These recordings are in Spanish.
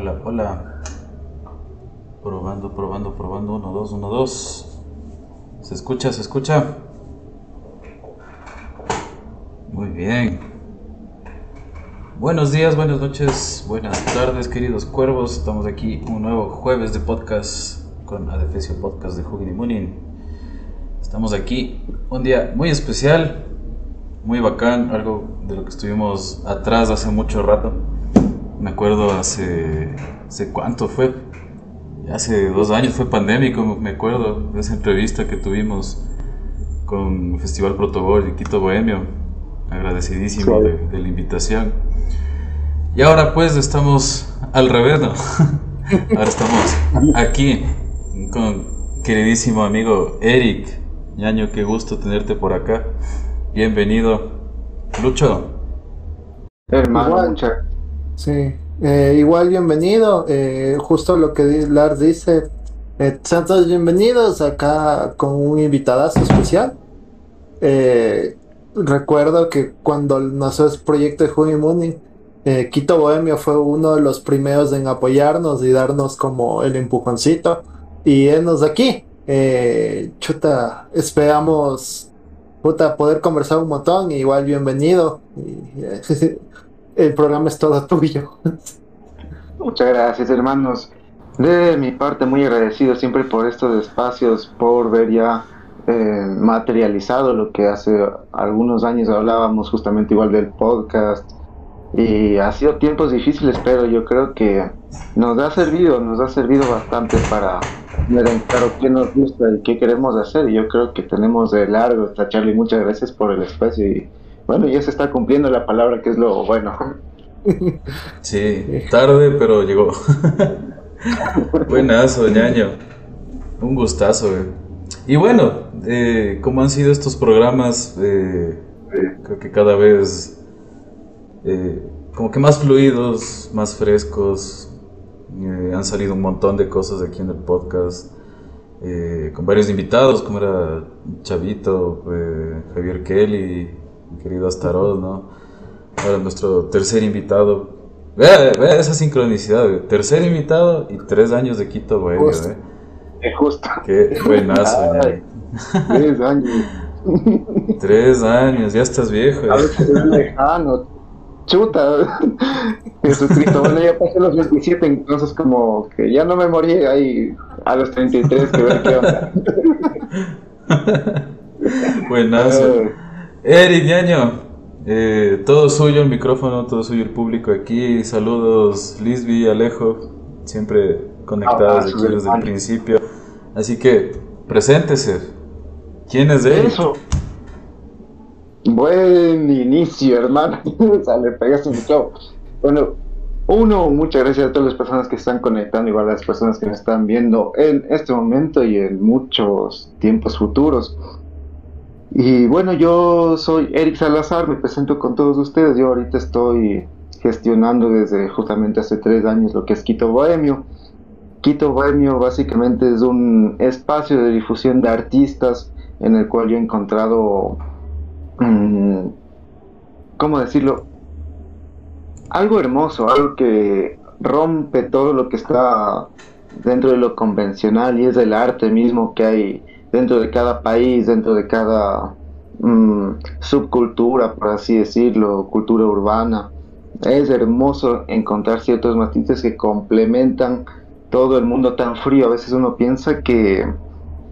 Hola, hola. Probando, probando, probando. Uno, dos, uno, dos. ¿Se escucha? ¿Se escucha? Muy bien. Buenos días, buenas noches, buenas tardes, queridos cuervos. Estamos aquí un nuevo jueves de podcast con Adefesio Podcast de Hugin y Munin. Estamos aquí un día muy especial, muy bacán, algo de lo que estuvimos atrás hace mucho rato. Me acuerdo hace, hace cuánto fue, hace dos años fue pandémico, me acuerdo de esa entrevista que tuvimos con Festival Protobol y Quito Bohemio. Agradecidísimo de, de la invitación. Y ahora pues estamos al revés, ¿no? Ahora estamos aquí con queridísimo amigo Eric. Ñaño, qué gusto tenerte por acá. Bienvenido. Lucho. Hermano, Sí, eh, igual bienvenido. Eh, justo lo que Lars dice. Eh, sean todos bienvenidos acá con un invitadazo especial. recuerdo que cuando nació el proyecto de Junio Mooney, Quito Bohemio fue uno de los primeros en apoyarnos y darnos como el empujoncito. Y enos aquí. chuta, esperamos puta, poder conversar un montón. Igual bienvenido. el programa es todo tuyo. Muchas gracias, hermanos. De mi parte, muy agradecido siempre por estos espacios, por ver ya eh, materializado lo que hace algunos años hablábamos justamente igual del podcast. Y ha sido tiempos difíciles, pero yo creo que nos ha servido, nos ha servido bastante para ver claro qué nos gusta y qué queremos hacer. Y yo creo que tenemos de largo esta charla y muchas gracias por el espacio y bueno, ya se está cumpliendo la palabra que es lo bueno. Sí, tarde, pero llegó. Buenazo, ñaño. Un gustazo, Y bueno, eh, como han sido estos programas, eh, creo que cada vez eh, como que más fluidos, más frescos. han salido un montón de cosas aquí en el podcast. con varios invitados, como era Chavito, Javier Kelly, querido Astaroth, ¿no? Ahora nuestro tercer invitado. Vea, vea esa sincronicidad, Tercer invitado y tres años de Quito Bohemio, ¿eh? Es justo. Qué buenazo, Tres años. tres años, ya estás viejo. A veces es lejano. Chuta. Jesucristo, bueno, ya pasé los 27, entonces como que ya no me morí ahí a los 33, que ver qué onda. Buenazo. Eric Ñaño, eh, todo suyo el micrófono, todo suyo el público aquí. Saludos, Lisby, Alejo, siempre conectados ah, aquí desde el principio. Así que, preséntese. ¿Quién es Eric? Eso. Buen inicio, hermano. o sea, le pegaste un Bueno, uno, muchas gracias a todas las personas que están conectando, igual a las personas que nos están viendo en este momento y en muchos tiempos futuros. Y bueno, yo soy Eric Salazar, me presento con todos ustedes. Yo ahorita estoy gestionando desde justamente hace tres años lo que es Quito Bohemio. Quito Bohemio básicamente es un espacio de difusión de artistas en el cual yo he encontrado, mm, ¿cómo decirlo? Algo hermoso, algo que rompe todo lo que está dentro de lo convencional y es el arte mismo que hay dentro de cada país, dentro de cada mm, subcultura, por así decirlo, cultura urbana. Es hermoso encontrar ciertos matices que complementan todo el mundo tan frío. A veces uno piensa que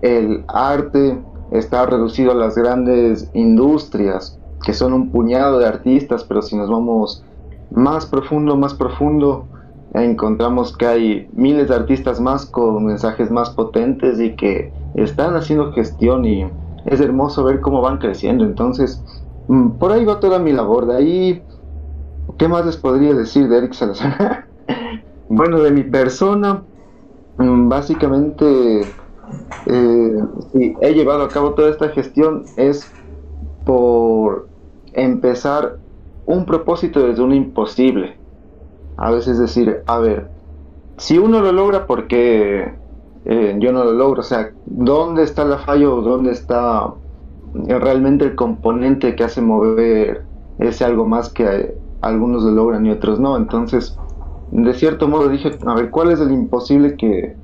el arte está reducido a las grandes industrias, que son un puñado de artistas, pero si nos vamos más profundo, más profundo, encontramos que hay miles de artistas más con mensajes más potentes y que están haciendo gestión y es hermoso ver cómo van creciendo. Entonces, mm, por ahí va toda mi labor. De ahí, ¿qué más les podría decir de Eric Salazar? bueno, de mi persona, mm, básicamente, eh, he llevado a cabo toda esta gestión es por empezar un propósito desde un imposible. A veces decir, a ver, si uno lo logra, ¿por qué eh, yo no lo logro. O sea, ¿dónde está la fallo? ¿Dónde está realmente el componente que hace mover ese algo más que algunos lo logran y otros no? Entonces, de cierto modo dije, a ver, ¿cuál es el imposible que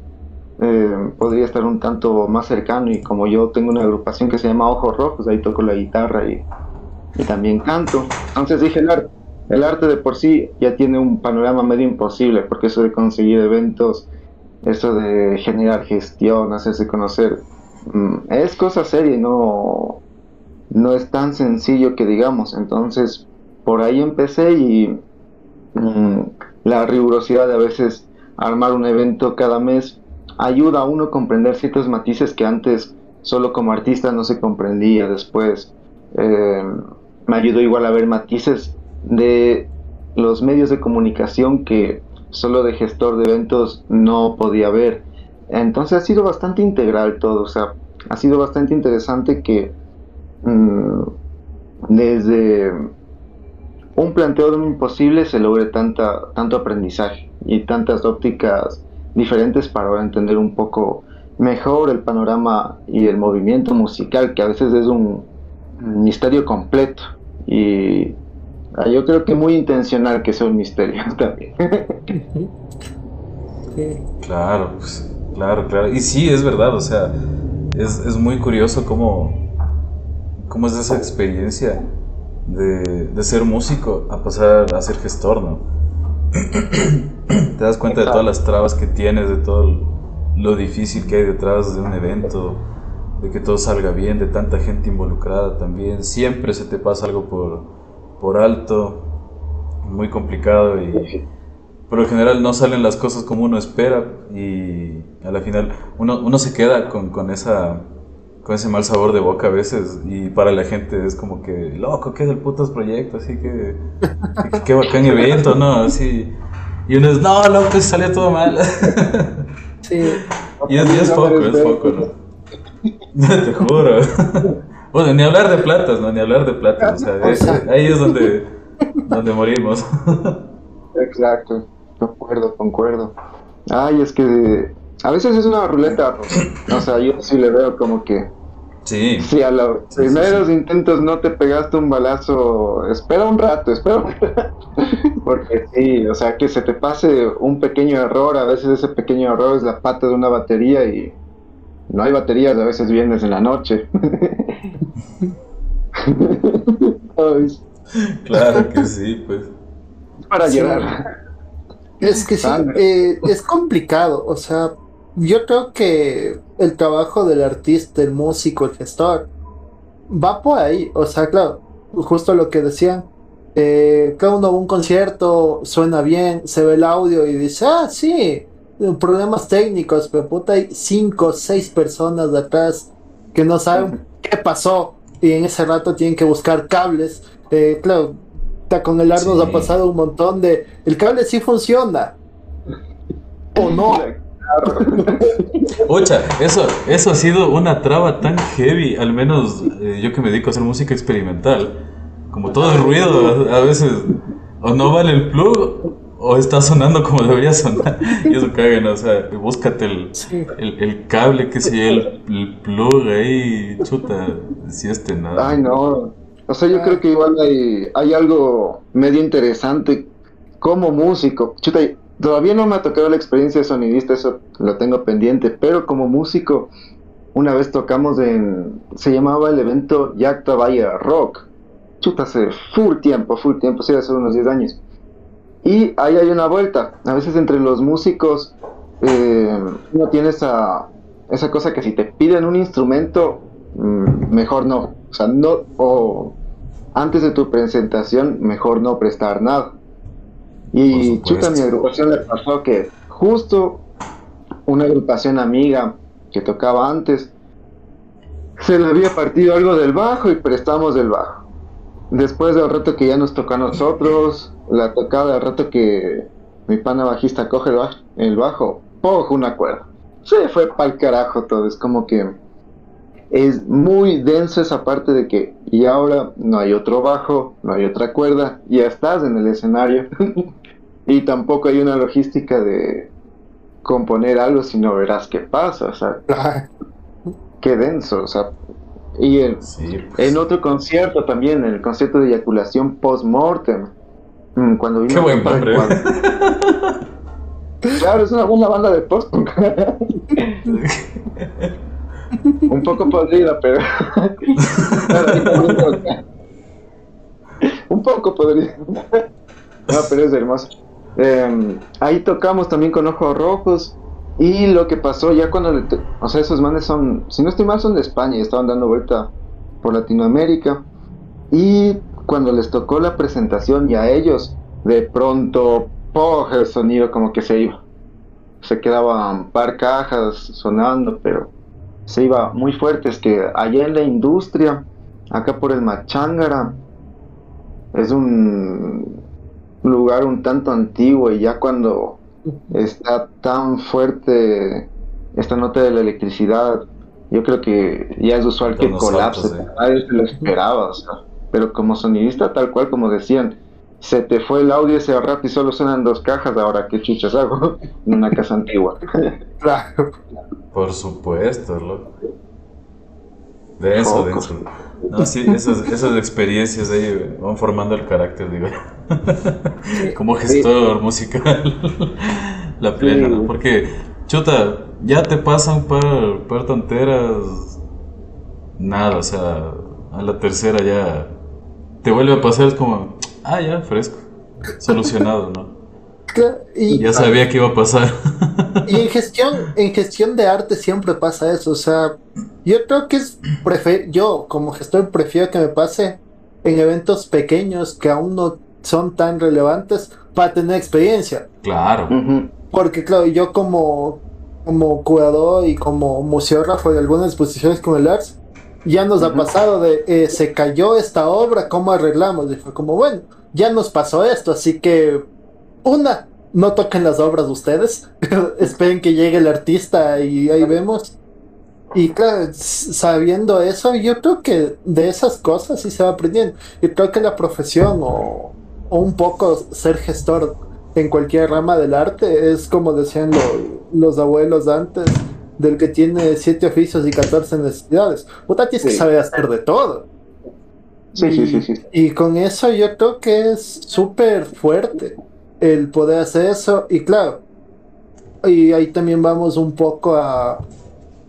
eh, podría estar un tanto más cercano? Y como yo tengo una agrupación que se llama Ojos Rojos, ahí toco la guitarra y, también canto. Entonces dije, el arte de por sí ya tiene un panorama medio imposible, porque eso de conseguir eventos, eso de generar gestión, hacerse conocer, mm, es cosa seria no, no es tan sencillo que digamos. Entonces, por ahí empecé y mm, la rigurosidad de a veces armar un evento cada mes ayuda a uno a comprender ciertos matices que antes solo como artista no se comprendía. Después eh, me ayudó igual a ver matices de los medios de comunicación que solo de gestor de eventos no podía ver. Entonces ha sido bastante integral todo, o sea, ha sido bastante interesante que mm, desde un planteo de un imposible se logre tanta, tanto aprendizaje y tantas ópticas diferentes para entender un poco mejor el panorama y el movimiento musical, que a veces es un misterio completo. Y ah, yo creo que muy intencional que sea un misterio también. Claro, pues, claro, claro. Y sí, es verdad, o sea, es, es muy curioso cómo, cómo es esa experiencia de, ser músico a pasar a ser gestor, ¿no? Te das cuenta de todas las trabas que tienes, de todo lo difícil que hay detrás de un evento, de que todo salga bien, de tanta gente involucrada también. Siempre se te pasa algo por, por alto, muy complicado y por lo general no salen las cosas como uno espera y a la final uno, uno se queda con, con esa con ese mal sabor de boca a veces y para la gente es como que, loco, ¿qué es el putos proyecto? Así que, qué bacán evento, ¿no? Así, y uno es, no, loco, pues salió todo mal. Sí. y es, es poco, es poco, ¿no? Te juro. Bueno, ni hablar de platas, ¿no? Ni hablar de platas, o sea, ahí es donde, donde morimos. Exacto, concuerdo, concuerdo. Ay, es que a veces es una ruleta, o sea, yo sí le veo como que... Sí. Si a los primeros intentos no te pegaste un balazo, espera un rato, espera un rato. Porque sí, o sea, que se te pase un pequeño error, a veces ese pequeño error es la pata de una batería y no hay baterías, a veces vienes en la noche. claro que sí, pues. Para llorar. Es que sí, eh, es complicado, o sea, yo creo que el trabajo del artista, el músico, el gestor, va por ahí. O sea, claro, justo lo que decían. Eh, cada uno va a un concierto, suena bien, se ve el audio y dice, ah, sí, problemas técnicos, pero puta, hay cinco, seis personas de atrás que no saben qué pasó y en ese rato tienen que buscar cables. Eh, claro, con el AR nos ha pasado un montón de, el cable sí funciona o no. Ocha, eso, eso ha sido una traba tan heavy, al menos eh, yo que me dedico a hacer música experimental. Como todo el ruido, a, veces o no vale el plug o está sonando como debería sonar. Y eso caga, O sea, búscate el, el, cable, que si el, el, plug ahí, chuta, si este nada. Ay, no. O sea, yo creo que igual hay, hay algo medio interesante como músico. Chuta, Todavía no me ha tocado la experiencia sonidista, eso lo tengo pendiente, pero como músico, una vez tocamos en. Se llamaba el evento Yacta Bahía Rock. Chuta, hace full tiempo, full tiempo, sí, hace unos 10 años. Y ahí hay una vuelta. A veces entre los músicos eh, uno tiene esa, esa cosa que si te piden un instrumento, mm, mejor no. O sea, no. O antes de tu presentación, mejor no prestar nada. Y chuta, mi agrupación le pasó que justo una agrupación amiga que tocaba antes, se le había partido algo del bajo y prestamos del bajo. Después del rato que ya nos tocó a nosotros, la tocada del rato que mi pana bajista coge el bajo, el bajo una cuerda. Se fue pa'l carajo todo, es como que es muy denso esa parte de que y ahora no hay otro bajo, no hay otra cuerda, ya estás en el escenario. Y tampoco hay una logística de componer algo si no verás qué pasa, o sea, qué denso, o sea. Y en, pues. en otro concierto también, en el concierto de eyaculación post-mortem, mm, cuando vino Qué buen nombre. Ecuador. Claro, es una buena banda de post-punk. Un poco podrida, pero. Un poco podrida. No, pero es hermoso. Eh, ahí tocamos también con Ojos Rojos. Y lo que pasó ya cuando. le o sea, esos manes son. Si no estoy mal, son de España y estaban dando vuelta por Latinoamérica. Y cuando les tocó la presentación y a ellos, de pronto, ¡poh! el sonido como que se iba. Se quedaban par cajas sonando, pero se iba muy fuerte. Es que allá en la industria, acá por el Machángara, es un lugar un tanto antiguo y ya cuando está tan fuerte esta nota de la electricidad, yo creo que ya es usual que colapse, eh. nadie se lo esperaba, o sea, pero como sonidista tal cual como decían, se te fue el audio ese rato y solo suenan dos cajas, ahora qué chuchas hago en una casa antigua. Claro. Por supuesto, loco. Denso, Poco. denso. No, sí, esas, esas experiencias ahí van formando el carácter, digo. Como gestor musical. La plena, ¿no? Porque, chuta, ya te pasan par, par tonteras. Nada, o sea, a la tercera ya te vuelve a pasar, es como, ah, ya, fresco. Solucionado, ¿no? Y, Ya sabía que iba a pasar. y en gestión, en gestión de arte siempre pasa eso. O sea, yo creo que es yo como gestor prefiero que me pase en eventos pequeños que aún no son tan relevantes para tener experiencia. Claro. Porque claro, yo como, como curador y como museógrafo de algunas exposiciones con el ARS, ya nos ha pasado de eh, se cayó esta obra, ¿cómo arreglamos? Y fue como, bueno, ya nos pasó esto, así que una, no toquen las obras ustedes, esperen que llegue el artista y ahí vemos. Y claro, sabiendo eso, yo creo que de esas cosas sí se va aprendiendo. Y creo que la profesión o, o un poco ser gestor en cualquier rama del arte es como decían lo- los abuelos antes, del que tiene siete oficios y 14 necesidades. Puta, tienes que Sí. saber hacer de todo. Sí, y, sí, sí, sí. y con eso yo creo que es súper fuerte el poder hacer eso. Y claro, y ahí también vamos un poco a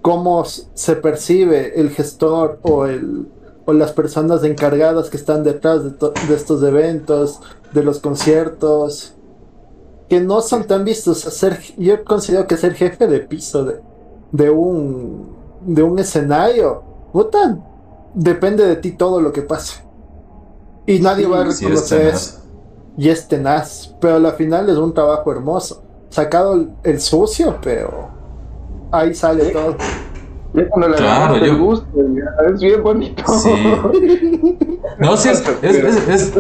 cómo se percibe el gestor o el o las personas encargadas que están detrás de, to- de estos eventos, de los conciertos, que no son tan vistos. Ser, yo considero que ser jefe de piso de, de un de un escenario, puta, depende de ti todo lo que pase. Y nadie va a reconocer eso. Y es tenaz. Pero al final es un trabajo hermoso. Sacado el, el sucio, pero ahí sale todo. Ya cuando le Claro, yo- es bien bonito. Sí. No, sí, es, es, es, es,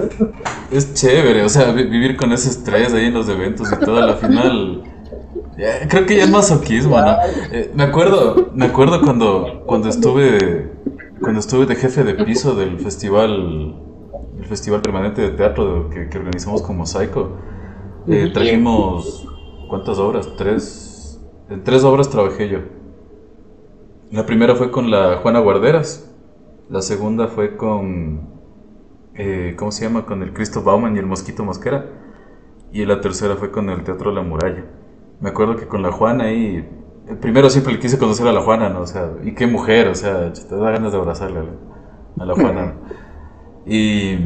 es chévere, o sea, vi- vivir con ese estrés ahí en los eventos y todo, a la final. creo que ya es masoquismo, ¿no? Eh, me acuerdo, me acuerdo cuando, cuando estuve cuando estuve de jefe de piso del festival el festival permanente de teatro que, que organizamos con Mosaico. Eh, trajimos ¿cuántas obras? Tres. En tres obras trabajé yo. La primera fue con la Juana Guarderas. La segunda fue con. eh, ¿Cómo se llama? Con el Cristo Bauman y el Mosquito Mosquera. Y la tercera fue con el Teatro La Muralla. Me acuerdo que con la Juana ahí. eh, Primero siempre le quise conocer a la Juana, ¿no? O sea, y qué mujer, o sea, te da ganas de abrazarla a la- a la Juana. Y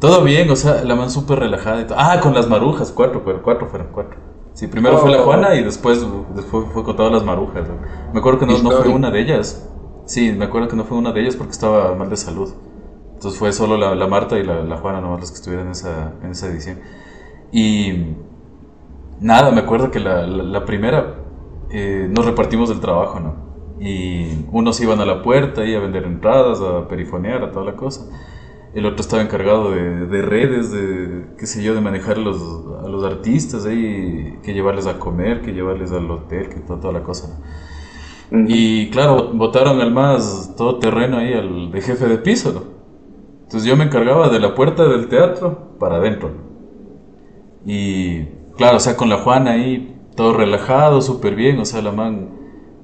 todo bien, o sea, la man súper relajada y todo. Ah, con las marujas, cuatro, pero cuatro fueron cuatro. Sí, primero fue la Oh. Juana y después, después fue con todas las marujas. Me acuerdo que no, no fue una de ellas. Sí, me acuerdo que no fue una de ellas porque estaba mal de salud. Entonces fue solo la, la Marta y la, la Juana nomás las que estuvieron en esa, en esa edición. Y nada, me acuerdo que la, la- primera eh, nos repartimos el trabajo, ¿no? Y unos iban a la puerta y a vender entradas, a perifonear, a toda la cosa. El otro estaba encargado de, de redes, de, qué sé yo, de manejar a los, a los artistas ahí, que llevarles a comer, que llevarles al hotel, que toda, toda la cosa. Y claro, votaron al más todoterreno ahí, al de jefe de piso, ¿no? Entonces yo me encargaba de la puerta del teatro para adentro. ¿no? Y claro, o sea, con la Juana ahí, todo relajado, súper bien, o sea, la man,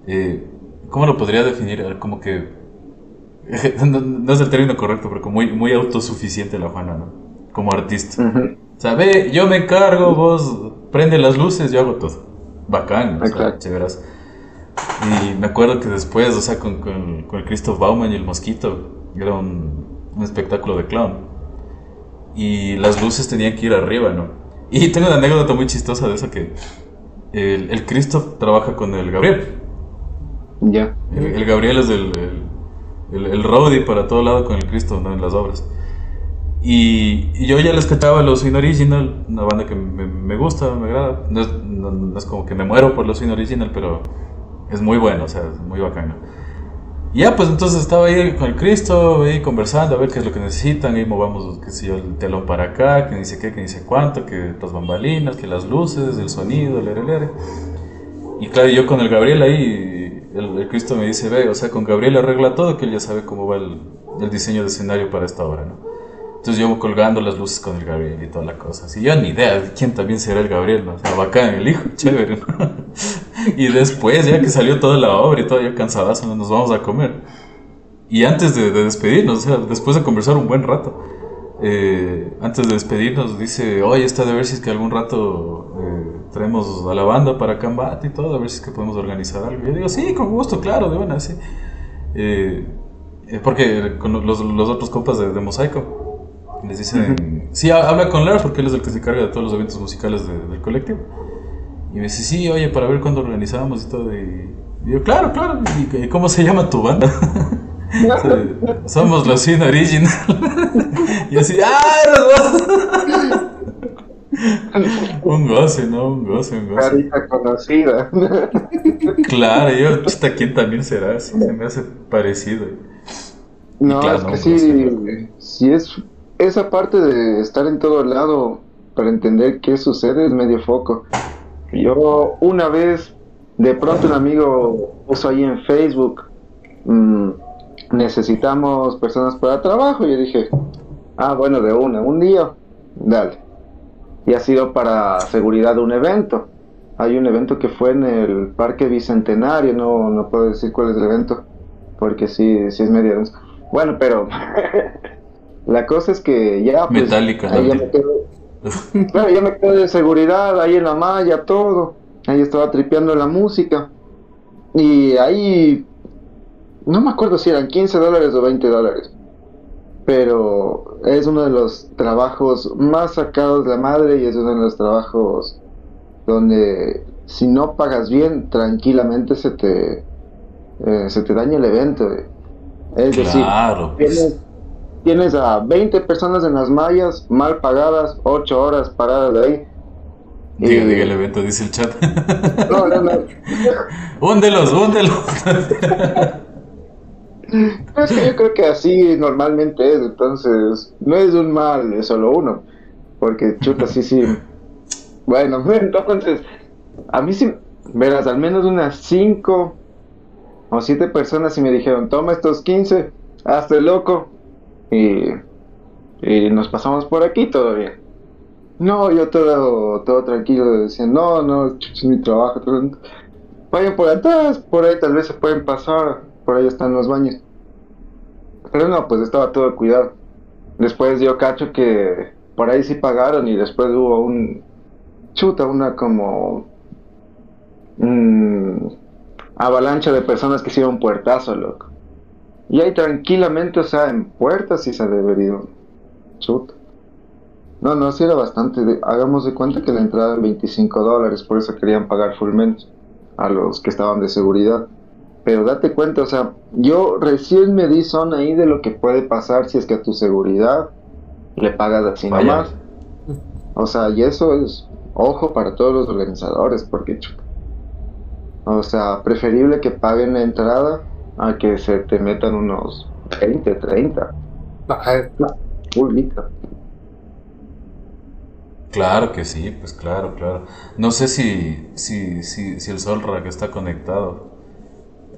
eh, ¿cómo lo podría definir? Como que, no, no es el término correcto, pero como muy, muy autosuficiente la Juana, ¿no? Como artista. Ujú. O sea, ve, yo me encargo, vos prende las luces, yo hago todo. Bacán, o sea, chéveras. Y me acuerdo que después, o sea, con, con, el Christoph Bauman y el Mosquito, era un, un espectáculo de clown. Y las luces tenían que ir arriba, ¿no? Y tengo una anécdota muy chistosa de eso que el, el Christoph trabaja con el Gabriel. Ya. El, Gabriel es el, el, el, roadie para todo lado con el Cristo ¿no? en las obras. Y, yo ya les cantaba los Sin Original, una banda que me, gusta, me agrada. No es, no, es, como que me muero por los Sin Original, pero es muy bueno, o sea, es muy bacano. Y ya, pues entonces estaba ahí con el Cristo, ahí conversando, a ver qué es lo que necesitan, y movamos, qué sé yo, el telón para acá, que dice qué, que dice cuánto, que las bambalinas, que las luces, el sonido, el lere, Y claro, yo con el Gabriel ahí el, Cristo me dice, ve, o sea, con Gabriel arregla todo, que él ya sabe cómo va el, diseño de escenario para esta obra, ¿no? Entonces yo colgando las luces con el Gabriel y toda la cosa. Así yo ni idea de quién también será el Gabriel, ¿no? O sea, bacán, el hijo, chévere, ¿no? y después, ya que salió toda la obra y todo, ya cansadazo, nos vamos a comer. Y antes de, despedirnos, o sea, después de conversar un buen rato, eh, antes de despedirnos, dice, oye, está de ver si es que algún rato eh, traemos a la banda para combate y todo, a ver si es que podemos organizar algo. Yo digo, sí, con gusto, claro, de buena, sí. Eh, eh, porque con los, los, otros compas de, Mosaico les dicen, sí, habla con Lars porque él es el que se encarga de todos los eventos musicales del colectivo. Y me dice, sí, oye, para ver cuándo organizamos y todo. Y, digo, claro, claro, ¿y cómo se llama tu banda? Somos los Sin Original. y así, ¡ah! Un goce, ¿no? Un goce, un goce. Carita conocida. claro, yo, hasta quién también será, sí, se me hace parecido. No, es que sí, sí es esa parte de estar en todo lado para entender qué sucede es medio foco. Yo una vez, de pronto un amigo puso ahí en Facebook, mmm, necesitamos personas para trabajo, y yo dije, ah, bueno, de una, un día, dale y ha sido para seguridad de un evento. Hay un evento que fue en el Parque Bicentenario, no, no puedo decir cuál es el evento, porque sí, sí es medio Bueno, pero la cosa es que ya... Pues, Metálica. Ahí ya, me quedo, ya me quedé de seguridad, ahí en la malla, todo. Ahí estaba tripeando la música. Y ahí... No me acuerdo si eran 15 dólares o 20 dólares pero es uno de los trabajos más sacados de la madre y es uno de los trabajos donde si no pagas bien, tranquilamente se te, eh, se te daña el evento. Es decir, tienes, tienes, a 20 personas en las mallas, mal pagadas, 8 horas paradas de ahí. Diga, diga el evento, dice el chat. No, no, no. húndelos, húndelos. es que yo creo que así normalmente es, entonces no es un mal, es solo uno. Porque chuta, sí, sí. Bueno, entonces, a mí sí, verás, al menos unas 5 o 7 personas y me dijeron, toma estos 15, hazte loco. Y, y nos pasamos por aquí todo bien. No, yo todo, todo tranquilo, decía, no, no, es mi trabajo. Vayan por atrás, por ahí tal vez se pueden pasar, por ahí están los baños. Pero no, pues estaba todo cuidado. Después dio cacho que por ahí sí pagaron y después hubo un chuta, una como avalancha de personas que hicieron puertazo, loco. Y ahí tranquilamente, o sea, en puertas sí se debería chuta. No, no, sí era bastante. hagamos de cuenta que la entrada era 25 dólares, por eso querían pagar full menos a los que estaban de seguridad. Pero date cuenta, o sea, yo recién me di son ahí de lo que puede pasar si es que a tu seguridad le pagas así nomás. O sea, y eso es ojo para todos los organizadores, porque o sea, preferible que paguen la entrada a que se te metan unos 20, 30. Claro que sí, pues claro, claro. No sé si, si, si, si el Solra que está conectado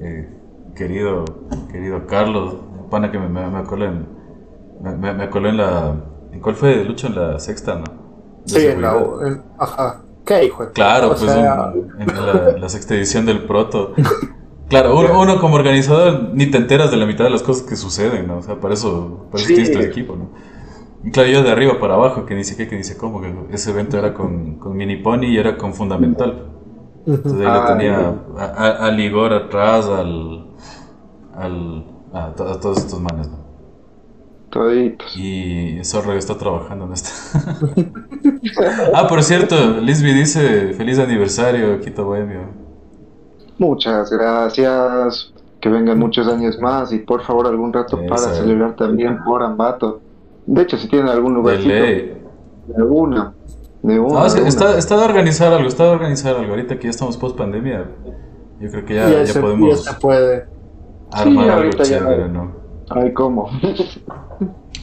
eh, querido, querido Carlos, pana que me, me, me en, me, me en la, ¿en cuál fue de lucha? En la sexta, ¿no? sí, en la, ajá. ¿Qué hijo? Claro, pues en la, sexta edición del Proto. Claro, uno, como organizador ni te enteras de la mitad de las cosas que suceden, ¿no? O sea, para eso, para eso tienes tu equipo, ¿no? Y claro, yo de arriba para abajo, que dice qué, que dice cómo, que ese evento era con, con Mini Pony y era con Fundamental. Entonces ahí lo Ah, tenía a, a- al Igor atrás, al, al a, to- a todos estos manes, ¿no? Toditos. Y Zorro está trabajando en esto. ah, por cierto, Lisby dice feliz aniversario, Quito Bohemio. Muchas gracias. Que vengan muchos años más y por favor algún rato Esa. para celebrar también por Ambato. De hecho, si tienen algún De lugarcito, ley. De una. No, es que de una. está, está de organizar algo, está de organizar algo. Ahorita que ya estamos post pandemia, yo creo que ya, ya, ya se, podemos ya se puede. armar Sí, algo chévere, ¿no? Ay, ¿cómo?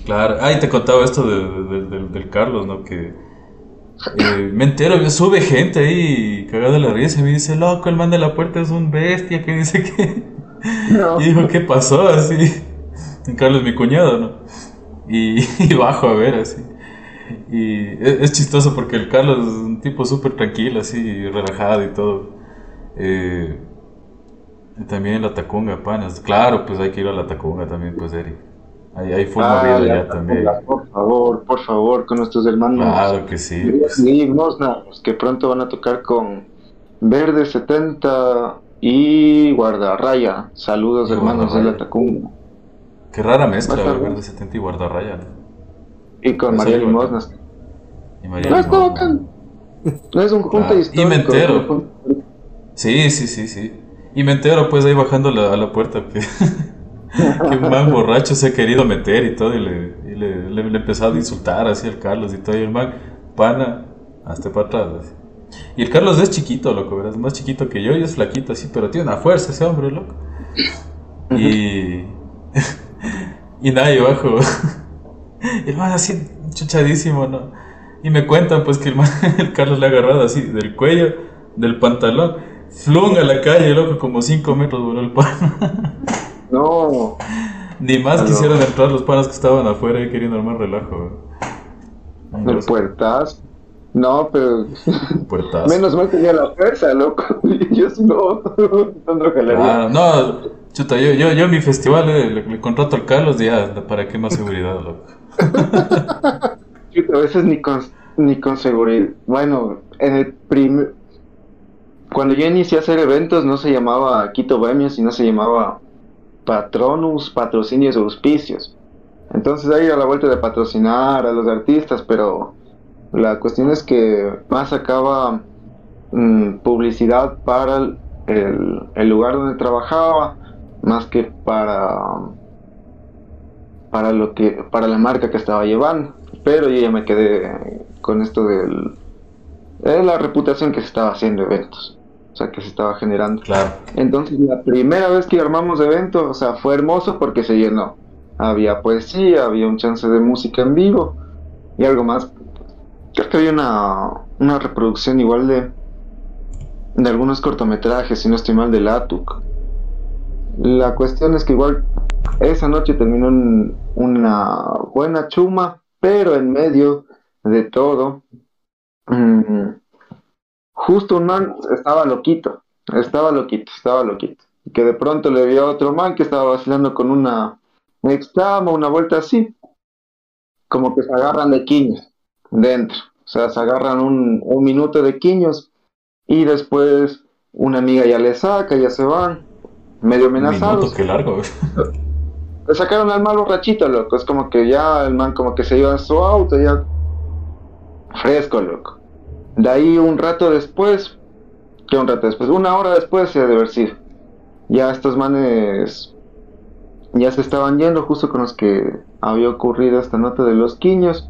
Claro, ay, te contaba esto de- de- del- del Carlos, ¿no? Que eh, me entero, sube gente ahí cagada de la risa y me dice, loco, el man de la puerta es un bestia que dice que... No. Y dijo, ¿qué pasó? Así. Carlos, mi cuñado, ¿no? Y, y bajo a ver, así. Y es, es chistoso porque el Carlos es un tipo súper tranquilo, así, relajado y todo. Eh, también la Tacunga, panas. Claro, pues hay que ir a la Tacunga también, pues, Eric. Hay, hay full Ah, movida la ya también. Por favor, por favor, con nuestros hermanos. Claro que sí. pues. Y Mosna, los que pronto van a tocar con Verde 70 y Guardarraya. Saludos, Y hermanos de la. Tacunga. Qué rara mezcla, verde 70 y guardarraya, ¿no? Y con María Limosnas. Y María No bacán. No es un junte Ah, y me entero. Sí, sí, sí, sí. Y me entero pues ahí bajando la- a la puerta que, que un man borracho se ha querido meter y todo y le, y le, le, a insultar así al Carlos y todo y el man, pana, hasta para atrás. así. Y el Carlos es chiquito, loco, ¿verdad? Es más chiquito que yo y es flaquito así, pero tiene una fuerza ese hombre, loco. Y... y nada, yo bajo. Y el man así chuchadísimo, ¿no? Y me cuentan pues que el, man- el Carlos le ha agarrado así del cuello, del pantalón, flung a la calle, loco, como 5 metros voló el pan. No, Ni más Aló. quisieron entrar los panas que estaban afuera y queriendo armar relajo. el puertas. No, pero Puertazo. menos mal tenía la fuerza, loco. Yo si no, no jalaría. Ah, no, chuta, yo, yo, yo mi festival le, le- contrato al Carlos y ya, ¿para qué más seguridad, loco? Chuta, a veces ni con, ni con seguridad. Bueno, en el primer. Cuando yo inicié a hacer eventos, no se llamaba Quito Bohemia, sino se llamaba Patronus, Patrocinios Auspicios. Entonces ahí a la vuelta de patrocinar a los artistas, pero la cuestión es que más sacaba mm, publicidad para el- el lugar donde trabajaba, más que para para lo que para la marca que estaba llevando. Pero yo ya me quedé con esto del de la reputación que se estaba haciendo eventos o sea que se estaba generando. Claro. entonces la primera vez que armamos eventos o sea fue hermoso porque se llenó. Había poesía había un chance de música en vivo y algo más. Creo que había una una reproducción igual de de algunos cortometrajes si no estoy mal del ATUC la cuestión es que igual esa noche terminó en una buena chuma, pero en medio de todo, mm, justo un man estaba loquito, estaba loquito, estaba loquito. Que de pronto le vio a otro man que estaba vacilando con una exclama, una vuelta así, como que se agarran de quiños dentro, o sea, se agarran un, un minuto de quiños y después una amiga ya le saca, ya se van, medio amenazados. minuto, qué largo. Le sacaron al mal borrachito, loco. Es como que ya el man como que se iba en su auto, ya fresco, loco. De ahí un rato después, que un rato después, una hora después se de sido. Ya estos manes ya se estaban yendo justo con los que había ocurrido esta nota de los quiños.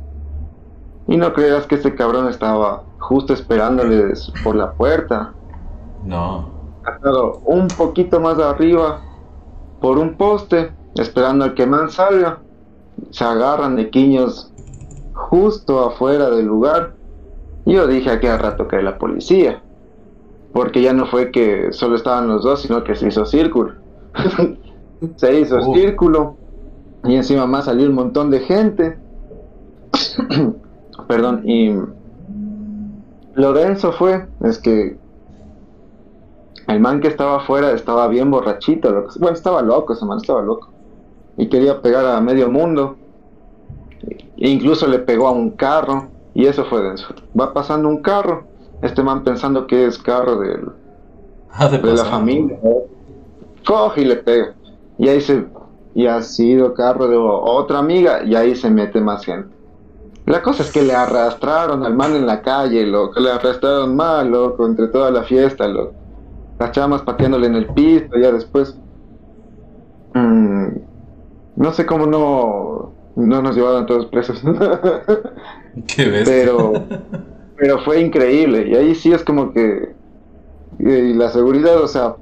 Y no creas que este cabrón estaba justo esperándoles por la puerta No. Atado un poquito más arriba por un poste, esperando al que man salga. Se agarran de quiños justo afuera del lugar. Yo dije aquí al rato que la policía. Porque ya no fue que solo estaban los dos, sino que se hizo círculo. se hizo Uh. círculo. Y encima más salió un montón de gente. Perdón, y lo denso fue, es que el man que estaba afuera estaba bien borrachito, loco. bueno, estaba loco ese man, estaba loco. Y quería pegar a medio mundo. E incluso le pegó a un carro y eso fue denso. Va pasando un carro, este man pensando que es carro del, Ah, de de la familia, coge y le pega. Y ahí se, y ha sido carro de otra amiga y ahí se mete más gente. La cosa es que le arrastraron al man en la calle, loco, le arrastraron mal, loco, entre toda la fiesta, loco. Las chamas pateándole en el piso, ya después. mm, no sé cómo no, no nos llevaron todos presos. Qué bestia. pero pero fue increíble y ahí sí es como que y la seguridad o sea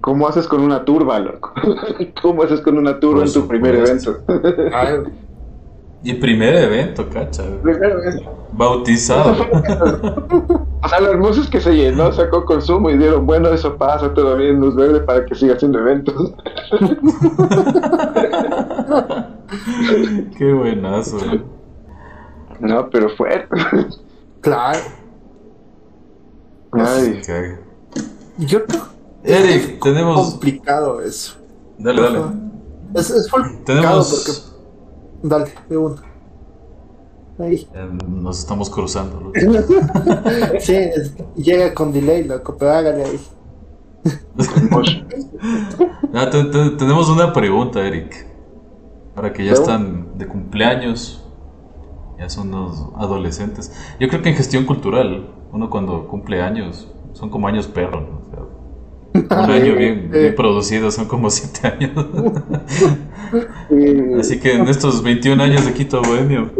cómo haces con una turba loco cómo haces con una turba Por en tu primer evento Ay, Y primer evento, cacha. Primer evento. Bautizado. o sea lo hermoso es que se llenó sacó consumo y dieron bueno eso pasa todavía en luz verde para que siga haciendo eventos Qué buenazo. no pero fue claro. Ay. Yo creo Eric, es tenemos. complicado eso. Dale, dale. Es, es complicado Tenemos. porque. Dale, de uno. Ahí. Eh, Nos estamos cruzando. Sí, es- llega con delay, loco, pero hágale ahí. Ah, te- te- tenemos una pregunta, Eric. Para que ya ¿Pregun- están de cumpleaños, ya son unos adolescentes. Yo creo que en gestión cultural, uno cuando cumple años, son como años perro, ¿no? O sea, un año bien, bien producido son como siete años. y- Así que en estos 21 años de Quito Bohemio,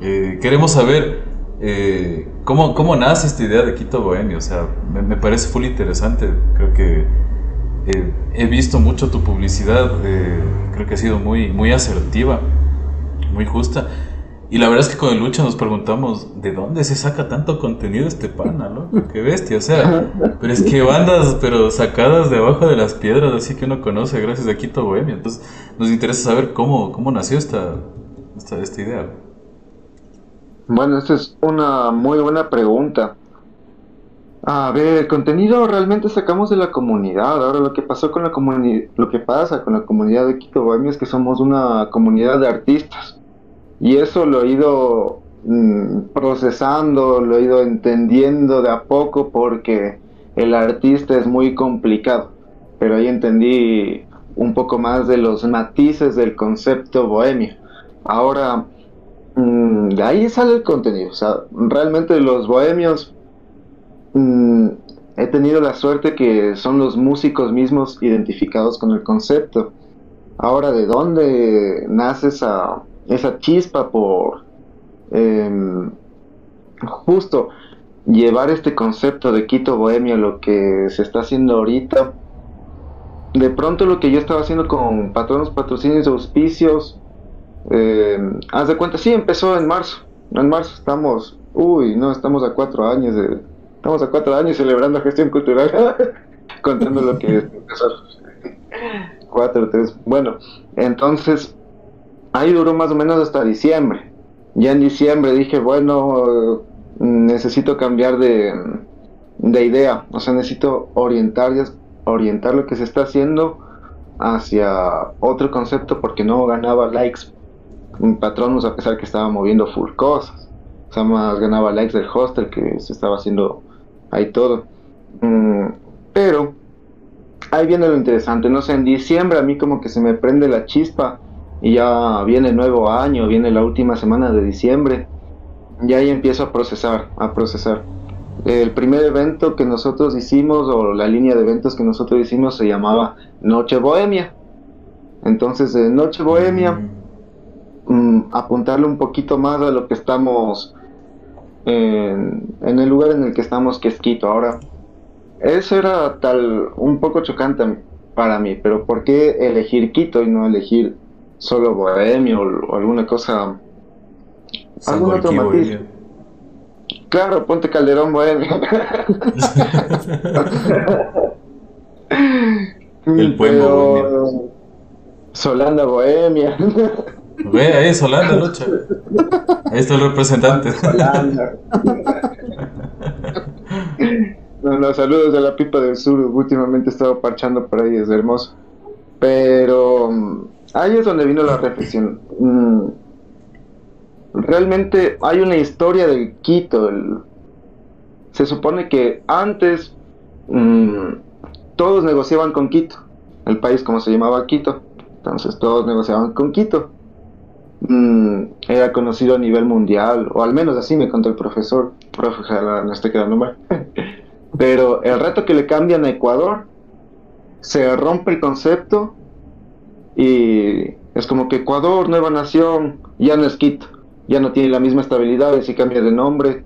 eh, queremos saber eh, ¿cómo, cómo nace esta idea de Quito Bohemio. O sea, me, me parece full interesante. Creo que eh, he visto mucho tu publicidad, eh, creo que ha sido muy, muy asertiva, muy justa. Y la verdad es que con el Lucha nos preguntamos, ¿de dónde se saca tanto contenido este pana, no? Qué bestia, o sea, pero es que bandas, pero sacadas de abajo de las piedras, así que uno conoce gracias a Quito Bohemia. Entonces, nos interesa saber cómo, cómo nació esta, esta, esta idea. Bueno, esa es una muy buena pregunta. A ver, el contenido realmente sacamos de la comunidad. Ahora lo que pasó con la comunidad, lo que pasa con la comunidad de Quito Bohemia es que somos una comunidad de artistas. Y eso lo he ido mm, procesando, lo he ido entendiendo de a poco porque el artista es muy complicado. Pero ahí entendí un poco más de los matices del concepto bohemio. Ahora, Mm, de ahí sale el contenido. O sea, realmente los bohemios mm, he tenido la suerte que son los músicos mismos identificados con el concepto. Ahora, ¿de dónde nace esa, esa chispa por em, justo llevar este concepto de Quito Bohemia, lo que se está haciendo ahorita? De pronto lo que yo estaba haciendo con patronos, patrocinios, auspicios, eh, haz de cuenta, sí, empezó en marzo. En marzo estamos, uy, no, estamos a cuatro años de, estamos a cuatro años celebrando gestión cultural, contando lo que empezó. Cuatro, tres, bueno, entonces, ahí duró más o menos hasta diciembre. Ya en diciembre dije, bueno, necesito cambiar de, de idea, o sea, necesito orientar, orientar lo que se está haciendo hacia otro concepto porque no ganaba likes Patronus a pesar que estaba moviendo full cosas. O sea, más ganaba likes del hostel que se estaba haciendo ahí todo. Mm, pero ahí viene lo interesante. No sé, en diciembre a mí como que se me prende la chispa y ya viene el nuevo año, viene la última semana de diciembre. Y ahí empiezo a procesar, a procesar. El primer evento que nosotros hicimos, o la línea de eventos que nosotros hicimos, se llamaba Noche Bohemia. Entonces, de Noche Bohemia, mm, apuntarle un poquito más a lo que estamos en, en el lugar en el que estamos, que es Quito. Ahora, eso era tal un poco chocante para mí, pero ¿por qué elegir Quito y no elegir solo Bohemia o, o alguna cosa? algún otro matiz? Claro, ponte Calderón Bohemia. El poema Pero- Solanda Bohemia. Ve, ahí es Holanda, Lucha. Ahí está el representante. Solanda. No, no, saludos de la pipa del sur. Últimamente he estado parchando por ahí, es hermoso. Pero mm, ahí es donde vino la reflexión. Mm, realmente hay una historia del Quito. se supone que antes mm, todos negociaban con Quito, el país como se llamaba Quito. Entonces todos negociaban con Quito. Mm, era conocido a nivel mundial, o al menos así me contó el profesor. Profe, no estoy quedando mal. Pero el reto que le cambian a Ecuador, se rompe el concepto y es como que Ecuador, nueva nación, ya no es Quito, ya no tiene la misma estabilidad, si cambia de nombre,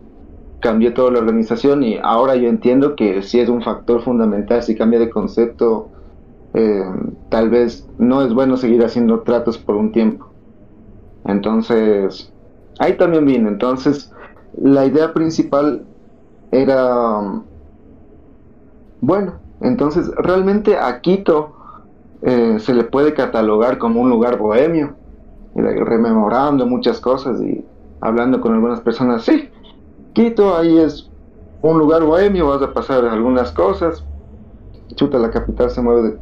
cambió toda la organización y ahora yo entiendo que si es un factor fundamental, si cambia de concepto, eh, tal vez no es bueno seguir haciendo tratos por un tiempo. Entonces, ahí también viene. Entonces, la idea principal era, bueno, entonces realmente a Quito eh, se le puede catalogar como un lugar bohemio, y rememorando muchas cosas y hablando con algunas personas, sí, Quito ahí es un lugar bohemio, vas a pasar algunas cosas, chuta, la capital se mueve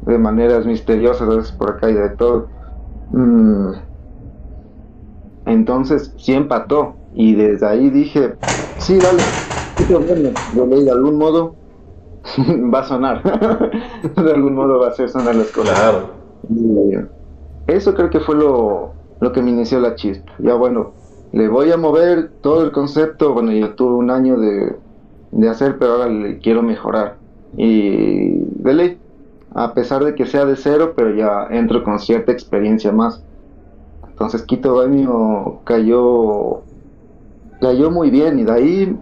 de, maneras misteriosas, a veces por acá y de todo. Mm. Entonces sí empató y desde ahí dije, sí, dale, yo leí de algún modo va a sonar. de algún modo va a hacer sonar las cosas. Claro. eso creo que fue lo, lo que me inició la chispa. Ya bueno, le voy a mover todo el concepto. Bueno, yo tuve un año de, de hacer, pero ahora le quiero mejorar. Y de ley, a pesar de que sea de cero, pero ya entro con cierta experiencia más. Entonces Quito Baño cayó, cayó muy bien y de ahí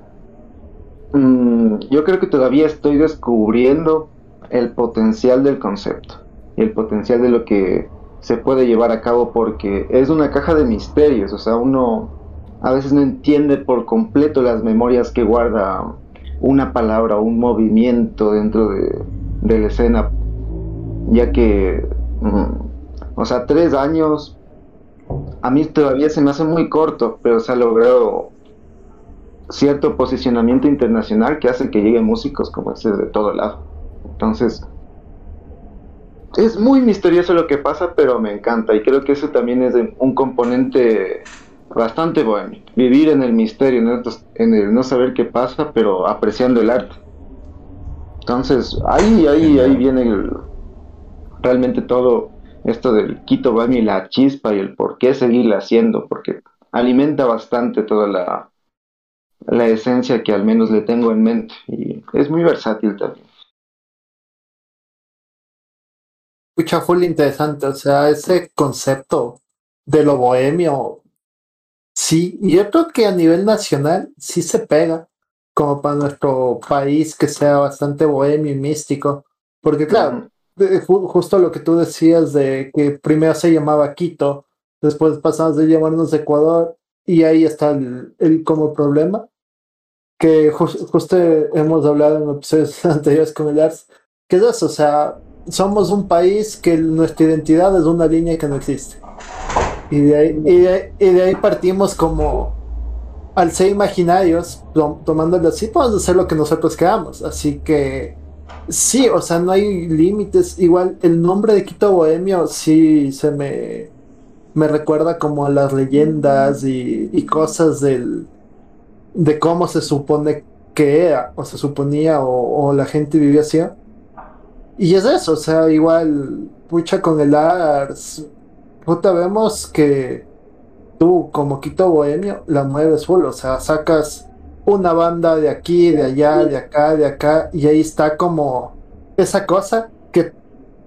Mm, yo creo que todavía estoy descubriendo el potencial del concepto y el potencial de lo que se puede llevar a cabo porque es una caja de misterios, o sea, uno a veces no entiende por completo las memorias que guarda una palabra o un movimiento dentro de, la escena, ya que, mm, o sea, tres años a mí todavía se me hace muy corto, pero se ha logrado cierto posicionamiento internacional que hace que lleguen músicos como ese de todo lado. Entonces, es muy misterioso lo que pasa, pero me encanta y creo que eso también es un componente bastante bueno. Vivir en el misterio, en el, no saber qué pasa, pero apreciando el arte. Entonces, ahí, ahí, ahí viene realmente todo esto del Quito Bami, la chispa y el por qué seguirla haciendo, porque alimenta bastante toda la, la esencia que al menos le tengo en mente y es muy versátil también. Escucha, full interesante, o sea, ese concepto de lo bohemio, sí, y yo creo que a nivel nacional sí se pega, como para nuestro país que sea bastante bohemio y místico, porque claro, justo lo que tú decías de que primero se llamaba Quito, después pasamos de llamarnos Ecuador, y ahí está el, el como problema, que justo hemos hablado en episodios anteriores con el Ars, que es eso, o sea, somos un país que nuestra identidad es una línea que no existe. Y de ahí, y de, ahí partimos como, al ser imaginarios, tomándolo así, podemos hacer lo que nosotros queramos. Así que, sí, o sea, no hay límites. Igual, el nombre de Quito Bohemio sí se me, me recuerda como a las leyendas y, y cosas del de cómo se supone que era, o se suponía, o, la gente vivía así. Y es eso, o sea, igual, pucha con el Ars, puta, vemos que tú, como Quito Bohemio, la mueves full, o sea, sacas una banda de aquí, de allá, de acá, de acá, y ahí está como esa cosa que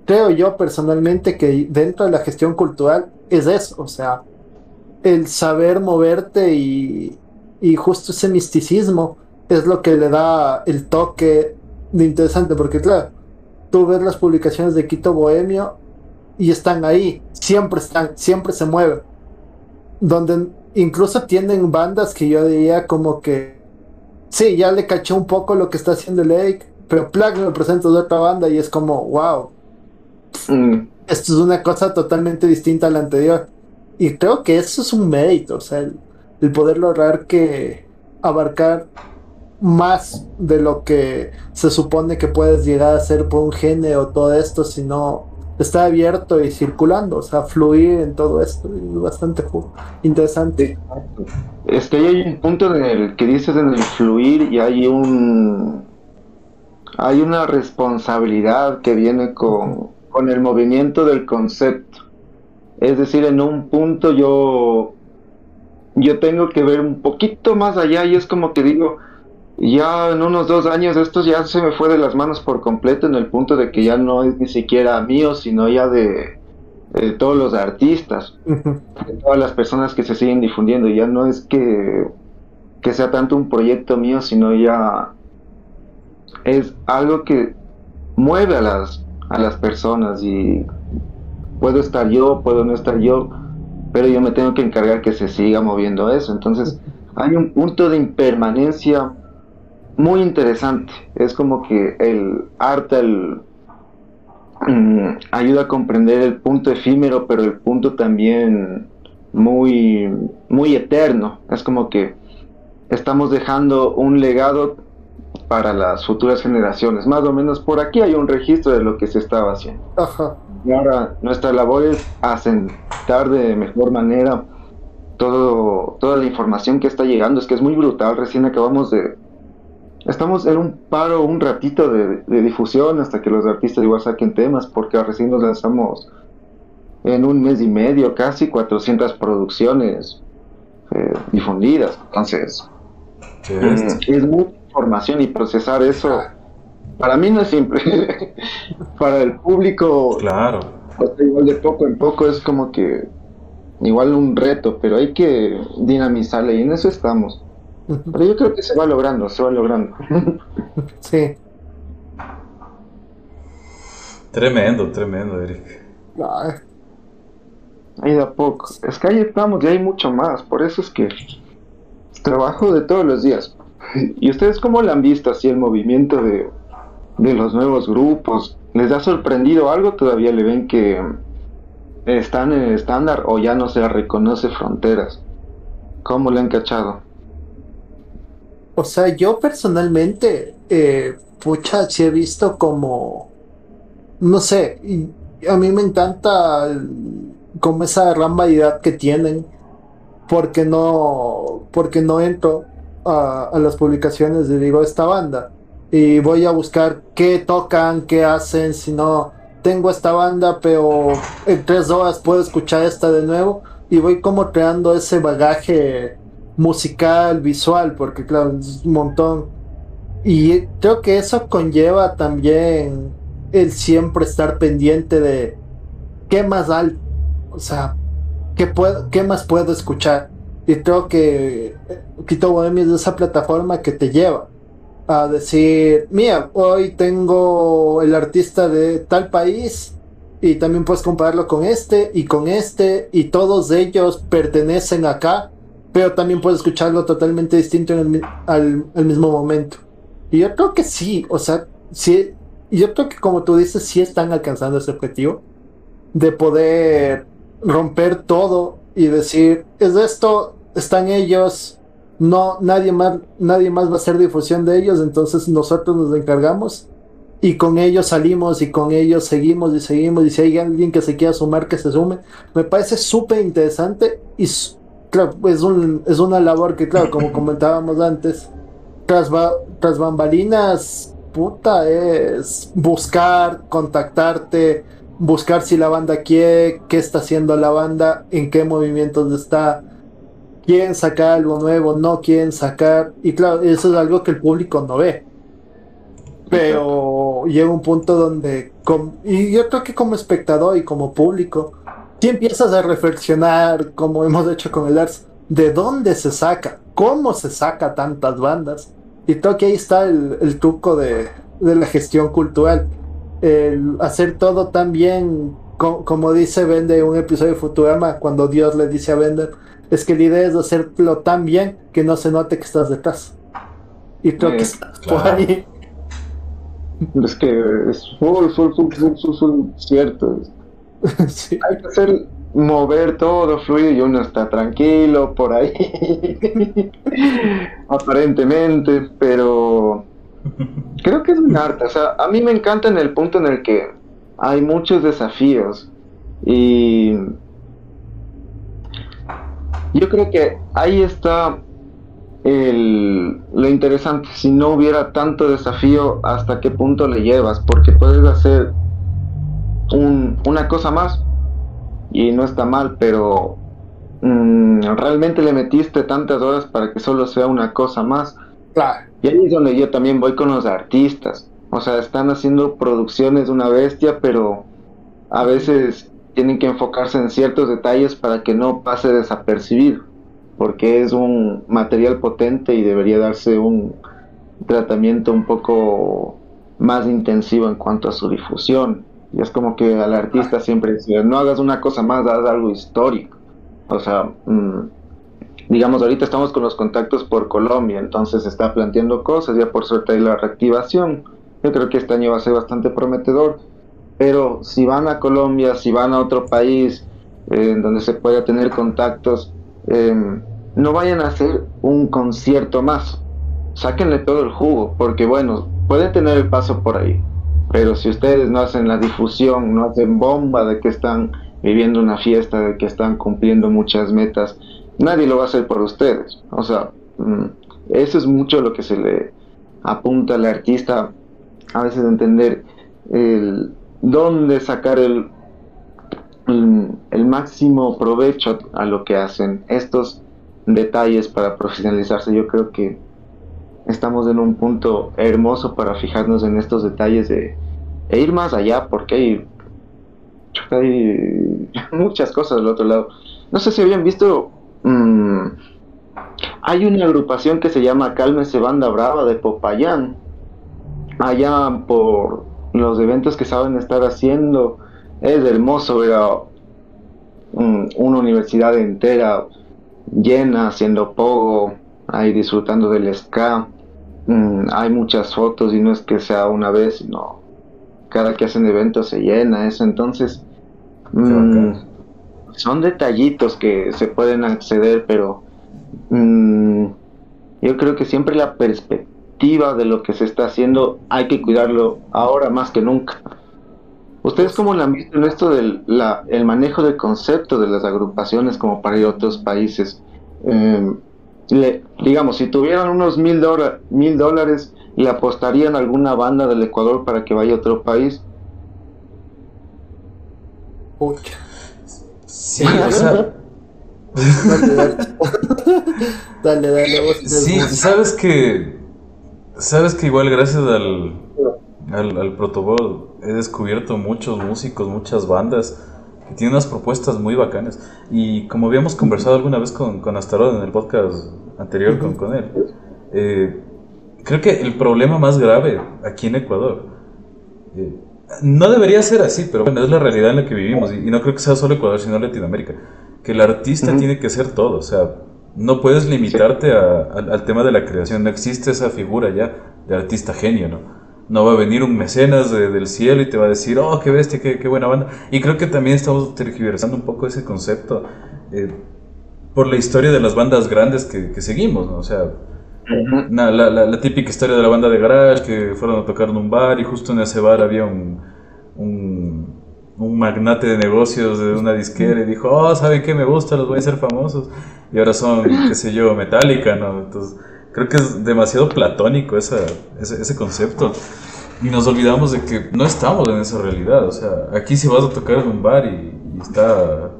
creo yo personalmente que dentro de la gestión cultural es eso, o sea, el saber moverte y, y justo ese misticismo es lo que le da el toque de interesante, porque claro, tú ves las publicaciones de Quito Bohemio y están ahí, siempre están, siempre se mueven. Donde incluso tienen bandas que yo diría como que, sí, ya le caché un poco lo que está haciendo Lake, pero Plug me presenta de otra banda y es como, wow, mm. esto es una cosa totalmente distinta a la anterior. Y creo que eso es un mérito, o sea, el, el poder lograr que abarcar más de lo que se supone que puedes llegar a ser por un género todo esto, sino está abierto y circulando, o sea, fluir en todo esto, es bastante interesante. Es que hay un punto en el que dices en el fluir y hay un hay una responsabilidad que viene con, con el movimiento del concepto. Es decir, en un punto yo yo tengo que ver un poquito más allá y es como que digo, ya en unos dos años esto ya se me fue de las manos por completo en el punto de que ya no es ni siquiera mío, sino ya de, todos los artistas, de todas las personas que se siguen difundiendo. Ya no es que, que sea tanto un proyecto mío, sino ya es algo que mueve a las, a las personas y puedo estar yo, puedo no estar yo, pero yo me tengo que encargar que se siga moviendo eso. Entonces hay un punto de impermanencia muy interesante. Es como que el arte mm, ayuda a comprender el punto efímero, pero el punto también muy, muy eterno. Es como que estamos dejando un legado para las futuras generaciones. Más o menos por aquí hay un registro de lo que se estaba haciendo. Y ahora nuestra labor es asentar de mejor manera todo, toda la información que está llegando. Es que es muy brutal. Recién acabamos de, Estamos en un paro, un ratito de, difusión hasta que los artistas igual saquen temas, porque recién nos lanzamos en un mes y medio casi 400 producciones eh, difundidas. Entonces, mm, es mucha información y procesar eso para mí no es simple. para el público, claro. igual de poco en poco es como que igual un reto, pero hay que dinamizarle y en eso estamos. Pero yo creo que se va logrando, se va logrando. sí. Tremendo, tremendo, Eric. Ahí de a poco. Es que ahí estamos y hay mucho más. Por eso es que trabajo de todos los días. ¿Y ustedes cómo lo han visto así el movimiento de, de los nuevos grupos? ¿Les ha sorprendido algo? ¿Todavía le ven que están en el estándar o ya no se reconoce fronteras? ¿Cómo le han cachado? O sea, yo personalmente, eh, pucha, sí he visto como, no sé, a mí me encanta como esa gran variedad que tienen, porque no, porque no entro a, las publicaciones de digo esta banda y voy a buscar qué tocan, qué hacen, si no tengo esta banda, pero en tres horas puedo escuchar esta de nuevo y voy como creando ese bagaje musical, visual, porque claro, es un montón. Y creo que eso conlleva también el siempre estar pendiente de qué más alto, o sea, qué, puedo, qué más puedo escuchar. Y creo que Quito Bohemia es esa plataforma que te lleva a decir, mira, hoy tengo el artista de tal país y también puedes compararlo con este y con este y todos ellos pertenecen acá pero también puedes escucharlo totalmente distinto en el, al, mismo momento. Y yo creo que sí, o sea, sí, yo creo que como tú dices, sí están alcanzando ese objetivo de poder romper todo y decir, es esto, están ellos, no, nadie más, nadie más va a hacer difusión de ellos, entonces nosotros nos encargamos y con ellos salimos y con ellos seguimos y seguimos y si hay alguien que se quiera sumar, que se sume. Me parece súper interesante y es, un, es una labor que, claro, como comentábamos antes, tras, tras bambalinas, puta, es buscar, contactarte, buscar si la banda quiere, qué está haciendo la banda, en qué movimientos está, quieren sacar algo nuevo, no quieren sacar, y claro, eso es algo que el público no ve. Pero llega un punto donde, y yo creo que como espectador y como público, si empiezas a reflexionar, como hemos hecho con el Ars, de dónde se saca, cómo se saca tantas bandas. Y creo que ahí está el, truco de, la gestión cultural. El hacer todo tan bien, como dice Bender en un episodio de Futurama, cuando Dios le dice a Bender, es que la idea es hacerlo tan bien que no se note que estás detrás. Y creo que está por ahí. Es que es full, full, full, full, full cierto. Hay que hacer mover todo fluido y uno está tranquilo por ahí, aparentemente, pero creo que es un arte. O sea, a mí me encanta en el punto en el que hay muchos desafíos y yo creo que ahí está el, lo interesante. Si no hubiera tanto desafío, ¿hasta qué punto le llevas? Porque puedes hacer un, una cosa más y no está mal, pero mm, realmente le metiste tantas horas para que solo sea una cosa más. Claro. Y ahí es donde yo también voy con los artistas. O sea, están haciendo producciones de una bestia, pero a veces tienen que enfocarse en ciertos detalles para que no pase desapercibido, porque es un material potente y debería darse un tratamiento un poco más intensivo en cuanto a su difusión. Y es como que al artista siempre dice, no hagas una cosa más, haz algo histórico. O sea, mm, digamos, ahorita estamos con los contactos por Colombia, entonces se está planteando cosas, ya por suerte hay la reactivación. Yo creo que este año va a ser bastante prometedor pero si van a Colombia, si van a otro país eh, donde se pueda tener contactos, em, no vayan a hacer un concierto más. Sáquenle todo el jugo, porque bueno, puede tener el paso por ahí, pero si ustedes no hacen la difusión, no hacen bomba de que están viviendo una fiesta, de que están cumpliendo muchas metas, nadie lo va a hacer por ustedes. O sea, mm, eso es mucho lo que se le apunta al artista, a veces entender el, dónde sacar el, el, máximo provecho a lo que hacen. Estos detalles para profesionalizarse, yo creo que estamos en un punto hermoso para fijarnos en estos detalles de, e ir más allá, porque hay, hay muchas cosas del otro lado. No sé si habían visto, mm, hay una agrupación que se llama Cálmese Banda Brava de Popayán, allá por los eventos que saben estar haciendo. Es hermoso ver a una universidad entera llena, haciendo pogo, ahí disfrutando del ska. Mm, hay muchas fotos y no es que sea una vez, sino cada que hacen eventos se llena eso. Entonces, mm, son detallitos que se pueden acceder, pero mm, yo creo que siempre la perspectiva de lo que se está haciendo, hay que cuidarlo ahora más que nunca. ¿Ustedes cómo lo han visto en esto del el manejo del concepto de las agrupaciones como para ir a otros países? Em, digamos, si tuvieran unos mil, mil dólares, ¿le apostarían a alguna banda del Ecuador para que vaya a otro país? Sí, o sea... dale, dale. sí, sabes que Sabes que igual gracias al, al, al he descubierto muchos músicos, muchas bandas que tienen unas propuestas muy bacanas. Y como habíamos conversado alguna vez con, con Astaroth en el podcast anterior con, con él, eh, creo que el problema más grave aquí en Ecuador, eh, no debería ser así, pero bueno, es la realidad en la que vivimos. Y, no creo que sea solo Ecuador, sino Latinoamérica. Que el artista tiene que ser todo. O sea, no puedes limitarte al tema de la creación, no existe esa figura ya de artista genio, ¿no? No va a venir un mecenas del cielo y te va a decir, oh, qué bestia, qué, buena banda. Y creo que también estamos tergiversando un poco ese concepto eh, por la historia de las bandas grandes que, seguimos, ¿no? O sea, la, típica historia de la banda de garage que fueron a tocar en un bar y justo en ese bar había un un magnate de negocios de una disquera y dijo, oh, ¿saben qué me gusta? Los voy a hacer famosos. Y ahora son, qué sé yo, Metallica, ¿no? Entonces, creo que es demasiado platónico esa, ese, concepto. Y nos olvidamos de que no estamos en esa realidad. O sea, aquí si vas a tocar en un bar y, está,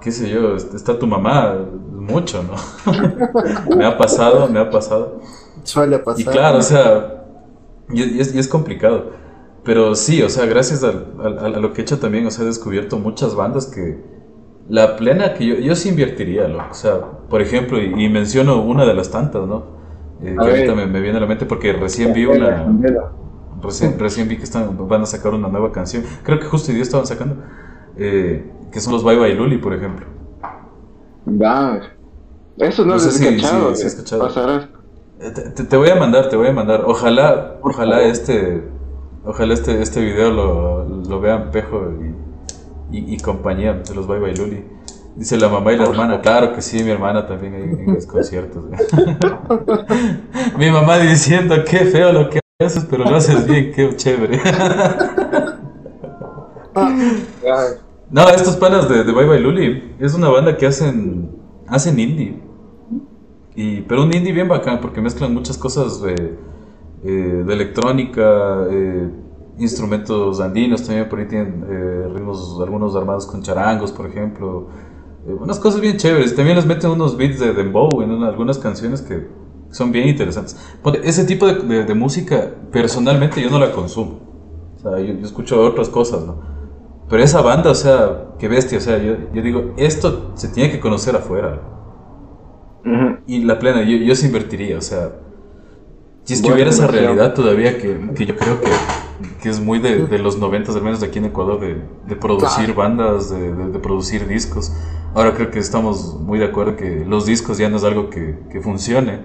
qué sé yo, está tu mamá, mucho, ¿no? me ha pasado, me ha pasado. Suele pasar. Y claro, o sea, y es, y es complicado. Pero sí, o sea, gracias a, lo que he hecho también, o sea, he descubierto muchas bandas que la plena que yo, yo sí invertiría, o sea, por ejemplo, y, menciono una de las tantas, ¿no? Eh, que ahorita me, viene a la mente porque recién vi una... Recién, recién vi que están, van a sacar una nueva canción, creo que justo hoy día estaban sacando, eh, que son los Bye Bye Luli, por ejemplo. Va, eso no, lo sé si, escuchado. Sí, escuchado. Eh, te, te, voy a mandar, te voy a mandar. Ojalá, ojalá este Ojalá este, este video lo, lo vean Pejo y, y, compañía de los Bye Bye Luli. Dice la mamá y la hermana, claro que sí, mi hermana también en los conciertos. mi mamá diciendo, qué feo lo que haces, pero lo haces bien, qué chévere. no, estos panas de, de Bye Bye Luli es una banda que hacen, hacen indie. Y, pero un indie bien bacán porque mezclan muchas cosas de, eh, de electrónica, eh, instrumentos andinos también, por ahí tienen eh, ritmos algunos armados con charangos, por ejemplo. unas cosas bien chéveres. También les meten unos beats de dembow en algunas canciones que son bien interesantes. Ese tipo de, de, música, personalmente, yo no la consumo. O sea, yo, escucho otras cosas, ¿no? Pero esa banda, o sea, qué bestia. O sea, yo, yo digo, esto se tiene que conocer afuera. Y la plena, yo, yo se invertiría, o sea, si es que hubiera esa realidad todavía que, que yo creo que, que, es muy de, de los noventas, al menos de aquí en Ecuador, de, de producir bandas, de, de, producir discos. Ahora creo que estamos muy de acuerdo que los discos ya no es algo que, que funcione.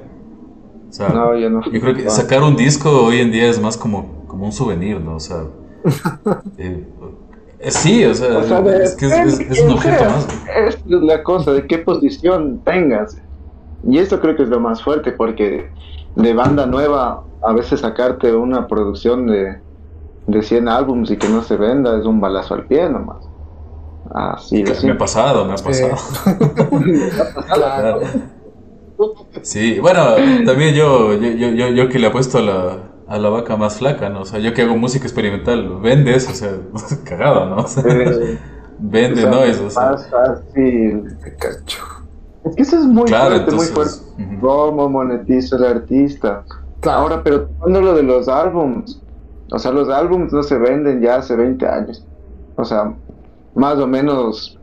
O sea, no, ya no. Yo creo que sacar un disco hoy en día es más como, como un souvenir, ¿no? O sea, eh, eh, sí, o sea, es que es, es, un objeto más. Es la cosa, de qué posición tengas. Y esto creo que es lo más fuerte, porque de banda nueva, a veces sacarte una producción de, de 100 álbums y que no se venda es un balazo al pie nomás. Así de Me ha pasado, me ha pasado. Sí, bueno, también yo, yo, yo, yo, que le apuesto a la, a la vaca más flaca, ¿no? O sea, yo que hago música experimental, vende eso, o sea, cagado, ¿no? vende, ¿no? Eso, o sea. Más fácil, cacho. Es que eso es muy fuerte, muy fuerte. ¿Cómo monetiza el artista? Ahora, pero tomando lo de los álbums, o sea, los álbums no se venden ya hace 20 años. O sea, más o menos,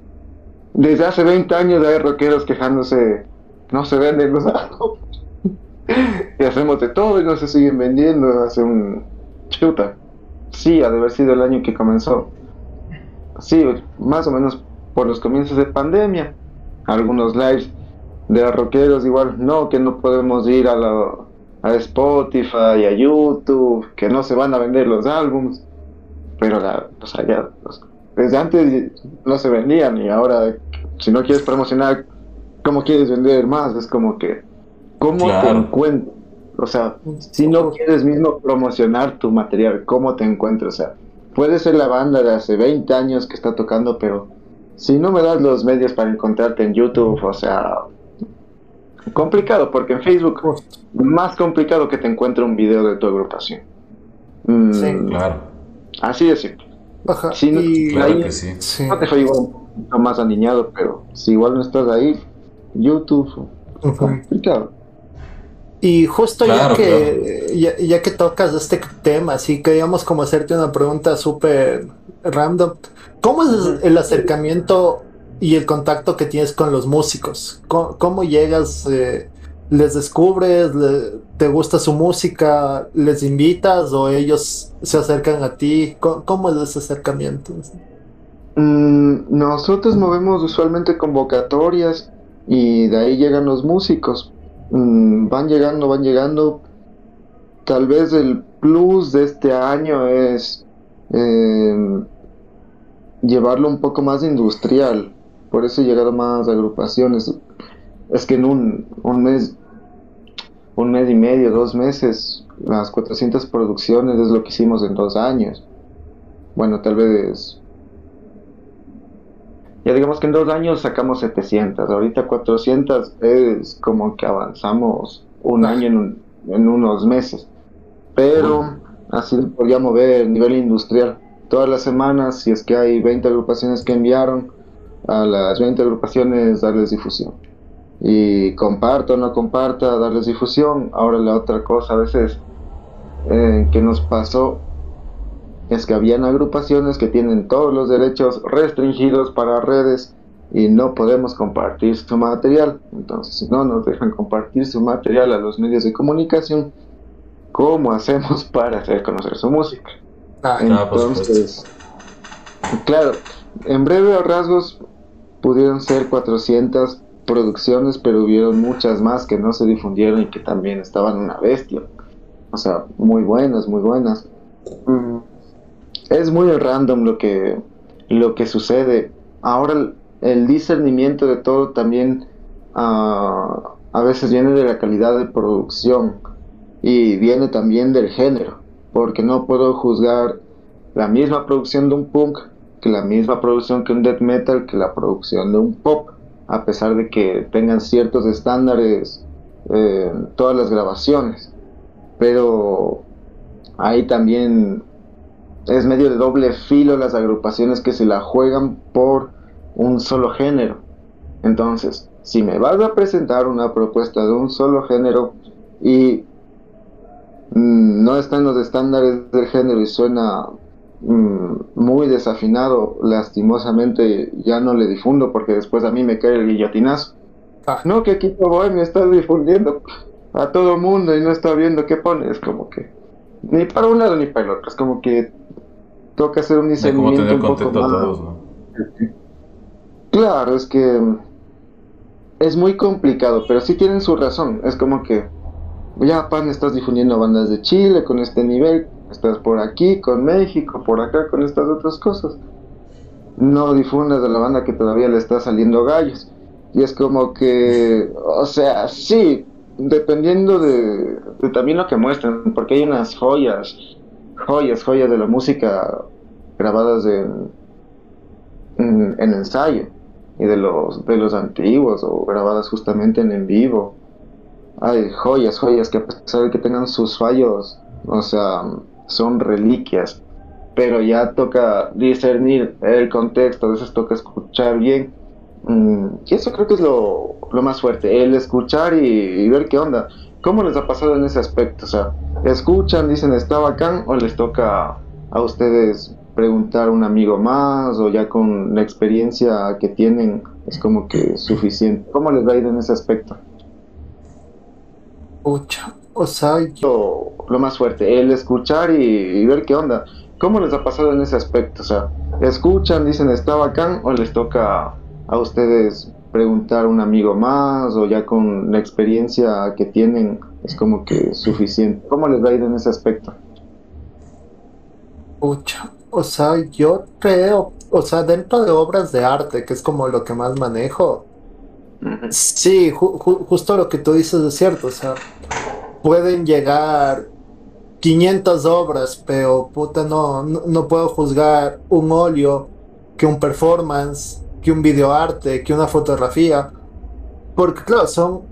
desde hace 20 años hay rockeros quejándose, no se venden los álbums. y hacemos de todo y no se siguen vendiendo. Hace un chuta. Sí, ha de haber sido el año que comenzó. Sí, más o menos por los comienzos de pandemia algunos lives de rockeros igual, no, que no podemos ir a, la, a Spotify, a YouTube, que no se van a vender los álbums, pero la, o sea, ya, desde antes no se vendían y ahora si no quieres promocionar, ¿cómo quieres vender más? Es como que, ¿cómo te encuentras? O sea, si no quieres mismo promocionar tu material, ¿cómo te encuentras? O sea, puede ser la banda de hace 20 años que está tocando, pero si no me das los medios para encontrarte en YouTube, o sea, complicado, porque en Facebook más complicado que te encuentre un video de tu agrupación. Mm, sí, claro. Así de simple. Ajá, sí, claro que sí. No te fue igual un poquito más aniñado, pero si igual no estás ahí, YouTube, complicado. Y justo ya que ya, ya, que tocas este tema, sí queríamos como hacerte una pregunta súper random. ¿Cómo es el acercamiento y el contacto que tienes con los músicos? ¿Cómo, llegas? Eh, ¿Les descubres? ¿Te gusta su música? ¿Les invitas o ellos se acercan a ti? ¿Cómo, es ese acercamiento? Mm, nosotros movemos usualmente convocatorias y de ahí llegan los músicos. Mm, van llegando, van llegando. Tal vez el plus de este año es eh, llevarlo un poco más industrial. Por eso llegaron más agrupaciones. Es que en un, un mes, un mes y medio, dos meses, las 400 producciones es lo que hicimos en dos años. Bueno, tal vez... Ya digamos que en dos años sacamos 700, ahorita 400 es como que avanzamos un año en, en unos meses. Pero así podríamos ver el nivel industrial todas las semanas, si es que hay 20 agrupaciones que enviaron, a las 20 agrupaciones darles difusión. Y comparto o no comparta, darles difusión. Ahora la otra cosa a veces eh, que nos pasó es que habían agrupaciones que tienen todos los derechos restringidos para redes y no podemos compartir su material. Entonces, si no nos dejan compartir su material a los medios de comunicación, ¿cómo hacemos para hacer conocer su música? Ah, entonces, claro, en breve rasgos pudieron ser 400 producciones, pero hubieron muchas más que no se difundieron y que también estaban una bestia. O sea, muy buenas, muy buenas. Es muy random lo que, lo que sucede. Ahora el, discernimiento de todo también uh, a veces viene de la calidad de producción y viene también del género porque no puedo juzgar la misma producción de un punk que la misma producción que un death metal, que la producción de un pop, a pesar de que tengan ciertos estándares en todas las grabaciones. Pero ahí también es medio de doble filo las agrupaciones que se la juegan por un solo género. Entonces, si me vas a presentar una propuesta de un solo género y no está en los estándares del género y suena mm, muy desafinado, lastimosamente ya no le difundo porque después a mí me cae el guillotinazo. Ah. No, que aquí voy, me está difundiendo a todo mundo y no está viendo qué pone. Es como que ni para un lado ni para el otro. Es como que toca hacer un discernimiento un poco más. Claro, es que es muy complicado, pero sí tienen su razón. Es como que ya, pan, estás difundiendo bandas de Chile con este nivel, estás por aquí, con México, por acá, con estas otras cosas. No difundas de la banda que todavía le está saliendo gallos. Y es como que, o sea, sí, dependiendo de, también lo que muestran, porque hay unas joyas, joyas, joyas de la música grabadas en, en, ensayo y de los, de los antiguos o grabadas justamente en en vivo. Hay joyas, joyas que a pesar de que tengan sus fallos, o sea, son reliquias, pero ya toca discernir el contexto, a veces toca escuchar bien Mm, y eso creo que es lo, más fuerte, el escuchar y, ver qué onda. ¿Cómo les ha pasado en ese aspecto? O sea, escuchan, dicen está bacán o les toca a ustedes preguntar a un amigo más o ya con la experiencia que tienen es como que suficiente. ¿Cómo les va a ir en ese aspecto? O sea, yo... Lo, más fuerte, el escuchar y, ver qué onda. ¿Cómo les ha pasado en ese aspecto? O sea, escuchan, dicen está bacán o les toca a ustedes preguntar a un amigo más o ya con la experiencia que tienen es como que suficiente. ¿Cómo les va a ir en ese aspecto? o sea, yo creo, o sea, dentro de obras de arte, que es como lo que más manejo, sí, justo lo que tú dices es cierto, o sea, pueden llegar 500 obras, pero puta, no, no puedo juzgar un óleo que un performance que un videoarte, que una fotografía. Porque claro, son,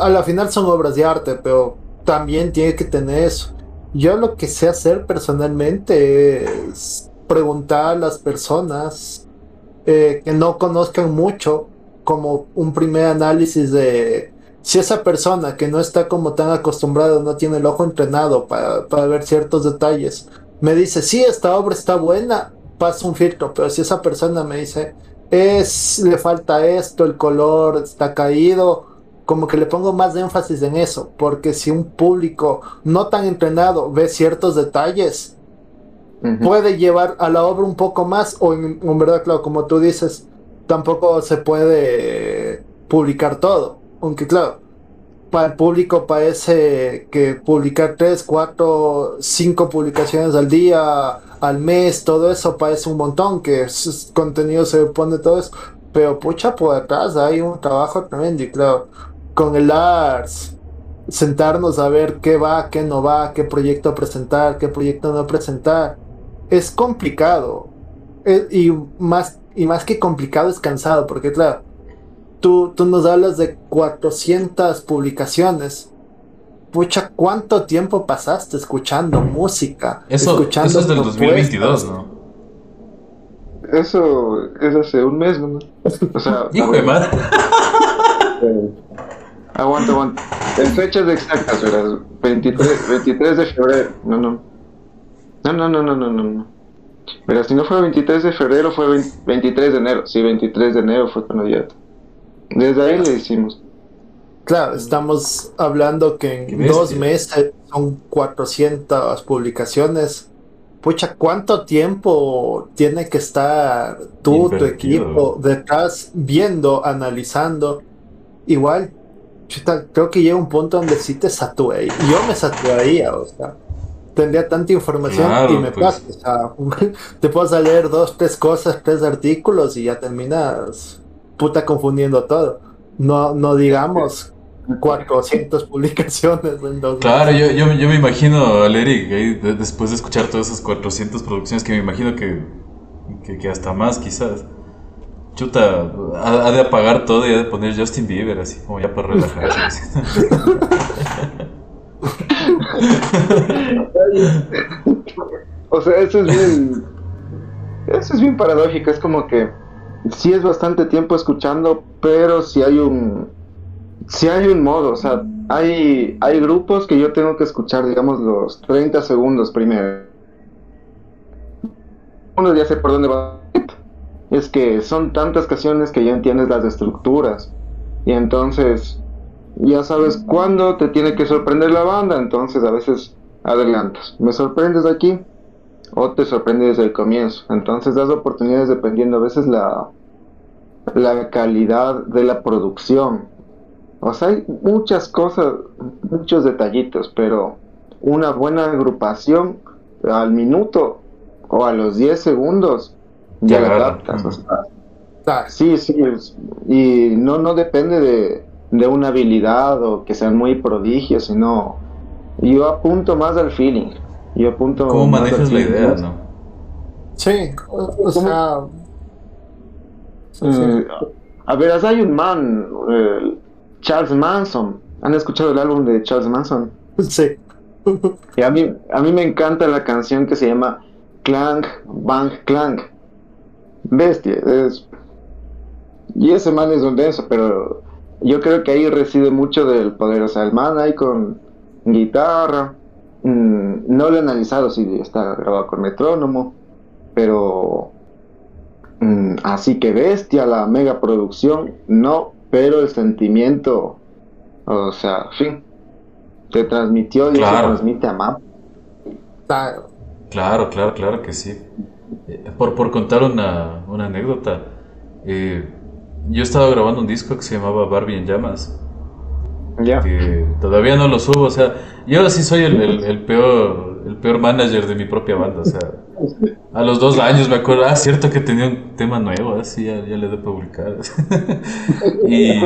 a la final son obras de arte, pero también tiene que tener eso. Yo lo que sé hacer personalmente es preguntar a las personas eh, que no conozcan mucho como un primer análisis de si esa persona que no está como tan acostumbrada, no tiene el ojo entrenado para, para ver ciertos detalles, me dice, sí, esta obra está buena, pasa un filtro, pero si esa persona me dice, es, le falta esto, el color está caído, como que le pongo más énfasis en eso, porque si un público no tan entrenado ve ciertos detalles, puede llevar a la obra un poco más, o en, verdad, claro, como tú dices, tampoco se puede publicar todo, aunque claro, para el público parece que publicar 3, 4, 5 publicaciones al día al mes, todo eso parece un montón, que contenido se pone todo eso, pero pucha, por atrás hay un trabajo tremendo y claro, con el ARS, sentarnos a ver qué va, qué no va, qué proyecto presentar, qué proyecto no presentar, es complicado. Y, más, y más que complicado es cansado, porque claro, tú, tú nos hablas de 400 publicaciones pucha, ¿cuánto tiempo pasaste escuchando música? Eso, escuchando eso es del 2022, ¿no? Eso es hace un mes, ¿no? O sea, hijo de madre. Eh, aguanta, aguanta. En fechas exactas, ¿verdad? 23, 23 de febrero. No, no. No, no, no, no, no, no. Pero si no fue 23 de febrero, fue 23 de enero. Sí, 23 de enero fue cuando ya. Desde ahí le hicimos. Claro, estamos hablando que en dos meses son 400 publicaciones. Pucha, ¿cuánto tiempo tiene que estar tú, tu equipo, detrás, viendo, analizando? Igual, creo que llega un punto donde sí te saturé. Yo me saturaría, o sea, tendría tanta información y me pues. pasa. O sea, te puedes leer dos, tres cosas, tres artículos y ya terminas puta confundiendo todo. No, no digamos 400 publicaciones en dos Claro, yo, yo, me imagino al Eric, después de escuchar todas esas 400 producciones, que me imagino que que, que hasta más quizás. Chuta, ha, ha de apagar todo y ha de poner Justin Bieber, así como ya para relajarse. O sea, eso es bien. Eso es bien paradójico. Es como que sí es bastante tiempo escuchando, pero si hay un. Si hay un modo, o sea, hay, hay grupos que yo tengo que escuchar, digamos, los 30 segundos primero. Uno ya sé por dónde va. Es que son tantas canciones que ya entiendes las estructuras. Y entonces ya sabes cuándo te tiene que sorprender la banda, entonces a veces adelantas. Me sorprendes aquí o te sorprende desde el comienzo. Entonces das oportunidades dependiendo a veces la, la calidad de la producción. O sea, hay muchas cosas, muchos detallitos, pero una buena agrupación al minuto o a los 10 segundos ya Ya la agarra. captas. o sea, Sí, sí, es- y no, no depende de, de una habilidad o que sean muy prodigios, sino yo apunto más al feeling. Yo apunto ¿Cómo más al manejas la feeling. idea, no? Sí, o, o sea. sí, sí. Eh, a ver, hay un man, eh, Charles Manson. ¿Han escuchado el álbum de Charles Manson? Sí. Y a mí, a mí me encanta la canción que se llama Clank, Bang, Clank. Bestia. Es... Y ese man es un denso, pero yo creo que ahí reside mucho del poder. O sea, el man ahí con guitarra. mm, no lo he analizado si está grabado con metrónomo, pero mm, así que bestia la mega producción, no, pero el sentimiento, o sea, fin, te transmitió y Claro. se transmite a. Ah, Claro, claro, claro que sí. Eh, Por, por contar una, una anécdota, eh, yo estaba grabando un disco que se llamaba Barbie en llamas, Ya. que todavía no lo subo, o sea, yo sí soy el, el- el peor, el peor manager de mi propia banda, o sea, a los dos años me acuerdo, ah, cierto que tenía un tema nuevo, así ya, ya le de publicar. y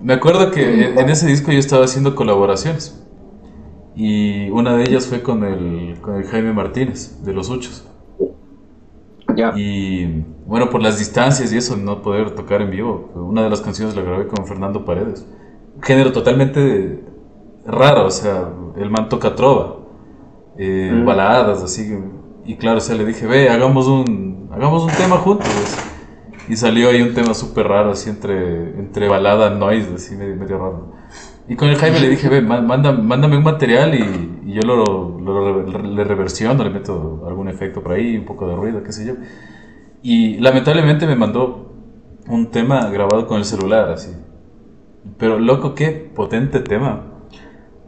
me acuerdo que en ese disco yo estaba haciendo colaboraciones. Y una de ellas fue con el, con el Jaime Martínez, de Los Uchos. Ya. Y bueno, por las distancias y eso, no poder tocar en vivo, una de las canciones la grabé con Fernando Paredes. Un género totalmente raro, o sea, el man toca trova, eh, Mm. baladas, así. Y claro, o sea, le dije, ve, hagamos un, hagamos un tema juntos. Y salió ahí un tema súper raro, así entre, entre balada, noise, así medio, medio raro. Y con el Jaime le dije, ve, ma- manda- mándame un material y, y yo lo, lo re- le reversiono, le meto algún efecto por ahí, un poco de ruido, qué sé yo. Y lamentablemente me mandó un tema grabado con el celular, así. Pero loco, qué potente tema.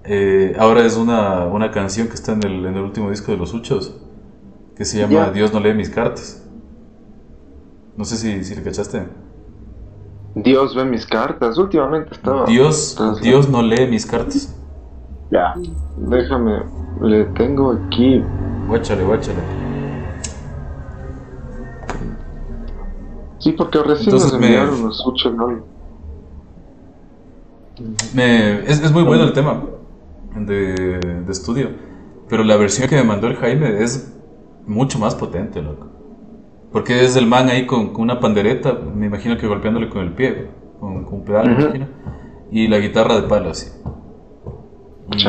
Eh, ahora es una, una canción que está en el, en el último disco de Los Uchos, que se llama. Dios no lee mis cartas. No sé si, si le cachaste. Dios ve mis cartas. Últimamente estaba. Dios, Dios no lee mis cartas. Ya. Déjame. Le tengo aquí. Guáchale, guáchale. Sí, porque recién Entonces nos me- enviaron los ocho, ¿no? Me, es, es muy bueno el tema de, de estudio, pero la versión que me mandó el Jaime es mucho más potente, loco. Porque es el man ahí con, con una pandereta, me imagino que golpeándole con el pie, con, con un pedal, me imagino, y la guitarra de palo así.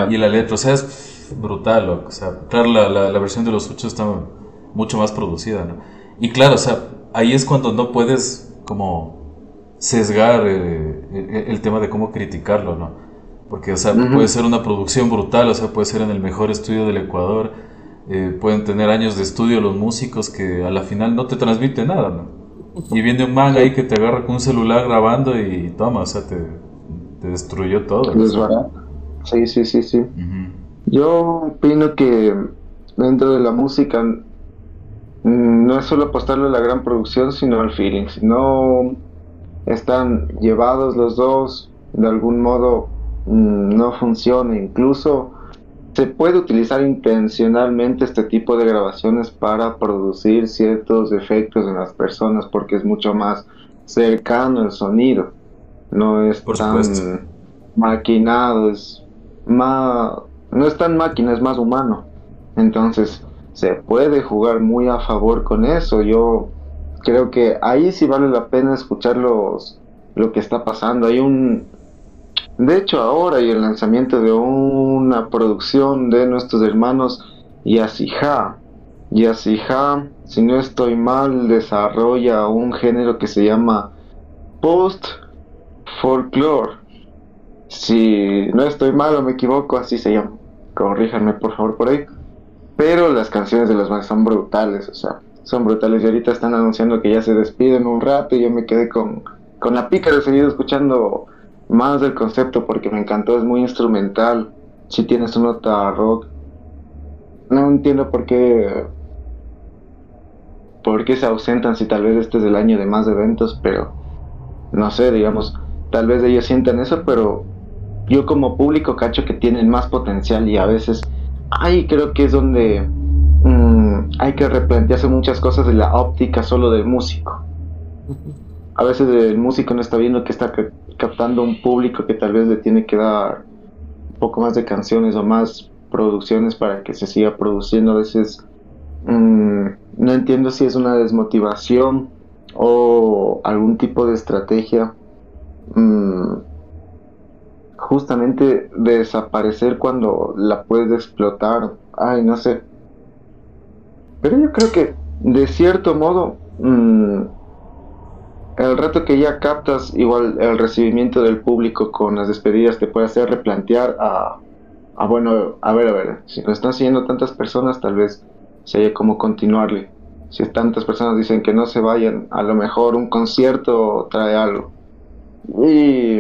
Y, la letra, o sea, es brutal, loco. O sea, claro, la, la, la versión de los ocho está mucho más producida, ¿no? Y claro, o sea, ahí es cuando no puedes como sesgar eh, el, el tema de cómo criticarlo, ¿no? Porque, o sea, Ujú. puede ser una producción brutal, o sea, puede ser en el mejor estudio del Ecuador, eh, pueden tener años de estudio los músicos que a la final no te transmite nada, ¿no? Y viene un man ahí que te agarra con un celular grabando y toma, o sea, te, te destruyó todo. ¿no? Desbarato. Sí, sí, sí, sí. Yo opino que dentro de la música mm, no es solo apostarle a la gran producción, sino al feeling. Si no están llevados los dos, de algún modo mm, no funciona. Incluso se puede utilizar intencionalmente este tipo de grabaciones para producir ciertos efectos en las personas porque es mucho más cercano el sonido. No es Por tan supuesto. maquinado, es más, no es tan máquina, es más humano. Entonces, se puede jugar muy a favor con eso. Yo creo que ahí sí vale la pena escuchar los, lo que está pasando. Hay un, de hecho ahora hay el lanzamiento de una producción de nuestros hermanos Yasiha. Yasiha, si no estoy mal, desarrolla un género que se llama post folklore. Si no estoy mal o me equivoco, así se llama. Corríjanme por favor por ahí. Pero las canciones de los más son brutales, o sea, son brutales. Y ahorita están anunciando que ya se despiden un rato y yo me quedé con, con la pica de seguir escuchando más del concepto porque me encantó, es muy instrumental. Si tienes su nota rock. No entiendo por qué por qué se ausentan si tal vez este es el año de más eventos, pero no sé, digamos, tal vez ellos sientan eso, pero yo como público cacho que tienen más potencial y a veces ahí creo que es donde mm, hay que replantearse muchas cosas de la óptica solo del músico. A veces el músico no está viendo que está captando un público que tal vez le tiene que dar un poco más de canciones o más producciones para que se siga produciendo. A veces mm, no entiendo si es una desmotivación o algún tipo de estrategia. Mm, justamente desaparecer cuando la puedes explotar. Ay, no sé. Pero yo creo que de cierto modo, mm, el rato que ya captas igual el recibimiento del público con las despedidas te puede hacer replantear a, a bueno, a ver, a ver, si lo están siguiendo tantas personas, tal vez sería como continuarle. Si tantas personas dicen que no se vayan, a lo mejor un concierto trae algo. Y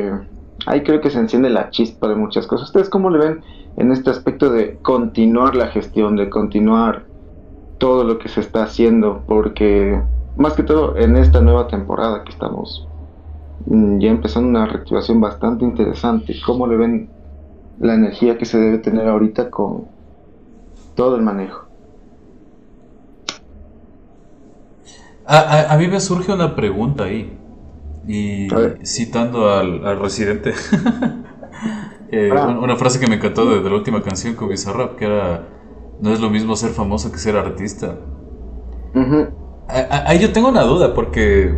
ahí creo que se enciende la chispa de muchas cosas. ¿Ustedes cómo le ven en este aspecto de continuar la gestión, de continuar todo lo que se está haciendo? Porque más que todo en esta nueva temporada que estamos mm, ya empezando una reactivación bastante interesante, ¿cómo le ven la energía que se debe tener ahorita con todo el manejo? A, a mí me surge una pregunta ahí. Y citando al, residente, eh, ah. una frase que me encantó de, la última canción con Bizarrap, que era, no es lo mismo ser famoso que ser artista. Ahí yo tengo una duda, porque,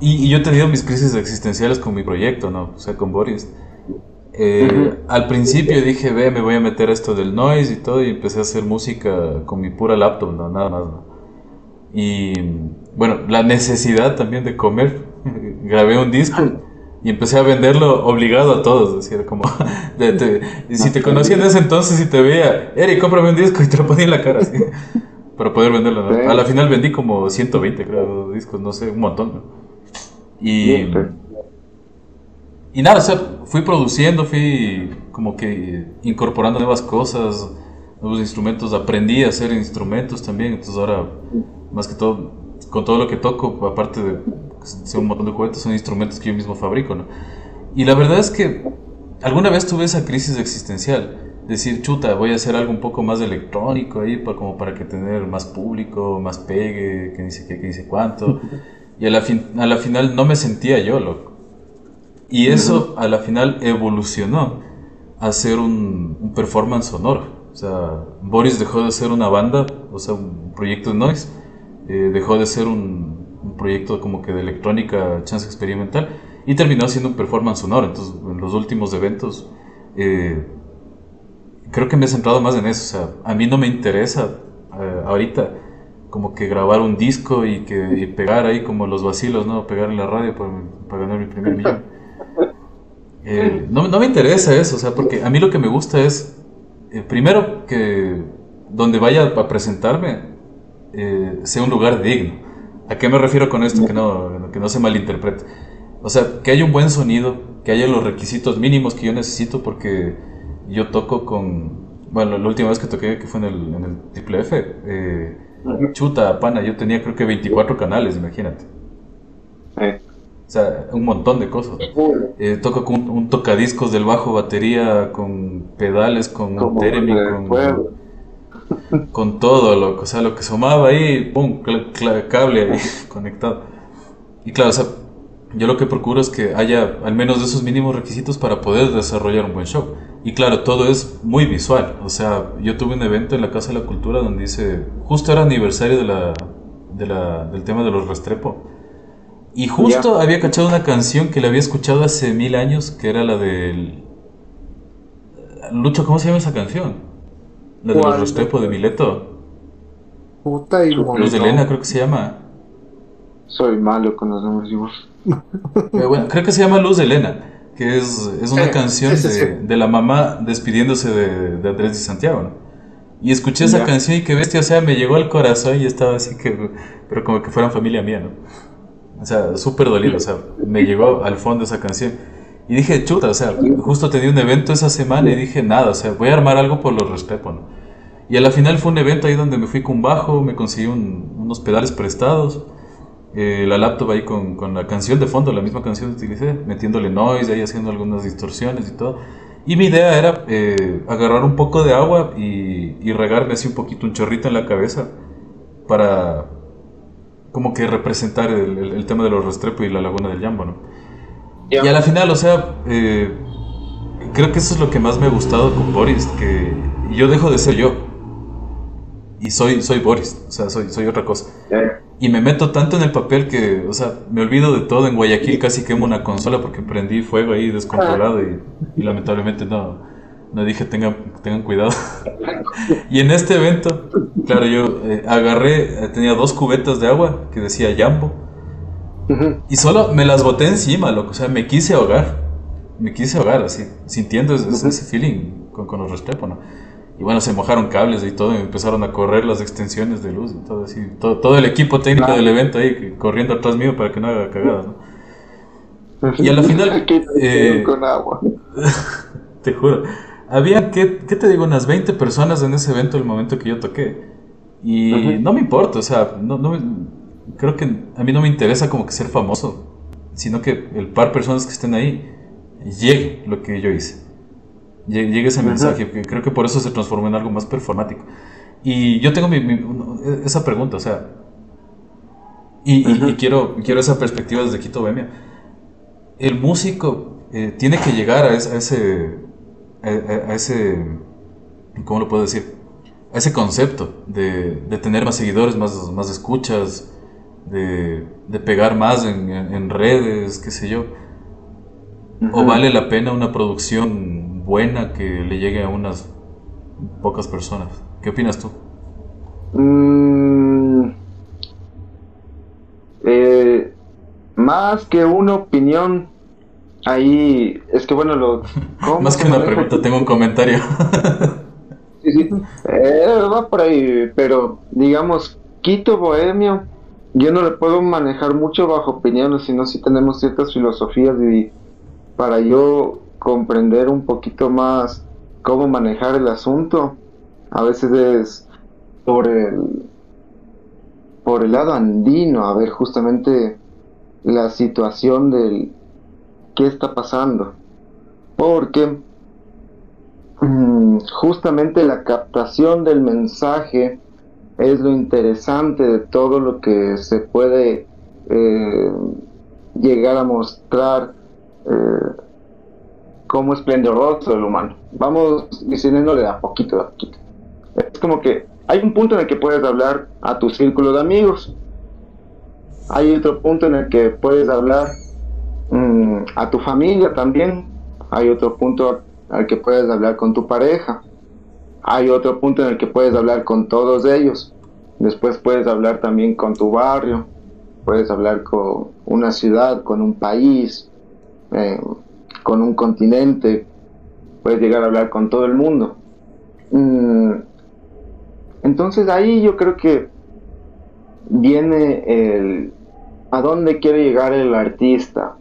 y, yo he tenido mis crisis existenciales con mi proyecto, ¿no? O sea, con Boris. Eh, al principio dije, ve, me voy a meter esto del noise y todo, y empecé a hacer música con mi pura laptop, ¿no? Nada más, Y bueno, la necesidad también de comer grabé un disco y empecé a venderlo obligado a todos. Decir, como, si te conocía en ese entonces y te veía, Eric, cómprame un disco y te lo ponía en la cara, así, para poder venderlo. A la final vendí como 120, creo, discos, no sé, un montón. Y, y nada, o sea, fui produciendo, fui como que incorporando nuevas cosas, nuevos instrumentos, aprendí a hacer instrumentos también, entonces ahora, más que todo, con todo lo que toco, aparte de son un montón de juguetes, son instrumentos que yo mismo fabrico, ¿no? Y la verdad es que alguna vez tuve esa crisis existencial, decir, chuta, voy a hacer algo un poco más electrónico ahí, para, como para que tener más público, más pegue, que dice qué, que dice cuánto. Y a la, fin, a la final no me sentía yo, loco. Y eso a la final evolucionó a ser un, un performance sonoro. O sea, Boris dejó de ser una banda, o sea, un proyecto de noise, eh, dejó de ser un, un proyecto como que de electrónica, chance experimental, y terminó siendo un performance sonoro. Entonces, en los últimos eventos, eh, creo que me he centrado más en eso. O sea, a mí no me interesa eh, ahorita como que grabar un disco y que pegar ahí como los vacilos, ¿no? Pegar en la radio para, ganar mi primer millón. Eh, no, no, me interesa eso, o sea, porque a mí lo que me gusta es, primero, que donde vaya a presentarme sea un lugar digno. ¿A qué me refiero con esto? Que no, que no se malinterprete. O sea, que haya un buen sonido, que haya los requisitos mínimos que yo necesito porque yo toco con... Bueno, la última vez que toqué, que fue en el, en el Triple F, eh, chuta, pana, yo tenía creo que 24 canales, imagínate. O sea, un montón de cosas. Eh, toco con un, tocadiscos del bajo batería, con pedales, con un con con todo, lo, o sea, lo que sumaba ahí, pum, cable ahí conectado. Y claro, o sea, yo lo que procuro es que haya al menos esos mínimos requisitos para poder desarrollar un buen show. Y claro, todo es muy visual. O sea, yo tuve un evento en la Casa de la Cultura donde dice, justo era aniversario de la, de la, del tema de los Restrepo. Y justo había cachado una canción que le había escuchado hace mil años, que era la del... Lucho, ¿cómo se llama esa canción? La de los Restrepo de Mileto. Puta y Luz de Elena creo que se llama. Soy malo con los nombres Pero bueno, creo que se llama Luz de Elena, que es, es una canción de, sí. de la mamá despidiéndose de, de Andrés y Santiago, ¿no? Y escuché esa canción y que bestia, o sea, me llegó al corazón y estaba así que, pero como que fueran familia mía, ¿no? O sea, súper dolido, o sea, me llegó al fondo esa canción. Y dije, chuta, o sea, justo tenía un evento esa semana y dije, nada, o sea, voy a armar algo por los respeto, ¿no? Y a la final fue un evento ahí donde me fui con bajo, me conseguí un- unos pedales prestados, eh, la laptop ahí con, con la canción de fondo, la misma canción que utilicé, metiéndole noise, ahí haciendo algunas distorsiones y todo. Y mi idea era eh, agarrar un poco de agua y, y regarme así un poquito, un chorrito en la cabeza para como que representar el, el- el tema de los Restrepo y la Laguna del Yambo, ¿no? Ya. Y a la final, o sea, eh, creo que eso es lo que más me ha gustado con Boris, que yo dejo de ser yo. Y soy, soy Boris, o sea, soy, soy otra cosa. Ya. Y me meto tanto en el papel que, o sea, me olvido de todo. En Guayaquil casi quemo una consola porque prendí fuego ahí descontrolado y, y lamentablemente no, no dije tengan, tengan cuidado. y en este evento, claro, yo eh, agarré, eh, tenía dos cubetas de agua que decía Jambo Ujú. y solo me las boté encima, loco. O sea, me quise ahogar. Me quise ahogar, así, sintiendo ese, ese- ese feeling con, con los Restrepo, ¿no? Y bueno, se mojaron cables y todo, y empezaron a correr las extensiones de luz y todo así. Todo, todo el equipo técnico Claro. del evento ahí corriendo atrás mío para que no haga cagadas, ¿no? Y a la final, eh, con agua. Te juro. Había, ¿qué, qué te digo? Unas 20 personas en ese evento el momento que yo toqué. Y no me importa, o sea, no, no me- creo que a mí no me interesa como que ser famoso, sino que el par de personas que estén ahí llegue lo que yo hice. Llegue ese mensaje, que creo que por eso se transformó en algo más performático. Y yo tengo mi- mi- esa pregunta, o sea, y, y- y Ujú. quiero, quiero esa perspectiva desde Quito Bohemia. El músico eh, tiene que llegar a ese, a ese, a, a- a ese, ¿cómo lo puedo decir? A ese concepto de, de tener más seguidores, más, más escuchas, de, de pegar más en, en- en redes, qué sé yo. ¿O vale la pena una producción buena que le llegue a unas pocas personas? ¿Qué opinas tú? Mm, eh, más que una opinión, ahí es que bueno, lo. ¿cómo Más que una pregunta, tengo un comentario. Sí, sí. Eh, va por ahí, pero digamos, Quito Bohemio, yo no le puedo manejar mucho bajo opiniones, sino si tenemos ciertas filosofías y para yo comprender un poquito más cómo manejar el asunto, a veces es por el por el lado andino, a ver justamente la situación del qué está pasando. Porque Mm, justamente la captación del mensaje es lo interesante de todo lo que se puede eh, llegar a mostrar eh, como esplendoroso el humano. Vamos diciéndole a poquito, a poquito. Es como que hay un punto en el que puedes hablar a tu círculo de amigos. Hay otro punto en el que puedes hablar mm, a tu familia también. Hay otro punto al que puedes hablar con tu pareja. Hay otro punto en el que puedes hablar con todos ellos. Después puedes hablar también con tu barrio. Puedes hablar con una ciudad, con un país, eh, con un continente. Puedes llegar a hablar con todo el mundo. Mm, Entonces ahí yo creo que viene el a dónde quiere llegar el artista.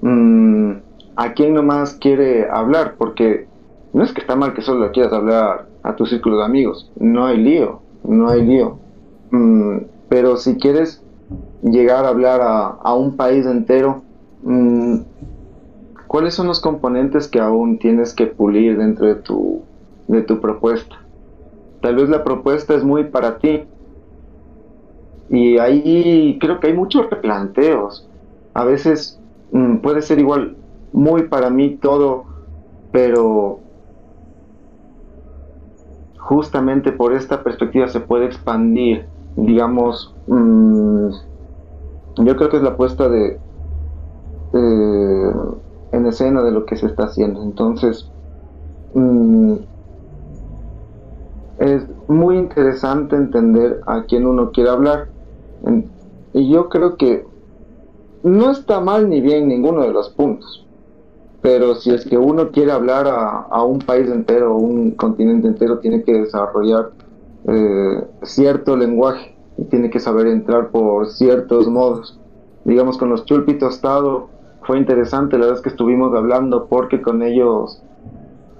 Mm, a quién nomás quiere hablar, porque no es que está mal que solo quieras hablar a tu círculo de amigos, no hay lío, no hay lío. Mm, pero si quieres llegar a hablar a, a un país entero, ¿cuáles son los componentes que aún tienes que pulir dentro de tu, de tu propuesta? Tal vez la propuesta es muy para ti. Y ahí creo que hay muchos replanteos. A veces mm, puede ser igual muy para mí todo, pero justamente por esta perspectiva se puede expandir, digamos, mm, yo creo que es la puesta de en escena de lo que se está haciendo. Entonces, mm, es muy interesante entender a quién uno quiere hablar. y yo creo que no está mal ni bien ninguno de los puntos. Pero si es que uno quiere hablar a, un país entero, un continente entero, tiene que desarrollar eh, cierto lenguaje y tiene que saber entrar por ciertos modos. Digamos, con los chulpi tostado fue interesante la vez que estuvimos hablando porque con ellos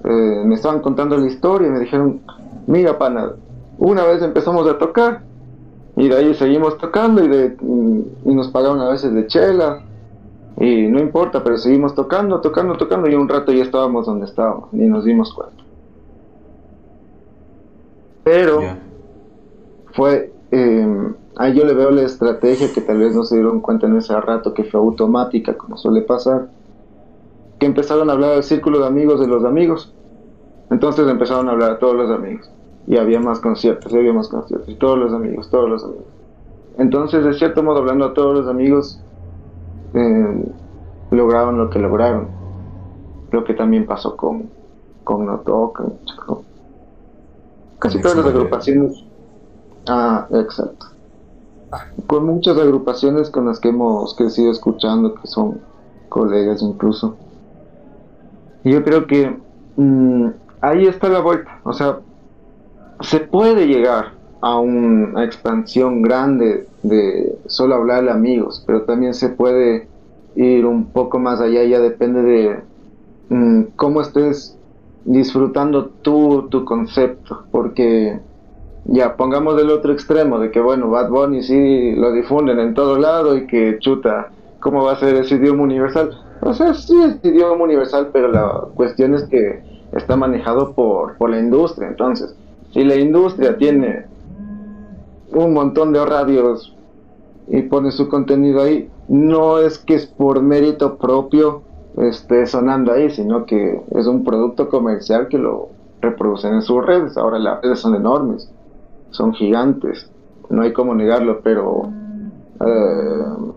eh, me estaban contando la historia y me dijeron, mira pana, una vez empezamos a tocar y de ahí seguimos tocando y, de, y nos pagaban a veces de chela y no importa, pero seguimos tocando, tocando, tocando y un rato ya estábamos donde estábamos, ni nos dimos cuenta. Pero fue, eh, ahí yo le veo la estrategia que tal vez no se dieron cuenta en ese rato, que fue automática, como suele pasar, que empezaron a hablar del círculo de amigos de los amigos. Entonces empezaron a hablar a todos los amigos. Y había más conciertos, y había más conciertos, y todos los amigos, todos los amigos. Entonces, de cierto modo, hablando a todos los amigos, eh, lograron lo que lograron. Lo que también pasó con, con No casi todas las agrupaciones. Ah, exacto. Con muchas agrupaciones con las que hemos crecido escuchando, que son colegas incluso. Yo creo que mm, ahí está la vuelta. O sea, se puede llegar a una expansión grande de solo hablar de amigos, pero también se puede ir un poco más allá, ya depende de mm, cómo estés disfrutando tú tu concepto, porque ya pongamos del otro extremo, de que bueno, Bad Bunny sí lo difunden en todo lado y que chuta, ¿cómo va a ser ese idioma universal? O sea, sí es idioma universal, pero la cuestión es que está manejado por, por la industria, entonces, si la industria tiene un montón de radios y pone su contenido ahí, no es que es por mérito propio esté sonando ahí, sino que es un producto comercial que lo reproducen en sus redes. Ahora las redes son enormes, son gigantes, no hay cómo negarlo, pero eh,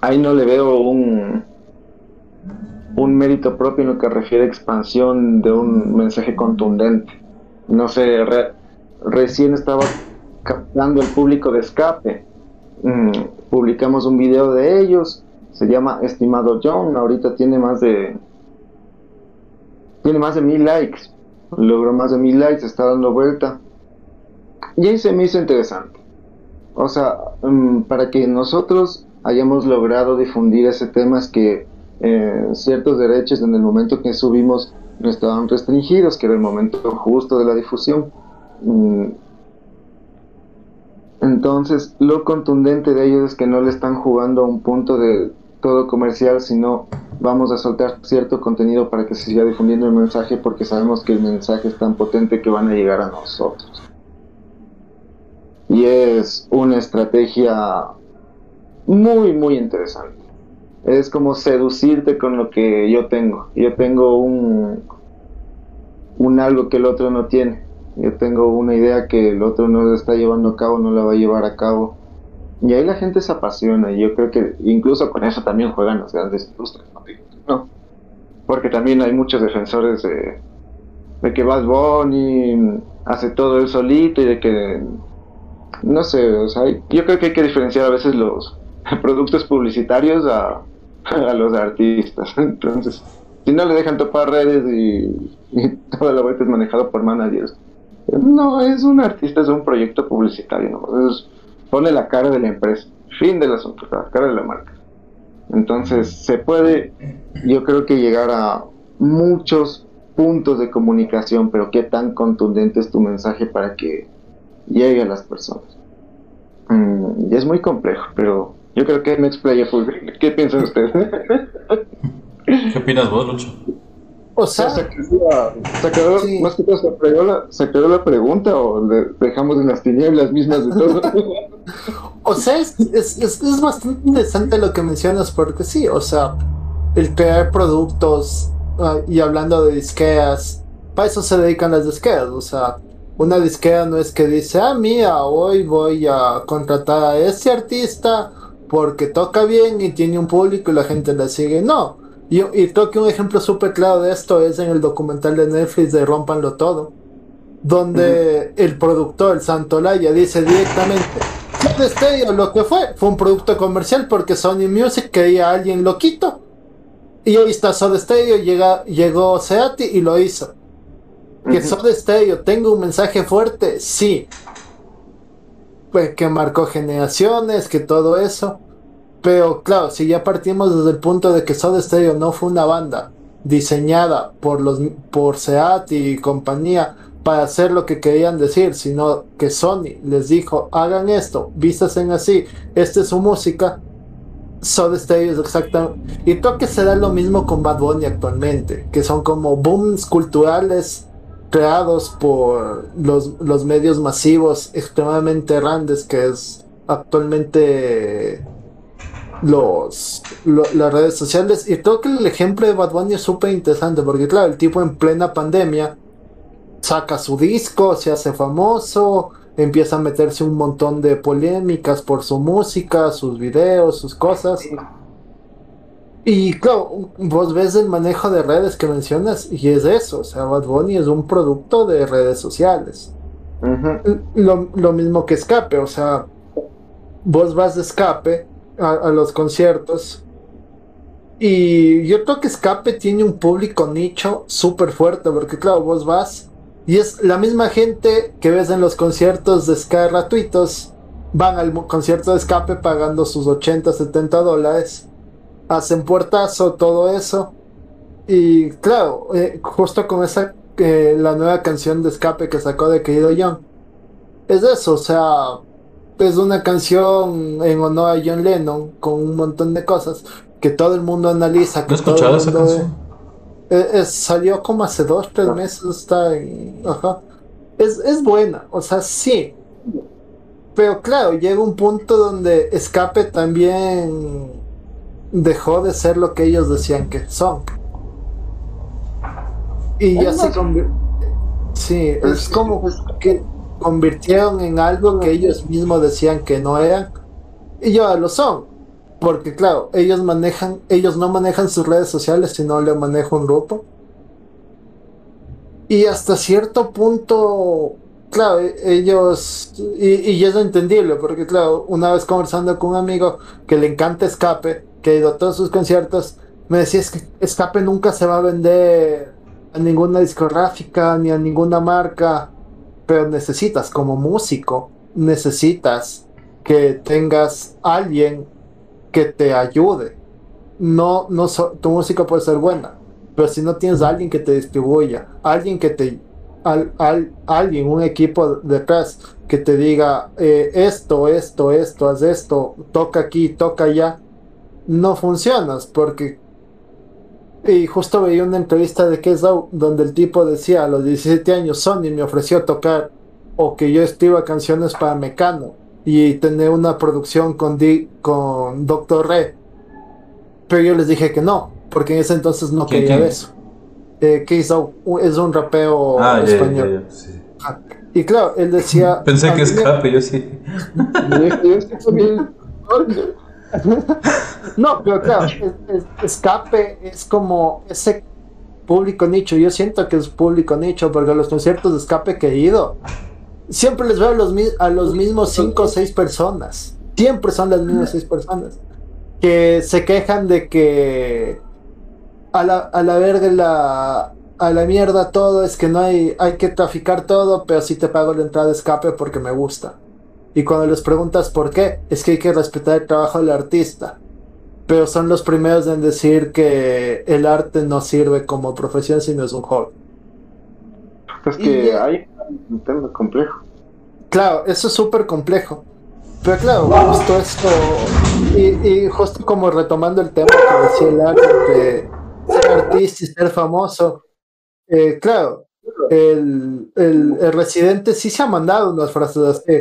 ahí no le veo un, un mérito propio en lo que refiere a expansión de un mensaje contundente. No sé, recién estaba captando el público de escape. Mm, publicamos un video de ellos, se llama Estimado John, ahorita tiene más de tiene más de mil likes, logró más de mil likes, está dando vuelta. Y ahí se me hizo interesante. O sea, mm, para que nosotros hayamos logrado difundir ese tema es que eh, ciertos derechos en el momento que subimos no estaban restringidos, que era el momento justo de la difusión. Mm, entonces, lo contundente de ellos es que no le están jugando a un punto de todo comercial, sino vamos a soltar cierto contenido para que se siga difundiendo el mensaje porque sabemos que el mensaje es tan potente que van a llegar a nosotros. Y es una estrategia muy, muy interesante. Es como seducirte con lo que yo tengo. Yo tengo un, un algo que el otro no tiene yo tengo una idea que el otro no la está llevando a cabo, no la va a llevar a cabo. Y ahí la gente se apasiona y yo creo que incluso con eso también juegan las grandes industrias, ¿no? Porque también hay muchos defensores de, de que Bad Bunny hace todo él solito y de que, no sé, o sea, yo creo que hay que diferenciar a veces los productos publicitarios a, los artistas. Entonces, si no le dejan topar redes y, y toda la es manejado por managers, no, es un artista, es un proyecto publicitario, ¿no? pone la cara de la empresa, fin del asunto, la cara de la marca. Entonces, se puede, yo creo que llegar a muchos puntos de comunicación, pero qué tan contundente es tu mensaje para que llegue a las personas. Mm, y es muy complejo, pero yo creo que Next Player ¿Qué piensan ustedes? ¿Qué opinas vos, Lucho? O sea, se quedó, más que todo se quedó, la, pregunta o le dejamos en las tinieblas mismas de todo. o sea, es, es, es, bastante interesante lo que mencionas porque sí, o sea, el crear productos ah, y hablando de disqueas, para eso se dedican las disqueras, o sea, una disquera no es que dice, ah, mira, hoy voy a contratar a este artista porque toca bien y tiene un público y la gente le sigue, no. Y, y creo que un ejemplo súper claro de esto es en el documental de Netflix de Rompanlo Todo, donde el productor, el Santolaya, dice directamente, Soda Stereo lo que fue fue un producto comercial porque Sony Music quería a alguien loquito. Y ahí está Soda Stereo, llega, llegó Seati y lo hizo. Que. Soda Stereo tenga un mensaje fuerte, sí. Pues que marcó generaciones, que todo eso. Pero claro, si ya partimos desde el punto de que Soda Stereo no fue una banda diseñada por los por Seat y compañía para hacer lo que querían decir, sino que Sony les dijo, hagan esto, vístasen así, esta es su música. Soda Stereo es exactamente. Y creo que se da lo mismo con Bad Bunny actualmente, que son como booms culturales creados por los, los medios masivos extremadamente grandes, que es actualmente los, lo- las redes sociales. Y creo que el ejemplo de Bad Bunny es súper interesante, porque claro, el tipo en plena pandemia saca su disco, se hace famoso, empieza a meterse un montón de polémicas por su música, sus videos, sus cosas. Y claro, vos ves el manejo de redes que mencionas y es eso, o sea, Bad Bunny es un producto de redes sociales. Lo, lo mismo que Escape, o sea, vos vas de Escape a, a los conciertos y yo creo que Escape tiene un público nicho súper fuerte, porque claro, vos vas y es la misma gente que ves en los conciertos de Ska gratuitos, van al concierto de Escape pagando sus 80, 70 dólares, hacen puertazo, todo eso. Y claro, eh, justo con esa, eh, la nueva canción de Escape que sacó de Querido John, es eso, o sea, es una canción en honor a John Lennon con un montón de cosas que todo el mundo analiza. Que ¿No he todo el escuchado esa canción? Eh, es- salió como hace dos, tres meses, está en... Ajá. Es, es buena, o sea, sí. Pero claro, llega un punto donde Escape también dejó de ser lo que ellos decían que son. Y ya se convirtió... Sí, es Es- como es- que convirtieron en algo que ellos mismos decían que no eran. Y ya lo son. Porque claro, ellos manejan, ellos no manejan sus redes sociales, sino le maneja un grupo. Y hasta cierto punto, claro, e- ellos, y, y es entendible, porque claro, una vez conversando con un amigo que le encanta Escape, que ha ido a todos sus conciertos, me decía es que Escape nunca se va a vender a ninguna discográfica ni a ninguna marca, pero necesitas como músico, necesitas que tengas alguien que te ayude. No, no tu música puede ser buena, pero si no tienes a alguien que te distribuya, alguien que te, al, al- alguien, un equipo detrás que te diga eh, esto, esto, esto, haz esto, toca aquí, toca allá, no funcionas porque y justo veía una entrevista de Kesau donde el tipo decía a los 17 años Sony me ofreció tocar o que yo escriba canciones para Mecano y tener una producción con, Di- con Dr. Re. Pero yo les dije que no, porque en ese entonces no ¿Quién, quería quién? eso. Eh, Kesau es un rapeo Ah, ya, ya, español. ya, sí. Y claro, él decía... Pensé "A que me- escape, yo sí. Yo- No, pero claro, es- es- escape es como ese público nicho. Yo siento que es público nicho porque los conciertos de escape que he ido, siempre les veo a los, mi- a los mismos cinco o seis personas. Siempre son las mismas seis personas que se quejan de que a la, a la verga la, a la mierda todo es que no hay, hay que traficar todo, pero sí te pago la entrada de escape porque me gusta. Y cuando les preguntas por qué, es que hay que respetar el trabajo del artista. Pero son los primeros en decir que el arte no sirve como profesión, sino es un hobby. Es Y- que hay un tema complejo. Claro, eso es súper complejo. Pero claro, justo esto, y, y justo como retomando el tema que decía el arte de ser artista y ser famoso, eh, claro, el, el, el residente sí se ha mandado unas frases así.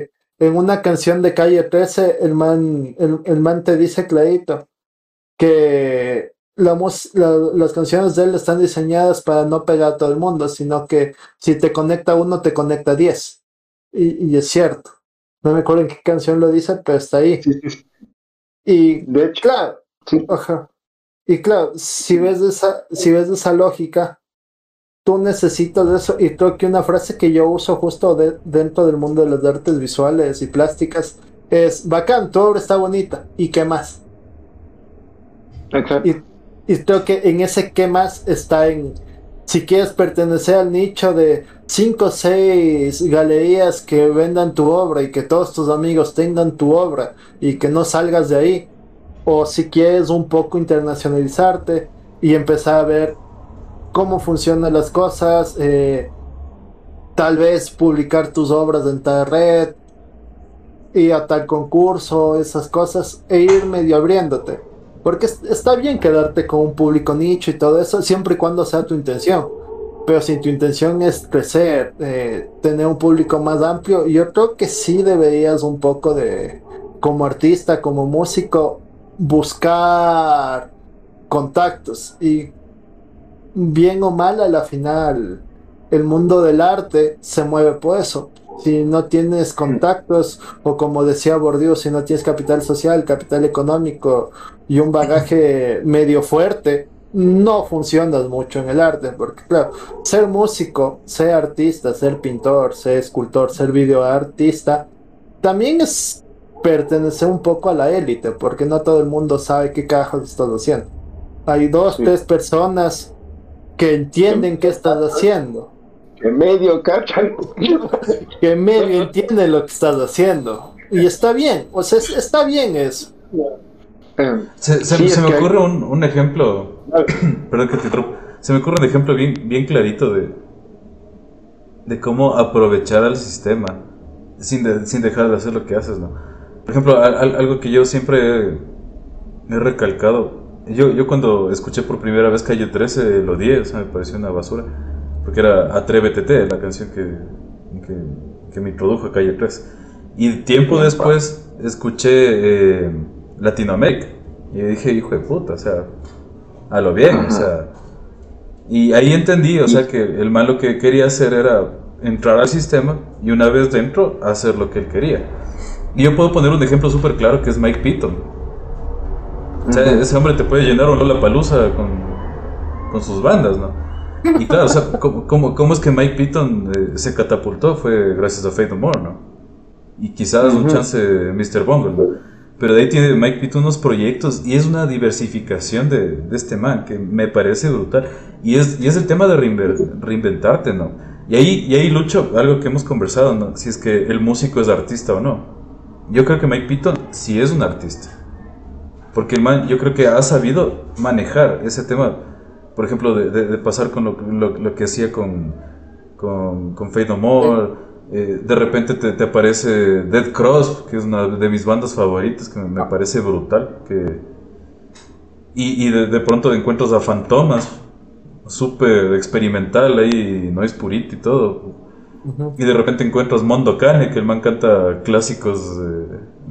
En una canción de calle 13, el man, el, el man te dice clarito que las canciones de él están diseñadas para no pegar a todo el mundo, sino que si te conecta uno, te conecta diez. Y, es cierto. No me acuerdo en qué canción lo dice, pero está ahí. Y de hecho, claro, Y claro, si ves esa, si ves esa lógica, tú necesitas eso. Y creo que una frase que yo uso justo dentro del mundo de las artes visuales y plásticas es bacán, tu obra está bonita. ¿Y qué más? Exacto. Y, y creo que en ese qué más está en si quieres pertenecer al nicho de 5 o 6 galerías que vendan tu obra y que todos tus amigos tengan tu obra y que no salgas de ahí. O si quieres un poco internacionalizarte y empezar a ver cómo funcionan las cosas, eh, tal vez publicar tus obras en tal red, y a tal concurso, esas cosas, e ir medio abriéndote. Porque está bien quedarte con un público nicho y todo eso, siempre y cuando sea tu intención. Pero si tu intención es crecer, eh, tener un público más amplio, yo creo que sí deberías un poco de, como artista, como músico, buscar contactos. Y bien o mal, a la final, el mundo del arte se mueve por eso. Si no tienes contactos o como decía Bordiú, si no tienes capital social, capital económico y un bagaje medio fuerte, no funcionas mucho en el arte, porque claro, ser músico, ser artista, ser pintor, ser escultor, ser videoartista, también es pertenecer un poco a la élite, porque no todo el mundo sabe qué carajos estás haciendo. Hay dos, tres personas que entienden qué estás haciendo que medio cachan. que medio entiende lo que estás haciendo. Y está bien, o sea, está bien eso. Eh, se, me ocurre un, ejemplo, perdón que te se me ocurre un ejemplo bien, bien clarito de, de cómo aprovechar al sistema sin, sin dejar de hacer lo que haces, ¿no? Por ejemplo, algo que yo siempre he, recalcado, yo, yo cuando escuché por primera vez Calle 13 lo odié, o sea, me pareció una basura porque era Atrévete, la canción que, que, me introdujo a Calle 3. Y tiempo después escuché eh, Latinoamérica y dije, hijo de puta, o sea, a lo bien, o sea. Y ahí entendí, o sea, que el malo que quería hacer era entrar al sistema y una vez dentro hacer lo que él quería. Y yo puedo poner un ejemplo súper claro que es Mike Piton. O sea, ese hombre te puede llenar un Lola Palusa con, con sus bandas, ¿no? Y claro, o sea, ¿cómo, cómo, es que Mike Piton eh, se catapultó? Fue gracias a Fate No More, ¿no? Y quizás un chance Mr. Bungle, ¿no? Pero de ahí tiene Mike Piton unos proyectos y es una diversificación de, de este man que me parece brutal. Y es, y es el tema de reinventarte, ¿no? Y ahí, y ahí Lucho, algo que hemos conversado, ¿no? Si es que el músico es artista o no. Yo creo que Mike Piton sí es un artista. Porque el man, yo creo que ha sabido manejar ese tema por ejemplo, de, pasar con lo, que hacía con, con, con Fade No More. Eh, de repente te, aparece Dead Cross, que es una de mis bandas favoritas, que me, parece brutal. Que, y, y de, pronto encuentras a Fantomas, súper experimental ahí, Noise Purity y todo. Y de repente encuentras Mondo Cane, que el man canta clásicos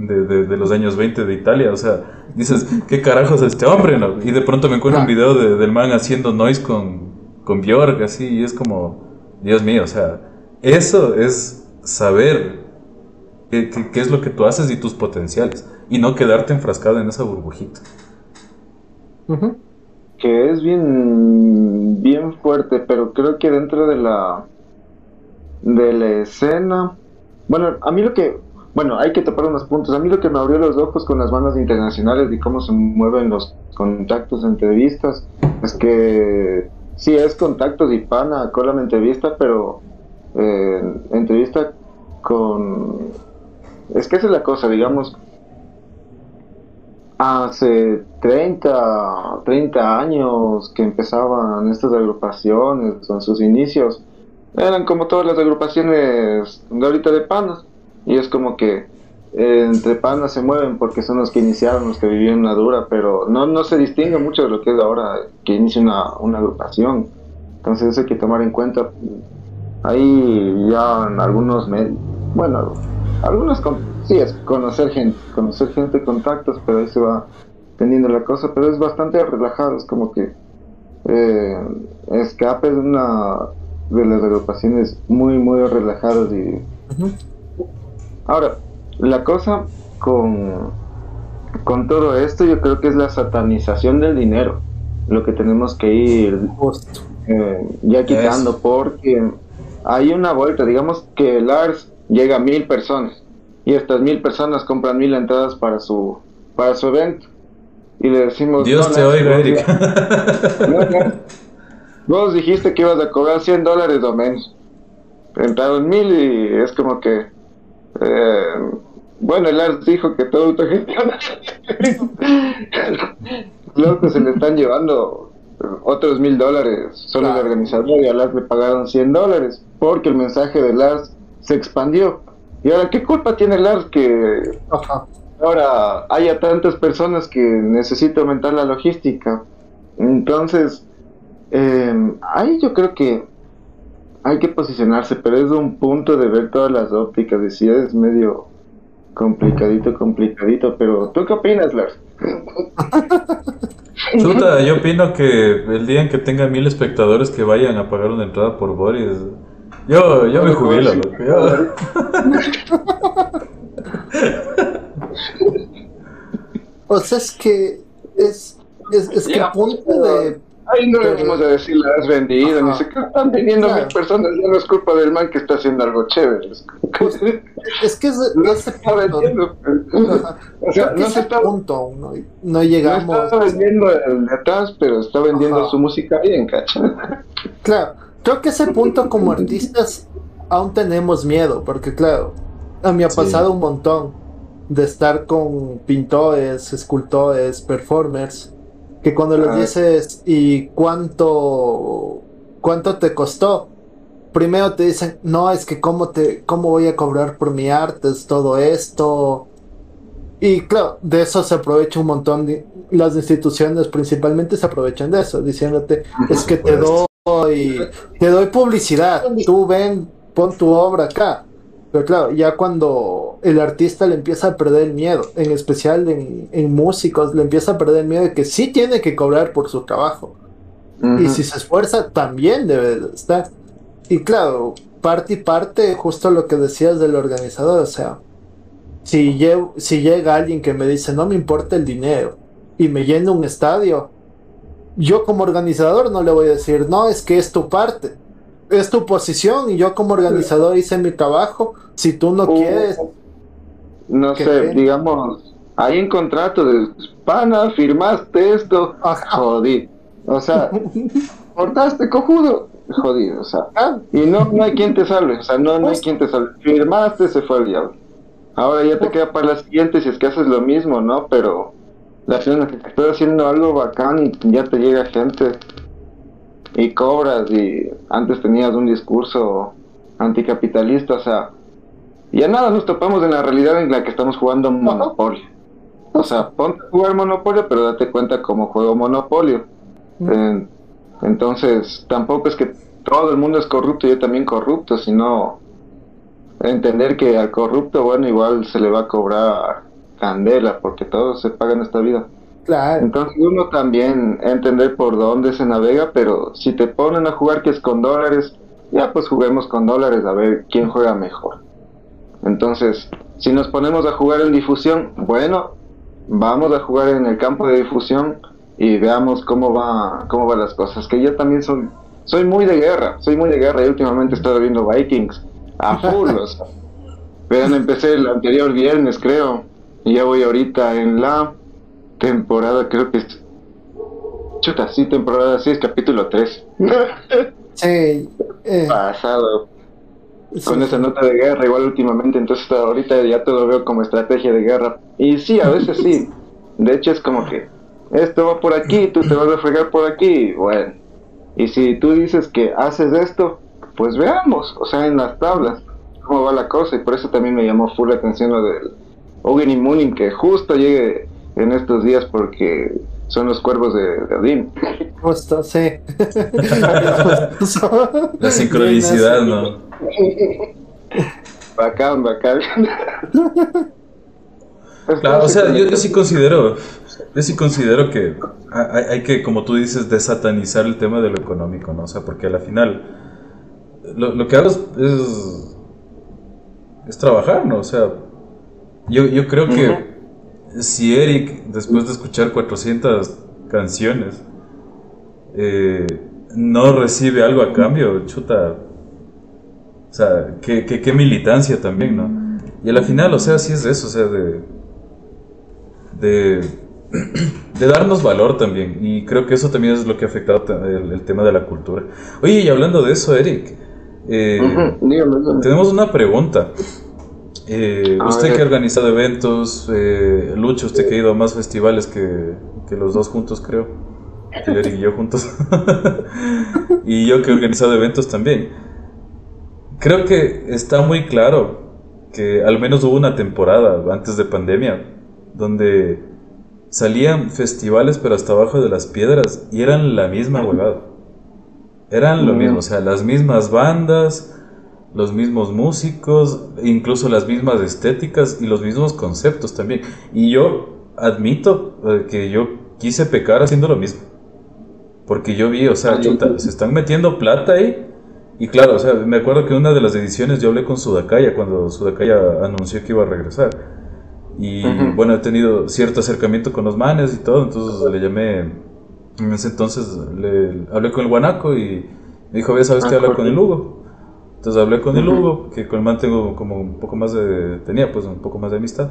de, los años 20 de Italia. O sea, dices, ¿qué carajos es este hombre? No? Y de pronto me encuentro un video del man haciendo noise con, con Björk, así, y es como, Dios mío, o sea, eso es saber qué, es lo que tú haces y tus potenciales. Y no quedarte enfrascado en esa burbujita. Que es bien, bien fuerte, pero creo que dentro de la de la escena. Bueno, a mí lo que. Bueno, hay que tapar unos puntos. A mí lo que me abrió los ojos con las bandas internacionales y cómo se mueven los contactos, entrevistas, es que sí es contactos y pana con la entrevista, pero eh, entrevista con. Es que esa es la cosa, digamos. Hace 30, 30 años que empezaban estas agrupaciones, en sus inicios, eran como todas las agrupaciones de ahorita de panas. Y es como que eh, entre panas se mueven porque son los que iniciaron, los que vivían una dura, pero no, no se distingue mucho de lo que es ahora que inicia una, una agrupación. Entonces eso hay que tomar en cuenta. Ahí ya en algunos medios, bueno, algunos, sí, es conocer gente, conocer gente, contactos, pero ahí se va dependiendo de la cosa, pero es bastante relajado, es como que eh, Escape es una de las agrupaciones muy, muy relajadas y... Ahora, la cosa con, con todo esto yo creo que es la satanización del dinero, lo que tenemos que ir eh, ya quitando, porque hay una vuelta, digamos que Lars llega a mil personas y estas mil personas compran mil entradas para su, para su evento. Y le decimos... Dios te oiga, Eric. Vos dijiste que ibas a cobrar 100 dólares o menos. Entraron mil y es como que... Eh, bueno, el Ars dijo que todo autogestiona. Que se le están llevando otros mil dólares solo el organizador y a Lars le pagaron 100 dólares porque el mensaje de Lars se expandió. Y ahora, ¿qué culpa tiene Lars que ahora haya tantas personas que necesita aumentar la logística? Entonces, eh, ahí yo creo que hay que posicionarse, pero es un punto de ver todas las ópticas. Y si es medio complicadito, complicadito, pero ¿tú qué opinas, Lars? Chuta, yo opino que el día en que tenga mil espectadores que vayan a pagar una entrada por Boris, yo, yo me jubilo, loco. o sea, es que es, es, es que a punto de Ahí no le vamos a decir la has vendido, ni sé qué están vendiendo mil personas, ya no es culpa del man que está haciendo algo chévere. Pues, es que es, no se está vendiendo. o sea, no se está, punto, no, no, llegamos. No está vendiendo el de atrás, pero está vendiendo su música bien, ¿cacha? Claro, creo que ese punto como artistas aún tenemos miedo, porque claro, a mí ha pasado un montón de estar con pintores, escultores, performers que cuando les dices y cuánto cuánto te costó, primero te dicen, "No, es que cómo te cómo voy a cobrar por mi arte, es todo esto." Y claro, de eso se aprovecha un montón de, las instituciones principalmente se aprovechan de eso, diciéndote, "Es que te doy te doy publicidad, tú ven, pon tu obra acá." Pero claro, ya cuando el artista le empieza a perder el miedo, en especial en, músicos, le empieza a perder el miedo de que sí tiene que cobrar por su trabajo. Y si se esfuerza, también debe estar. Y claro, parte y parte, justo lo que decías del organizador, o sea, si, si llega alguien que me dice, no me importa el dinero, y me llena un estadio, yo como organizador no le voy a decir, no, es que es tu parte es tu posición y yo como organizador hice mi trabajo. Si tú no uh, quieres. No sé, digamos, hay un contrato de pana, firmaste esto, jodido. O sea, cortaste cojudo, jodido, o sea. Ah. Y no, no hay quien te salve, o sea, no, no hay quien te salve. Firmaste, se fue el diablo. Ahora ya te queda para las siguientes si es que haces lo mismo, ¿no? Pero la que estoy haciendo algo bacán y ya te llega gente y cobras y antes tenías un discurso anticapitalista, o sea, ya nada nos topamos en la realidad en la que estamos jugando Monopolio. O sea, ponte a jugar Monopolio, pero date cuenta cómo juego Monopolio. entonces, tampoco es que todo el mundo es corrupto y yo también corrupto, sino entender que al corrupto, bueno, igual se le va a cobrar candela, porque todo se paga en esta vida. Entonces uno también entender por dónde se navega, pero si te ponen a jugar que es con dólares, ya pues juguemos con dólares a ver quién juega mejor. Entonces, si nos ponemos a jugar en difusión, bueno, vamos a jugar en el campo de difusión y veamos cómo va cómo van las cosas. Que yo también soy soy muy de guerra, soy muy de guerra y últimamente he estado viendo Vikings a full. Vean, empecé el anterior viernes, creo, y ya voy ahorita en la temporada, creo que es. Chuta, sí, temporada 6, capítulo 3. sí. Eh. Pasado. Con esa nota de guerra, igual últimamente, entonces ahorita ya todo lo veo como estrategia de guerra. Y sí, a veces sí. De hecho, es como que esto va por aquí, tú te vas a fregar por aquí. Bueno, y si tú dices que haces esto, pues veamos, o sea, en las tablas, cómo va la cosa. Y por eso también me llamó full la atención lo del Ogen y Mooning, que justo llegue en estos días porque son los cuervos de, Odín. Justo, sí. La sincronicidad, ¿no? Bacán, bacán. Claro, o sea, yo, sí considero yo sí considero que hay, que, como tú dices, desatanizar el tema de lo económico, ¿no? O sea, porque a la final lo, que hago es, es, trabajar, ¿no? O sea, yo, yo creo que si Eric, después de escuchar 400 canciones, eh, no recibe algo a cambio, chuta. O sea, qué, qué, militancia también, ¿no? Y a la final, o sea, sí es eso, o sea, de. de. de darnos valor también. Y creo que eso también es lo que ha afectado el, tema de la cultura. Oye, y hablando de eso, Eric, eh, tenemos una pregunta. Eh, usted que ha organizado eventos, eh, Lucho, usted que ha ido a más festivales que, que los dos juntos, creo. Eric y yo juntos. y yo que he organizado eventos también. Creo que está muy claro que al menos hubo una temporada antes de pandemia donde salían festivales pero hasta abajo de las piedras y eran la misma huevada. Eran lo mismo, o sea, las mismas bandas, los mismos músicos, incluso las mismas estéticas y los mismos conceptos también. Y yo admito eh, que yo quise pecar haciendo lo mismo. Porque yo vi, o sea, chuta, se están metiendo plata ahí. Y claro, o sea, me acuerdo que una de las ediciones yo hablé con Sudakaya cuando Sudakaya anunció que iba a regresar. Y bueno, he tenido cierto acercamiento con los manes y todo, entonces le llamé. En ese entonces le hablé con el guanaco y me dijo, ¿ves, sabes qué? hablar con el Hugo. Entonces hablé con el Hugo, que con el man tengo como un poco más de. tenía pues un poco más de amistad.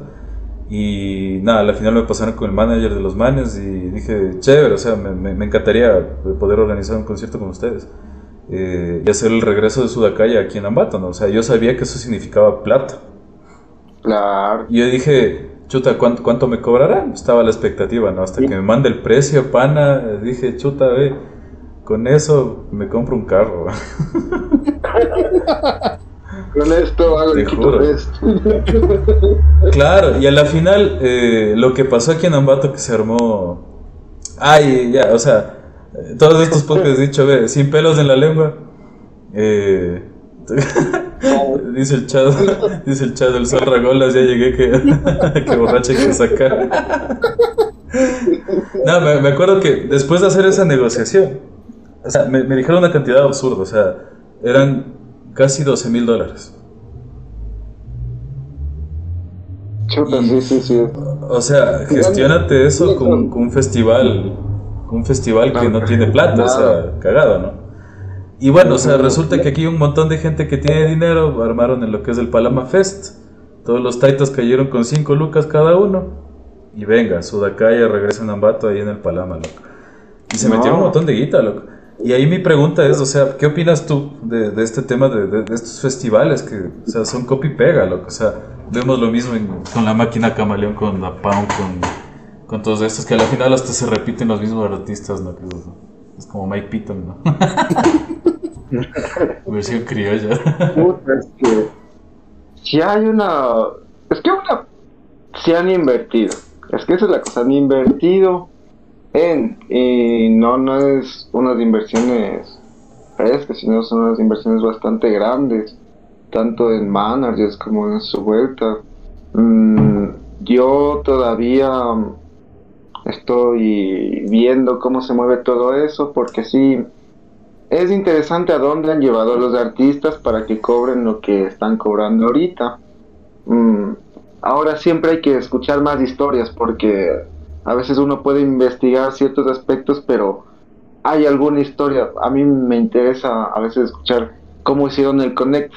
Y nada, al final me pasaron con el manager de los manes y dije, chévere, o sea, me, me, encantaría poder organizar un concierto con ustedes. Eh, y hacer el regreso de Sudacaya aquí en Ambato, ¿no? O sea, yo sabía que eso significaba plata. Claro. Y yo dije, chuta, ¿cuánto, cuánto me cobrarán? Estaba la expectativa, ¿no? Hasta que me mande el precio, pana, dije, chuta, ve, con eso me compro un carro. Con esto hago el Claro, y a la final, eh, lo que pasó aquí en Ambato que se armó. Ay, ya, o sea, todos estos podcasts he dicho, ve, sin pelos en la lengua. Eh, dice el chado, dice el chado, el sol ragolas, ya llegué que, que borracha que sacar. no, me, acuerdo que después de hacer esa negociación, o sea, me, me dijeron una cantidad absurda, o sea, eran casi 12 mil dólares. sí, sí, sí. O sea, gestionate eso con, un festival, un festival que no tiene plata, o sea, cagado, ¿no? Y bueno, o sea, resulta que aquí un montón de gente que tiene dinero armaron en lo que es el Palama Fest. Todos los taitos cayeron con 5 lucas cada uno. Y venga, Sudacaya regresa en Ambato ahí en el Palama, loco. Y se metieron un montón de guita, loco. Y ahí mi pregunta es, o sea, ¿qué opinas tú de, de este tema de, de, estos festivales que, o sea, son copy pega, loco? O sea, vemos lo mismo con la máquina camaleón, con la Pound, con, con todos estos, que al final hasta se repiten los mismos artistas, ¿no? es, como Mike Piton, ¿no? Versión criolla. es que si hay una... Es que una... Se han invertido. Es que esa es la cosa, han invertido en, y no, no es unas inversiones frescas, sino son unas inversiones bastante grandes, tanto en managers como en su vuelta. Mm, yo todavía estoy viendo cómo se mueve todo eso, porque sí, es interesante a dónde han llevado los artistas para que cobren lo que están cobrando ahorita. Mm, ahora siempre hay que escuchar más historias porque a veces uno puede investigar ciertos aspectos, pero hay alguna historia. A mí me interesa a veces escuchar cómo hicieron el connect.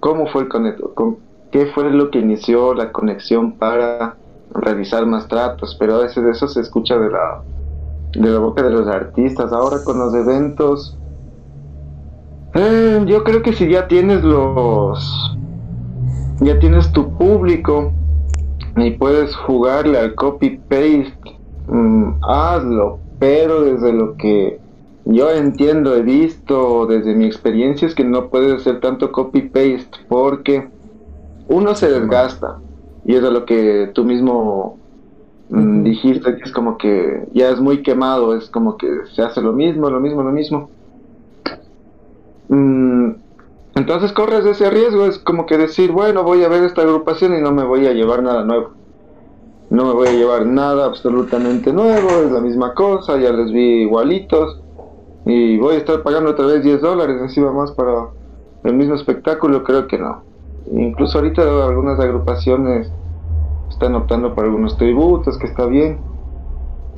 ¿Cómo fue el connect? ¿Con ¿Qué fue lo que inició la conexión para realizar más tratos? Pero a veces eso se escucha de la, de la boca de los artistas. Ahora con los eventos, eh, yo creo que si ya tienes los... Ya tienes tu público, y puedes jugarle al copy-paste, mm, hazlo, pero desde lo que yo entiendo, he visto desde mi experiencia es que no puedes hacer tanto copy-paste porque uno se desgasta y es de lo que tú mismo mm, dijiste que es como que ya es muy quemado, es como que se hace lo mismo, lo mismo, lo mismo. Mm, entonces corres ese riesgo, es como que decir, bueno, voy a ver esta agrupación y no me voy a llevar nada nuevo. no me voy a llevar nada absolutamente nuevo, es la misma cosa, ya les vi igualitos y voy a estar pagando otra vez 10 dólares encima más para el mismo espectáculo, creo que no. Incluso ahorita algunas agrupaciones están optando por algunos tributos, que está bien,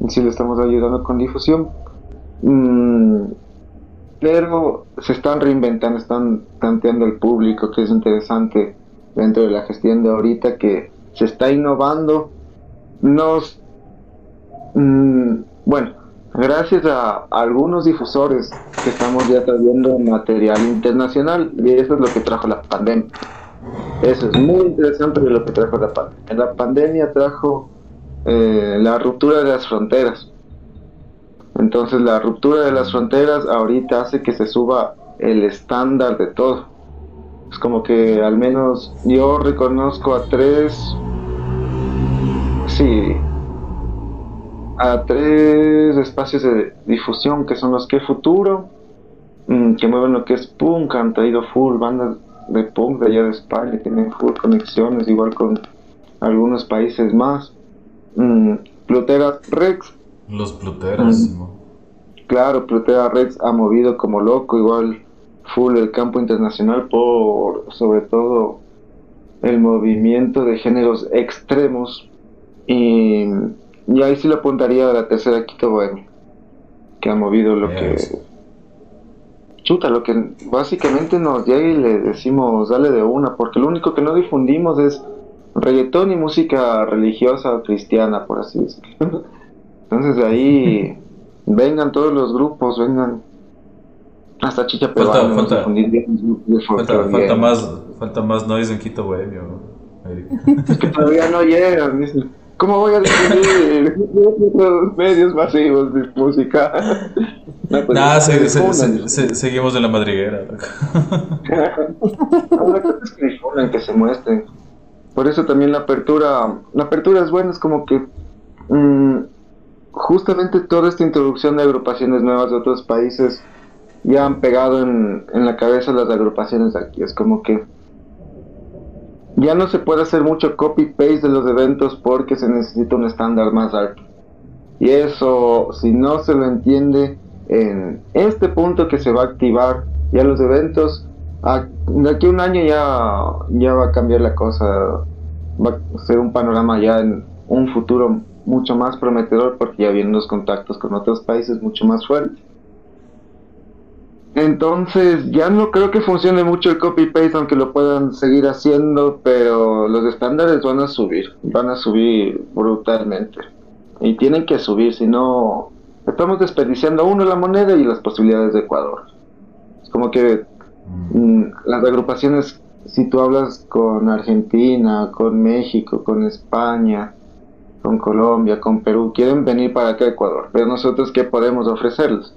y si le estamos ayudando con difusión. Mm, pero se están reinventando, están tanteando el público, que es interesante dentro de la gestión de ahorita, que se está innovando. Nos, mm, bueno, gracias a, algunos difusores que estamos ya trayendo material internacional, y eso es lo que trajo la pandemia. Eso es muy interesante de lo que trajo la pandemia. La pandemia trajo eh, la ruptura de las fronteras. Entonces la ruptura de las fronteras ahorita hace que se suba el estándar de todo. Es como que al menos yo reconozco a tres, sí, a tres espacios de difusión que son los que Futuro, mm, que mueven lo que es punk, han traído full bandas de punk de allá de España, tienen full conexiones, igual con algunos países más. Mm, Plutera Rex. Los Pluteras. Mm. Claro, Plutera Rex ha movido como loco, igual full el campo internacional por sobre todo el movimiento de géneros extremos y, y ahí sí lo apuntaría a la tercera Quito Bohemia que ha movido lo que chuta lo que básicamente nos llega y le decimos dale de una porque lo único que no difundimos es reggaetón y música religiosa cristiana, por así decirlo. Entonces de ahí vengan todos los grupos, vengan hasta Chicha falta, falta, falta, falta, más, falta más noise en Quito Bohemio. Es que todavía no llegan. ¿Cómo voy a difundir los medios masivos de música? No, pues, nah, se, se, se, seguimos en la madriguera. la cosa es que difundan, que se muestren. Por eso también la apertura, la apertura es buena, es como que mm, justamente toda esta introducción de agrupaciones nuevas de otros países ya han pegado en, en la cabeza las agrupaciones de aquí. Es como que ya no se puede hacer mucho copy-paste de los eventos porque se necesita un estándar más alto. Y eso, si no se lo entiende en este punto que se va a activar ya los eventos, de aquí a un año ya, ya va a cambiar la cosa, va a ser un panorama ya en un futuro mucho más prometedor porque ya vienen los contactos con otros países mucho más fuertes. Entonces, ya no creo que funcione mucho el copy-paste, aunque lo puedan seguir haciendo, pero los estándares van a subir, van a subir brutalmente. Y tienen que subir, si no, estamos desperdiciando uno la moneda y las posibilidades de Ecuador. Es como que Mm, las agrupaciones, si tú hablas con Argentina, con México, con España, con Colombia, con Perú, quieren venir para acá a Ecuador, pero nosotros qué podemos ofrecerles?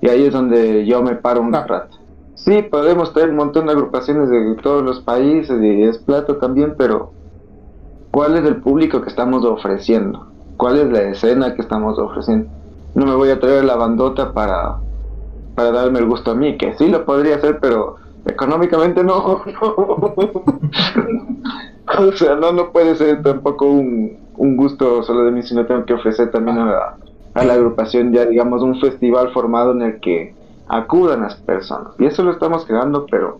Y ahí es donde yo me paro un rato. Sí, podemos tener un montón de agrupaciones de todos los países y es plato también, pero ¿cuál es el público que estamos ofreciendo? ¿Cuál es la escena que estamos ofreciendo? No me voy a traer la bandota para para darme el gusto a mí, que sí lo podría hacer, pero económicamente no. o sea, no, no puede ser tampoco un, un gusto solo de mí, sino tengo que ofrecer también a la, agrupación ya, digamos, un festival formado en el que acudan las personas. Y eso lo estamos creando, pero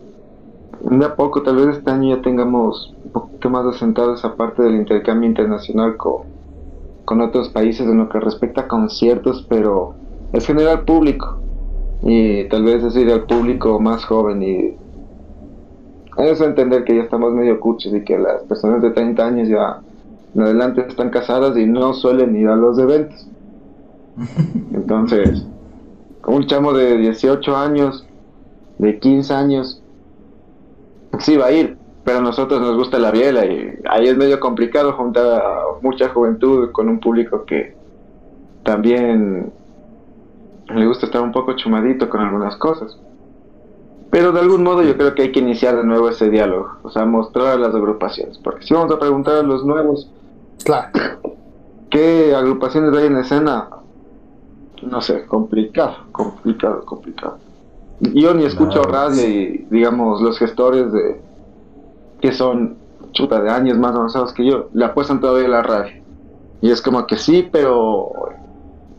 de a poco, tal vez este año ya tengamos un poquito más asentado esa parte del intercambio internacional con, con otros países en lo que respecta a conciertos, pero es general público y tal vez decir al público más joven y eso entender que ya estamos medio cuches y que las personas de 30 años ya en adelante están casadas y no suelen ir a los eventos. Entonces, un chamo de 18 años, de 15 años, sí va a ir, pero a nosotros nos gusta la biela y ahí es medio complicado juntar a mucha juventud con un público que también le gusta estar un poco chumadito con algunas cosas. Pero de algún modo yo creo que hay que iniciar de nuevo ese diálogo, o sea, mostrar a las agrupaciones, porque si vamos a preguntar a los nuevos, claro. ¿qué agrupaciones hay en escena? No sé, complicado, complicado, complicado. Yo ni escucho radio y, digamos, los gestores de que son chuta de años más avanzados que yo, le apuestan todavía a la radio. Y es como que sí, pero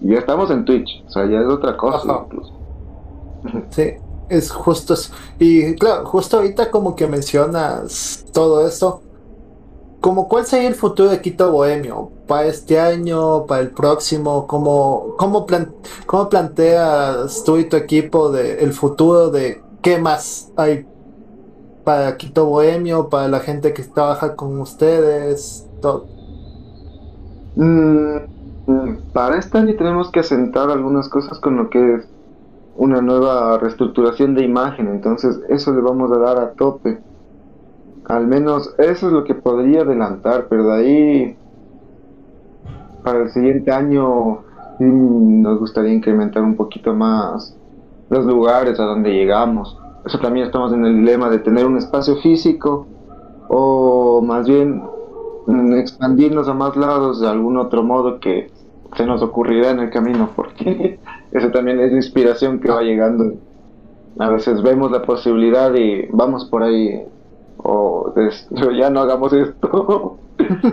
ya estamos en Twitch, o sea, ya es otra cosa incluso. Sí, es justo eso. Y claro, justo ahorita como que mencionas todo esto, como cuál sería el futuro de Quito Bohemio para este año, para el próximo, cómo, cómo, cómo planteas tú y tu equipo el futuro de qué más hay para Quito Bohemio, para la gente que trabaja con ustedes, todo. Mm, para este año tenemos que asentar algunas cosas con lo que es una nueva reestructuración de imagen, entonces eso le vamos a dar a tope. Al menos eso es lo que podría adelantar, pero de ahí para el siguiente año nos gustaría incrementar un poquito más los lugares a donde llegamos. Eso también estamos en el dilema de tener un espacio físico o más bien mm, expandirnos a más lados de algún otro modo que se nos ocurrirá en el camino, porque eso también es inspiración que va llegando. A veces vemos la posibilidad y vamos por ahí, o ya no hagamos esto,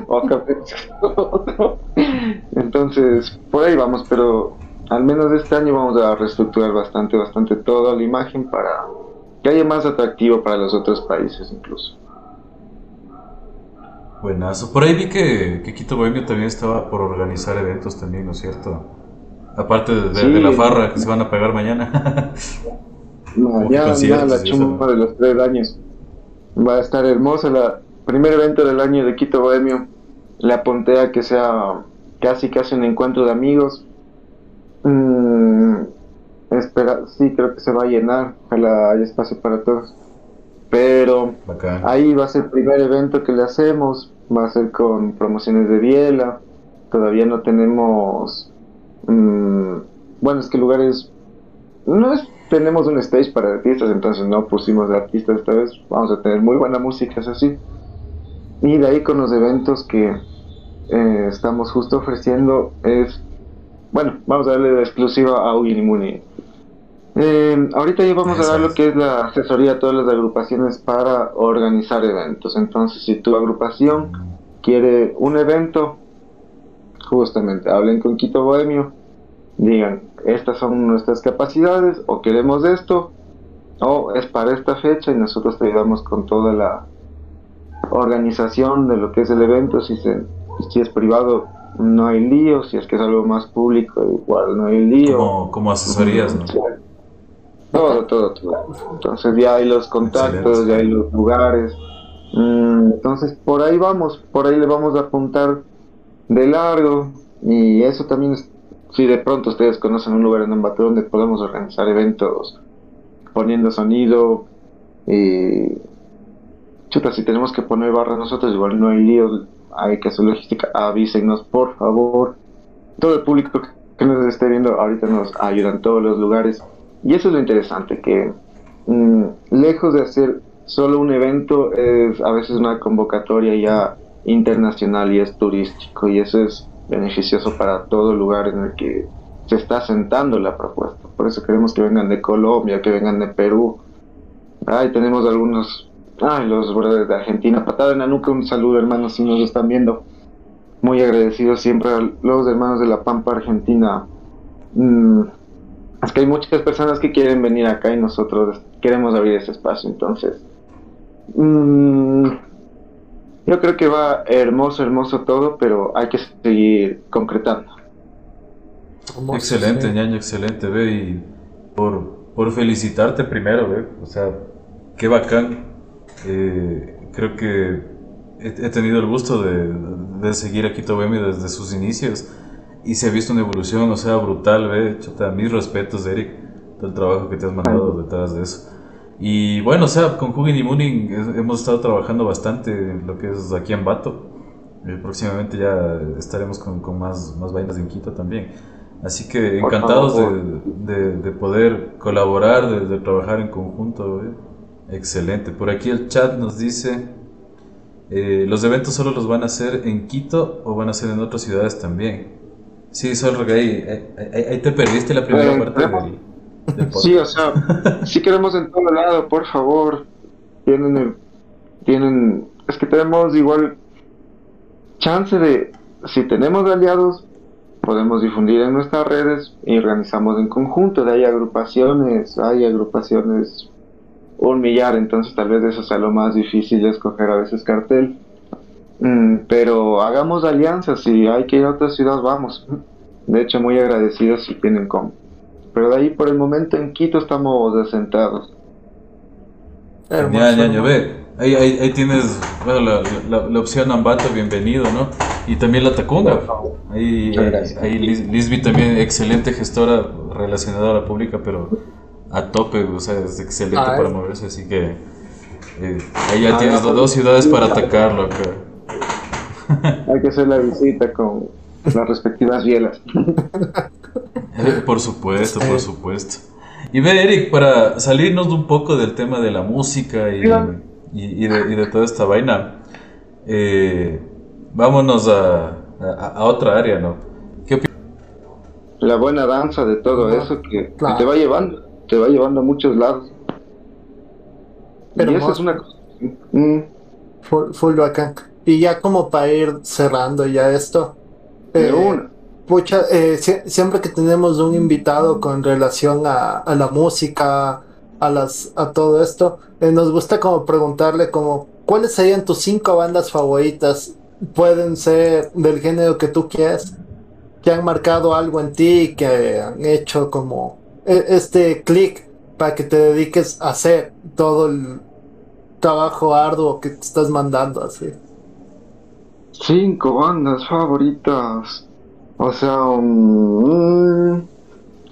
o esto. Entonces, por ahí vamos, pero al menos este año vamos a reestructurar bastante, bastante toda la imagen para que haya más atractivo para los otros países incluso. Buenazo. Por ahí vi que, que Quito Bohemio también estaba por organizar eventos también, ¿no es cierto? Aparte de, la farra que se van a pagar mañana. ya, ya la chumba de los tres años. Va a estar hermosa el primer evento del año de Quito Bohemio. Le apunté a que sea casi casi un encuentro de amigos. Mm, espera, sí, creo que se va a llenar. Ojalá haya espacio para todos. Pero ahí va a ser el primer evento que le hacemos, va a ser con promociones de biela, todavía no tenemos, mm, bueno, es que lugares, no es, tenemos un stage para artistas, entonces no pusimos de artistas esta vez, vamos a tener muy buena música, es así. Y de ahí con los eventos que eh, estamos justo ofreciendo es, bueno, vamos a darle la exclusiva a Ugin Muni eh, ahorita ya vamos a dar lo que es la asesoría a todas las agrupaciones para organizar eventos. Entonces, si tu agrupación quiere un evento, justamente hablen con Quito Bohemio, digan, estas son nuestras capacidades o queremos esto, o es para esta fecha y nosotros te ayudamos con toda la organización de lo que es el evento. Si, se, si es privado, no hay lío, si es que es algo más público, igual no hay lío. Como, como asesorías, ¿no? Todo, todo, todo. Entonces ya hay los contactos, ya hay los lugares. Mm, entonces por ahí vamos, por ahí le vamos a apuntar de largo. Y eso también, si de pronto ustedes conocen un lugar en Ambato donde podemos organizar eventos poniendo sonido. Y chuta, si tenemos que poner barra nosotros, igual no hay lío, hay que hacer logística. Avísenos, por favor. Todo el público que nos esté viendo ahorita nos ayudan todos los lugares y eso es lo interesante, que mm, lejos de hacer solo un evento, es a veces una convocatoria ya internacional y es turístico y eso es beneficioso para todo lugar en el que se está sentando la propuesta. Por eso queremos que vengan de Colombia, que vengan de Perú. Ay, tenemos algunos, ay, los brothers de Argentina. Patada en la nuca, un saludo hermanos si nos están viendo. Muy agradecidos siempre a los hermanos de la Pampa Argentina. Mm, es que hay muchas personas que quieren venir acá y nosotros queremos abrir ese espacio. Entonces, mm, yo creo que va hermoso, hermoso todo, pero hay que seguir concretando. Excelente, ñaño, excelente, ve, y por, por felicitarte primero, ve, o sea, qué bacán. Eh, creo que he, tenido el gusto de, de seguir a Quito Bemi desde sus inicios y se ha visto una evolución, o sea, brutal, ve, chota, mis respetos, Eric, todo el trabajo que te has mandado detrás de eso. Y bueno, o sea, con Hugin y Mooning hemos estado trabajando bastante en lo que es aquí en Bato. Eh, próximamente ya estaremos con, con, más, más vainas en Quito también. Así que encantados de, de, poder colaborar, de, trabajar en conjunto. Excelente. Por aquí el chat nos dice, eh, ¿los eventos solo los van a hacer en Quito o van a ser en otras ciudades también? Sí, solo que ahí, ahí, te perdiste la primera eh, parte del, Sí, o sea, si queremos en todo lado, por favor. Tienen, tienen, es que tenemos igual chance de si tenemos aliados, podemos difundir en nuestras redes y organizamos en conjunto. De ahí agrupaciones, hay agrupaciones un millar, entonces tal vez eso sea lo más difícil de escoger a veces cartel. Mm, pero hagamos alianzas, si hay que ir a otra ciudad, vamos. De hecho, muy agradecidos si tienen como. Pero de ahí por el momento en Quito estamos asentados. Ya, ya, ya ve. Ahí, ahí, ahí, tienes bueno, la, la, la, opción Ambato, bienvenido, ¿no? Y también la Tacunga. Ahí, ahí Lisby también, excelente gestora relacionada a la pública, pero a tope, o sea, es excelente ah, para moverse, así que eh, ahí ya ah, tienes dos ciudades para atacarlo acá. Hay que hacer la visita con las respectivas bielas. Por supuesto, por supuesto. Y ve, Eric, para salirnos un poco del tema de la música y, y, de, y de, toda esta vaina, eh, vámonos a, a, otra área, ¿no? ¿Qué la buena danza de todo eso que, que te va llevando te va llevando a muchos lados. Pero y esa es una cosa. Mm. Full, bacán. Y ya como para ir cerrando ya esto. Eh, pucha, eh, siempre que tenemos un invitado con relación a, a la música, a las a todo esto, eh, nos gusta como preguntarle como cuáles serían tus cinco bandas favoritas. Pueden ser del género que tú quieras, que han marcado algo en ti, que han hecho como e, este clic para que te dediques a hacer todo el trabajo arduo que te estás mandando así. Cinco bandas favoritas. O sea, um,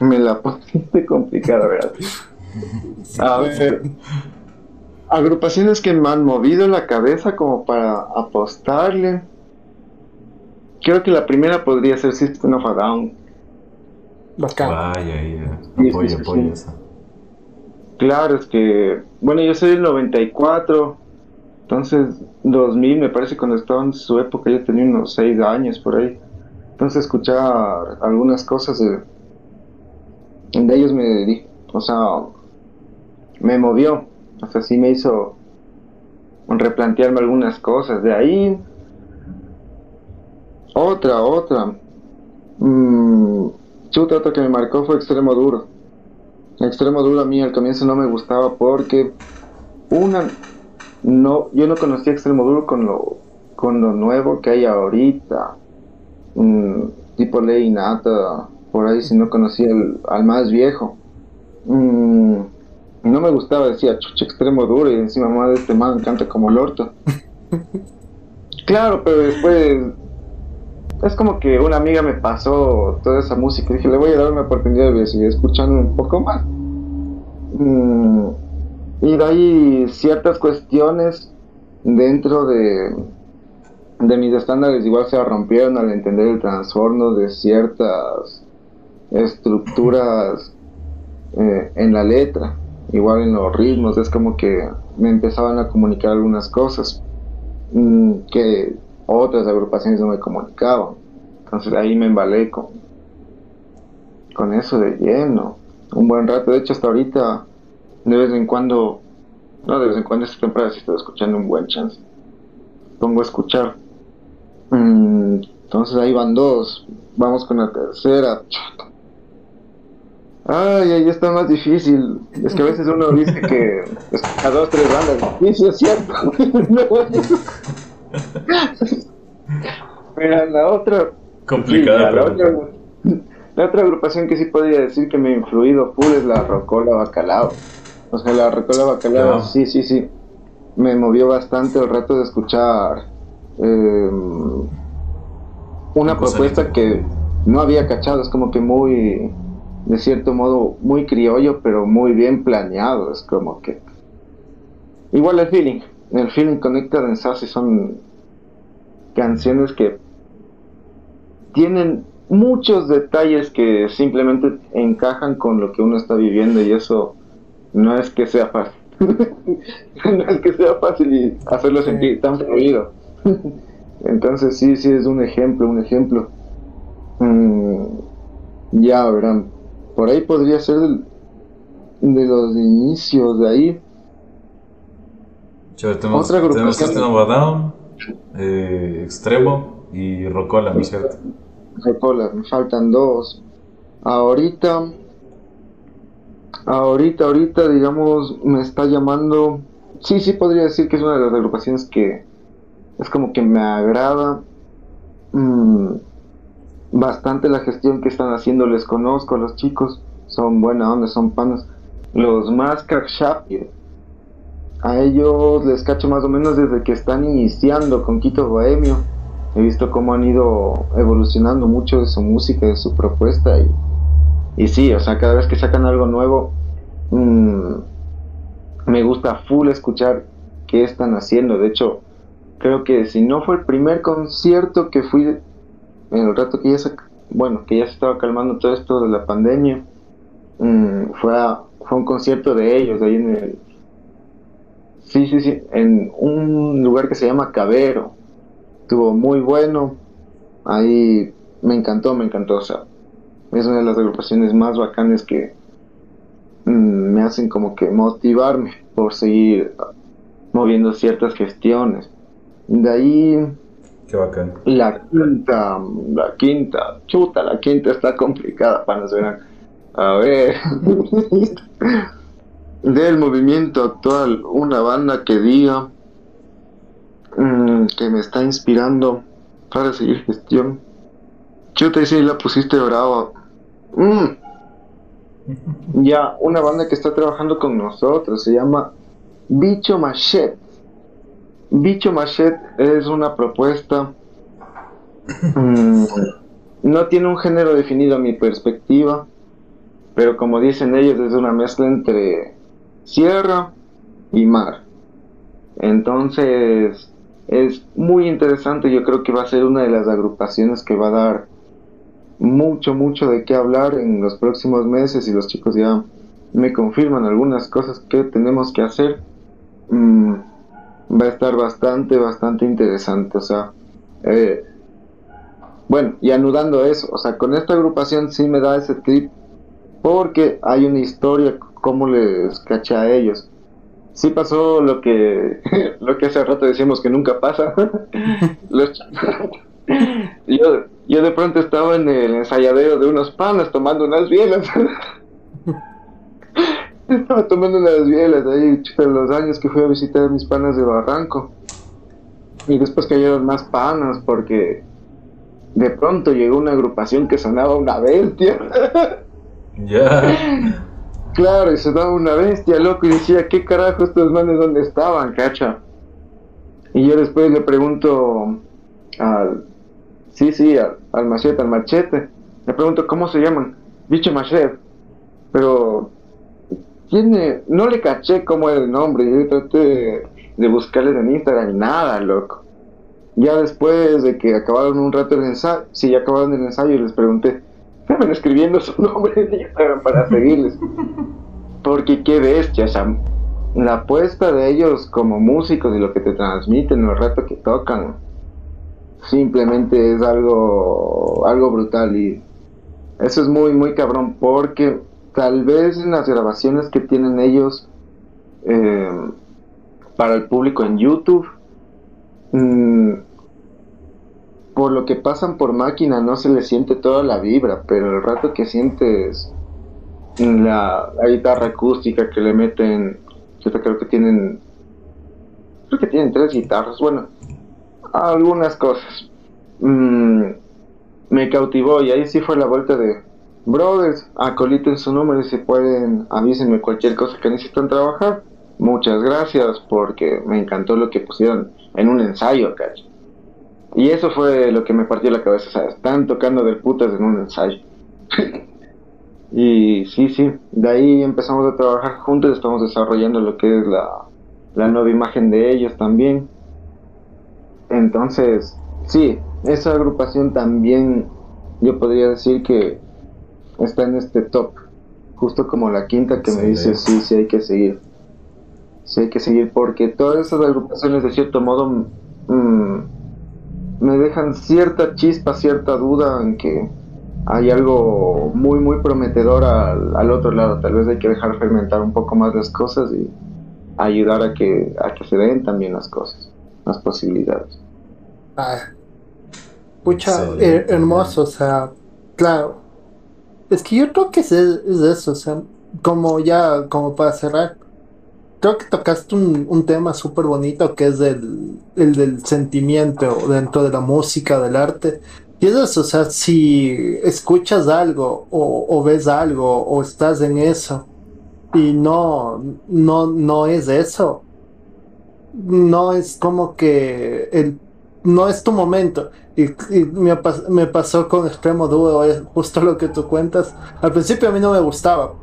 me la pusiste complicada, ¿verdad? A ver, agrupaciones que me han movido la cabeza como para apostarle. Creo que la primera podría ser System of a Down. Vaya, Apoyo, apoyo Claro, es que, bueno, yo soy del 94, entonces 2000 me parece cuando estaba en su época yo tenía unos 6 años por ahí. Entonces escuchar algunas cosas de, ellos me, o sea, me movió, o sea, sí me hizo replantearme algunas cosas. De ahí, otra, otra. Mmm, Chuta, otro que me marcó fue Extremo Duro. Extremo Duro a mí al comienzo no me gustaba porque una no yo no conocía Extremo Duro con lo con lo nuevo que hay ahorita. tipo Ley Nata, por ahí si no conocía al más viejo. Mm, no me gustaba, decía chucha extremo duro y encima más de este man canta como el orto. claro, pero después es como que una amiga me pasó toda esa música y dije, le voy a dar una oportunidad de seguir escuchando un poco más. Mm, y ahí ciertas cuestiones dentro de, de mis estándares igual se rompieron al entender el trastorno de ciertas estructuras eh, en la letra, igual en los ritmos, es como que me empezaban a comunicar algunas cosas mm, que otras agrupaciones no me comunicaban. Entonces ahí me embalé con, con eso de lleno. Un buen rato, de hecho hasta ahorita, de vez en cuando, no de vez en cuando esta temporada sí estoy escuchando un buen chance. Pongo a escuchar. Mm, entonces ahí van dos. Vamos con la tercera. Ay, ahí está más difícil. Es que a veces uno dice que a dos, tres bandas. Sí, sí, es cierto. Mira, la otra. Complicada. la, otra, agrupación que sí podría decir que me ha influido full es la Rocola Bacalao. O sea, la Rocola Bacalao, sí, sí, sí. Me movió bastante el rato de escuchar em, una propuesta que no había cachado. Es como que muy, de cierto modo, muy criollo, pero muy bien planeado. Es como que. Igual el feeling. El feeling Connected en Sassy son canciones que tienen muchos detalles que simplemente encajan con lo que uno está viviendo y eso no es que sea fácil. no es que sea fácil hacerlo sentir tan fluido. Entonces sí, sí es un ejemplo, un ejemplo. Mm, ya verán, por ahí podría ser de los inicios de ahí. Otra agrupación. Tenemos eh, extremo. y Rocola, ¿no es cierto? Rocola, me faltan dos. Ahorita, ahorita, ahorita, digamos, me está llamando. Sí, sí, podría decir que es una de las agrupaciones que es como que me agrada mm, bastante la gestión que están haciendo. Les conozco a los chicos, son buena onda, son panas. Los más Shapir, a ellos les cacho más o menos desde que están iniciando con Quito Bohemio. He visto cómo han ido evolucionando mucho de su música, de su propuesta y y sí, o sea, cada vez que sacan algo nuevo, mm, me gusta full escuchar qué están haciendo. De hecho, creo que si no fue el primer concierto que fui en el rato que ya se, bueno, que ya se estaba calmando todo esto de la pandemia, mm, fue, fue un concierto de ellos ahí en el Sí, sí, sí, en un lugar que se llama Cabero. Estuvo muy bueno. Ahí me encantó, me encantó. O sea, es una de las agrupaciones más bacanas que me hacen como que motivarme por seguir moviendo ciertas gestiones. De ahí... Qué bacán. La quinta, la quinta, chuta, la quinta está complicada para nos verán. A ver. Del movimiento actual, una banda que diga mm, que me está inspirando para seguir gestión. Chuta, y si la pusiste brava. Mm. Ya, una banda que está trabajando con nosotros se llama Bicho Machete. Bicho Machete es una propuesta. Mm, no tiene un género definido a mi perspectiva, pero como dicen ellos, es una mezcla entre sierra y mar. Entonces, es muy interesante. Yo creo que va a ser una de las agrupaciones que va a dar mucho, mucho de qué hablar en los próximos meses y los chicos ya me confirman algunas cosas que tenemos que hacer. Mm, va a estar bastante, bastante interesante. O sea, eh, bueno, y anudando eso, o sea, con esta agrupación sí me da ese trip porque hay una historia, como les caché a ellos. Sí pasó lo que, lo que hace rato decíamos que nunca pasa. los, yo, yo de pronto estaba en el ensayadero de unos panas tomando unas bielas. estaba tomando unas bielas ahí, en los años que fui a visitar a mis panas de Barranco. Y después cayeron más panas porque de pronto llegó una agrupación que sonaba una bestia. Ya. Claro, y sonaba una bestia, loco, y decía, ¿qué carajo estos manes dónde estaban, cacha? Y yo después le pregunto al, Sí, sí, al, machete, al machete. Le pregunto cómo se llaman. Bicho machete. Pero tiene, no le caché cómo era el nombre. Yo traté de, buscarles en Instagram y nada, loco. Ya después de que acabaron un rato el ensayo, sí, ya acabaron el ensayo y les pregunté, estaban escribiendo su nombre en Instagram para seguirles. Porque qué bestia, sea, la apuesta de ellos como músicos y lo que te transmiten, el rato que tocan, simplemente es algo, algo brutal y eso es muy, muy cabrón porque tal vez en las grabaciones que tienen ellos eh, para el público en YouTube, mm, por lo que pasan por máquina no se les siente toda la vibra, pero el rato que sientes la, la guitarra acústica que le meten, yo creo que tienen, creo que tienen tres guitarras, bueno, algunas cosas. Mm, me cautivó y ahí sí fue la vuelta de brothers, acoliten su número y si pueden avísenme cualquier cosa que necesitan trabajar. Muchas gracias porque me encantó lo que pusieron en un ensayo. Y eso fue lo que me partió la cabeza, sea, están tocando del putas en un ensayo. y sí, sí, de ahí empezamos a trabajar juntos, estamos desarrollando lo que es la, la nueva imagen de ellos también. Entonces, sí, esa agrupación también yo podría decir que está en este top, justo como la quinta que me dice sí, sí hay que seguir. Sí hay que seguir porque todas esas agrupaciones de cierto modo mm, me dejan cierta chispa, cierta duda en que hay algo muy muy prometedor al, al, otro lado. Tal vez hay que dejar fermentar un poco más las cosas y ayudar a que, a que se den también las cosas las posibilidades. Ah, Pucha, hermoso, o sea, claro. Es que yo creo que es, es eso, o sea, como ya, como para cerrar, creo que tocaste un, tema súper bonito que es el, el, del sentimiento dentro de la música, del arte. Y es eso, o sea, si escuchas algo o, ves algo o estás en eso y no, no, no es eso, no es como que el, no es tu momento. Y, me, me, pasó con Extremo es justo lo que tú cuentas. Al principio a mí no me gustaba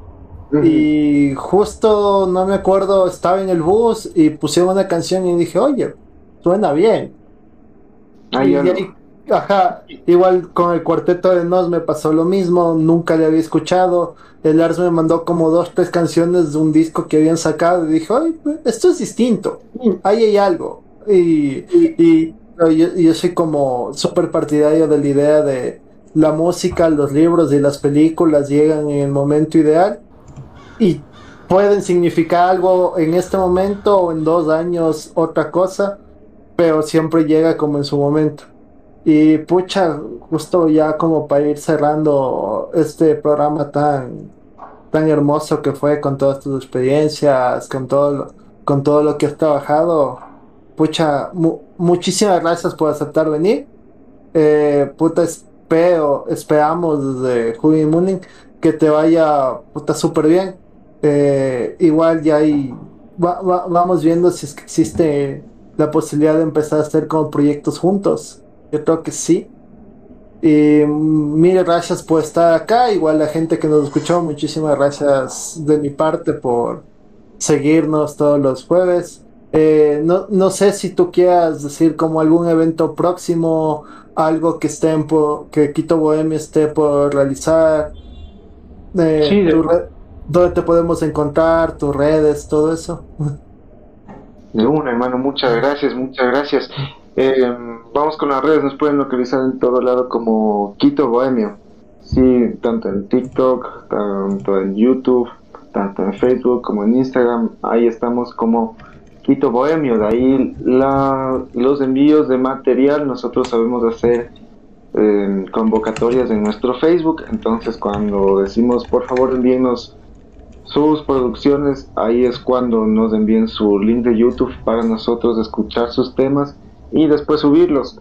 y justo, no me acuerdo, estaba en el bus y pusieron una canción y dije, oye, suena bien. Ajá, igual con el cuarteto de Nos me pasó lo mismo, nunca le había escuchado. El Ars me mandó como dos, tres canciones de un disco que habían sacado y dije, oye, esto es distinto, ahí hay algo. Y, y, yo, yo, soy como súper partidario de la idea de la música, los libros y las películas llegan en el momento ideal y pueden significar algo en este momento o en dos años otra cosa, pero siempre llega como en su momento. Y pucha, justo ya como para ir cerrando este programa tan, tan hermoso que fue con todas tus experiencias, con todo con todo lo que has trabajado, pucha, muchísimas gracias por aceptar venir. Eh, puta, espero, esperamos desde Judy Mooning que te vaya puta súper bien eh, igual ya vamos viendo si es que existe la posibilidad de empezar a hacer como proyectos juntos. Yo creo que sí. Y mm, mil gracias por estar acá. Igual la gente que nos escuchó, muchísimas gracias de mi parte por seguirnos todos los jueves. Eh, no, no sé si tú quieras decir como algún evento próximo, algo que esté que Quito Bohemia esté por realizar. Eh, sí, ¿Dónde te podemos encontrar? ¿Tus redes? Todo eso. De una, hermano, muchas gracias, muchas gracias. Eh, vamos con las redes, nos pueden localizar en todo lado como Quito Bohemio. Sí, tanto en TikTok, tanto en YouTube, tanto en Facebook como en Instagram. Ahí estamos como Quito Bohemio. De ahí la, los envíos de material nosotros sabemos hacer eh, convocatorias en nuestro Facebook. Entonces cuando decimos por favor envíenos sus producciones, ahí es cuando nos envíen su link de YouTube para nosotros escuchar sus temas y después subirlos.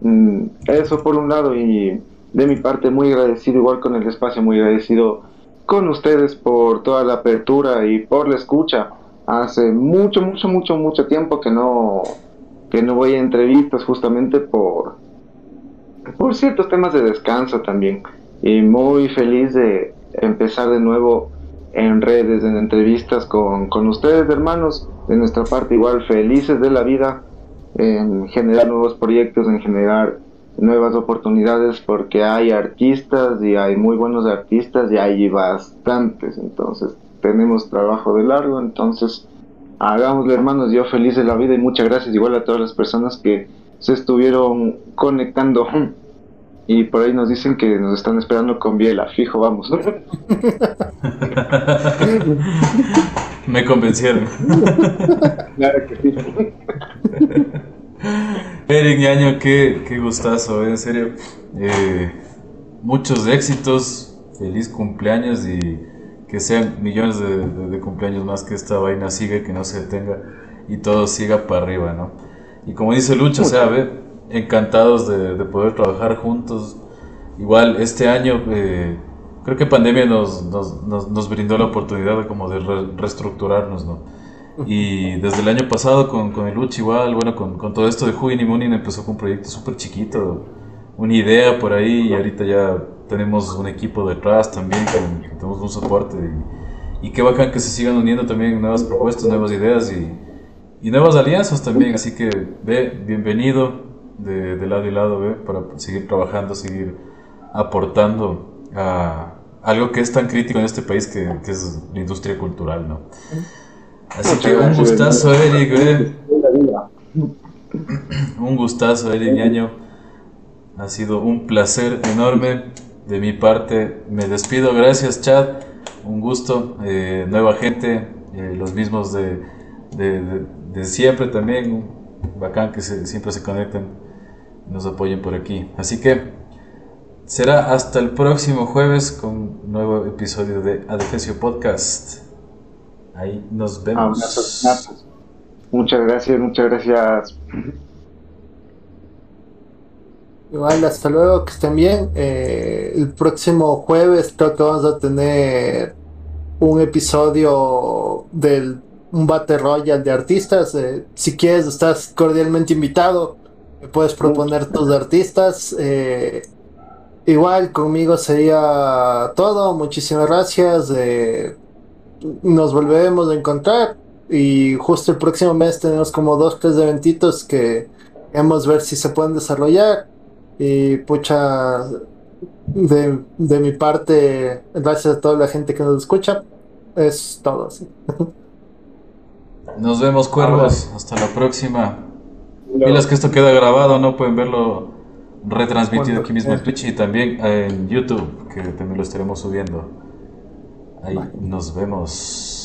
Mm, eso por un lado y de mi parte muy agradecido igual con el espacio, muy agradecido con ustedes por toda la apertura y por la escucha. Hace mucho, mucho, mucho, mucho tiempo que no que no voy a entrevistas justamente por por ciertos temas de descanso también y muy feliz de empezar de nuevo en redes, en entrevistas con, con ustedes, hermanos. De nuestra parte, igual felices de la vida, en generar nuevos proyectos, en generar nuevas oportunidades, porque hay artistas y hay muy buenos artistas y hay bastantes. Entonces, tenemos trabajo de largo. Entonces, hagámoslo, hermanos. Yo feliz de la vida y muchas gracias, igual a todas las personas que se estuvieron conectando y por ahí nos dicen que nos están esperando con biela, fijo, vamos. Me convencieron. Claro que sí. Eric Ñaño, qué, qué gustazo, eh, en serio. Eh, muchos éxitos, feliz cumpleaños y que sean millones de, cumpleaños más que esta vaina siga, que no se detenga y todo siga para arriba, ¿no? Y como dice Lucha, o sea, ve, encantados de, poder trabajar juntos. Igual este año eh, creo que pandemia nos, nos, nos, brindó la oportunidad de como de reestructurarnos, ¿no? Y desde el año pasado con, con el Luch igual, bueno, con, con, todo esto de Huyin y Moonin empezó con un proyecto súper chiquito, una idea por ahí y ahorita ya tenemos un equipo detrás también, que, tenemos un soporte y, y, qué bacán que se sigan uniendo también nuevas propuestas, nuevas ideas y, y nuevas alianzas también, así que ve, bienvenido, de, lado y lado, para seguir trabajando, seguir aportando a algo que es tan crítico en este país que, es la industria cultural, ¿no? Así que un gustazo, Eric, Un gustazo, Eric Ñaño. Ha sido un placer enorme de mi parte. Me despido, gracias, Chad. Un gusto. Eh, nueva gente, eh, los mismos de, de, siempre también. Bacán que siempre se conecten nos apoyen por aquí. Así que será hasta el próximo jueves con un nuevo episodio de Adefesio Podcast. Ahí nos vemos. Muchas gracias, muchas gracias. Igual, hasta luego, que estén bien. Eh, el próximo jueves creo que vamos a tener un episodio del un Battle Royale de artistas. Eh, si quieres, estás cordialmente invitado. Puedes proponer tus artistas. Eh, igual conmigo sería todo. Muchísimas gracias. nos volveremos a encontrar. Y justo el próximo mes tenemos como dos, tres eventitos que queremos ver si se pueden desarrollar. Y pucha, de, de mi parte, gracias a toda la gente que nos escucha. Es todo. ¿sí? Nos vemos, cuervos. Hasta la próxima. Y los que esto queda grabado, no pueden verlo retransmitido aquí mismo en Twitch y también en YouTube, que también lo estaremos subiendo. Ahí nos vemos.